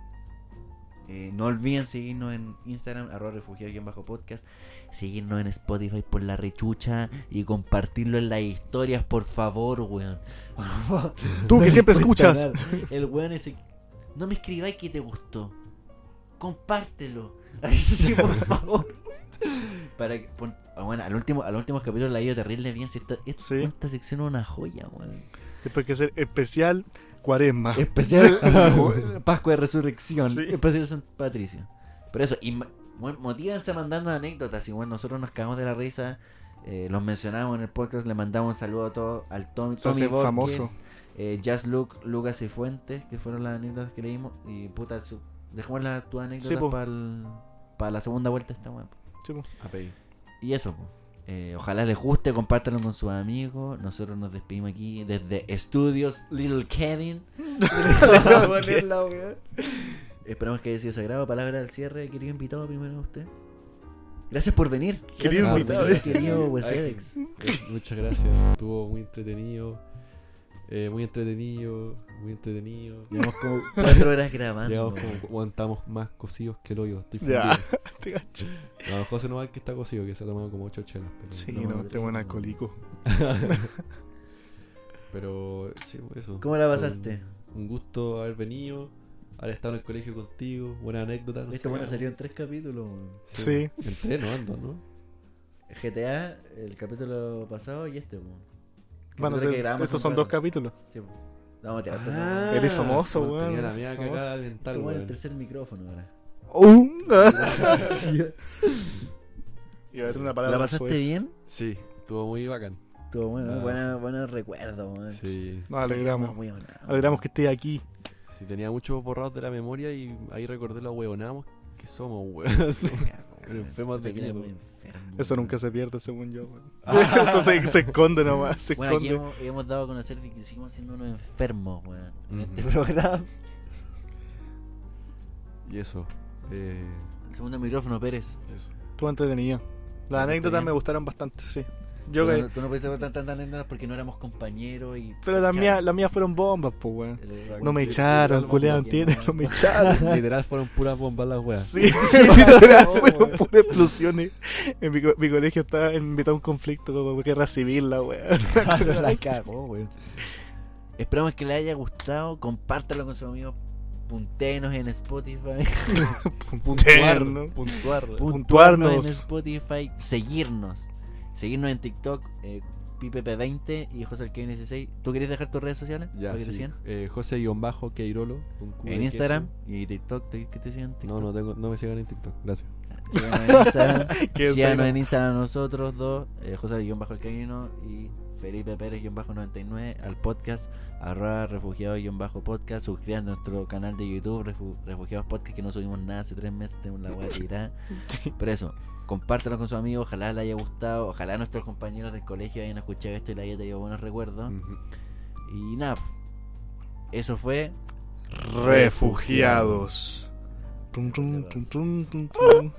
Eh, no olviden seguirnos en Instagram, arroba refugiado podcast. Seguirnos en Spotify por la rechucha y compartirlo en las historias, por favor, weón. Tú No que siempre escuchas. El weón ese. No me escribáis que te gustó. Compártelo. Así, por favor. Para que. pon- ah, bueno, al último, al último capítulo la ha ido terrible bien. Si esta, esta, Sí. esta sección es una joya, weón. Después que hacer especial cuaresma. Especial Pascua de Resurrección. Sí. Especial San Patricio. Pero eso, y, bueno, motívense mandando anécdotas. Y bueno, nosotros nos cagamos de la risa. eh, los mencionamos en el podcast. Le mandamos un saludo a todos. Al Tommy, Tommy Borges, famoso. eh, Just Luke, Lucas y Fuentes, que fueron las anécdotas que leímos. Y puta, su, dejamos las tus anécdotas po. para la segunda vuelta esta weón. Sí, pues. API. Y eso. Eh, ojalá les guste, compártanlo con sus amigos. Nosotros nos despedimos aquí desde Estudios Little Kevin. Esperamos que haya sido sagrado. Palabra al cierre, querido invitado, primero a usted. Gracias por venir. Querido invitado. querido Wesedex. Muchas gracias. Estuvo muy entretenido. Eh, muy entretenido. Muy entretenido. Llevamos como cuatro horas grabando. Llegamos como aguantamos más cocidos que el hoyo. Estoy Ya, fundido. te cacho. No, José no que está cocido, que se ha tomado como 8 chelas. Pero, Sí, No, no, buen no. alcohólico. pero sí, eso. ¿Cómo la pasaste? Un, un gusto haber venido. Haber estado en el colegio contigo. Buena anécdota. no Esto bueno salió en tres capítulos. weón. Sí. Entré, no ando, ¿no? GTA, el capítulo pasado y este. po. Van a Capítulo ser, que grabamos estos son dos capítulos. Sí. No, te Ah, Eres famoso, bueno, weón. Tenía la mía cagada dental, el tercer micrófono ahora. Iba a decir una palabra ¿La pasaste suez. bien? Sí, estuvo muy bacán. Estuvo bueno, Ah. buena- buenos recuerdos, weón. Sí. Nos alegramos. Alegramos que esté aquí. Sí, tenía muchos borrados de la memoria y ahí recordé lo huevonamos que somos, weón. Somos enfermos de mierda. Eso nunca se pierde, según yo. weón. Eso se, se esconde nomás. Se Bueno, aquí esconde. hemos, hemos dado a conocer que seguimos siendo unos enfermos, weón. En este programa. Y eso. Eh, El segundo micrófono, Pérez. eso. Estuvo entretenido. Las ¿Pasaste anécdotas me gustaron bastante, sí. Yo Tú que- no, tú no pudiste contar tantas anécdotas porque no éramos compañeros y... Pero las mías, las mías fueron bombas, pues, weón. No me echaron, culeado, ¿entiendes? No me echaron. Literal fueron puras bombas las weas. Sí, sí, literal, No, fueron puras explosiones. En mi, co- mi colegio estaba invitado a un conflicto como guerra civil, la weón. la cagó, weón. Esperamos que les haya gustado. Compártalo con sus amigos. Puntenos en Spotify. Puntuar, ¿no? Puntuar. Puntuarnos en Puntuarnos. Spotify. Seguirnos. Seguirnos en TikTok. Eh, PipeP20 y José Alquein 16. ¿Tú querés dejar tus redes sociales? Ya, sí. Eh, José-Queirolo. En Instagram queso. y TikTok. ¿te- ¿Qué te sigan? No, TikTok? no, tengo, no me sigan en TikTok. Gracias. Síganos en Instagram. Síganos en Instagram a nosotros dos, eh, José-Alcaíno y Felipe Pérez-99 al podcast arroba refugiados-podcast. Suscriban a nuestro canal de YouTube, Refu- Refugiados Podcast, que no subimos nada hace tres meses, tenemos la guay tirada. Pero eso, compártelo con sus amigos, ojalá les haya gustado, ojalá nuestros compañeros del colegio hayan escuchado esto y les haya traído buenos recuerdos. Y nada, eso fue Refugiados. Tum, tum, tum, tum, tum, tum.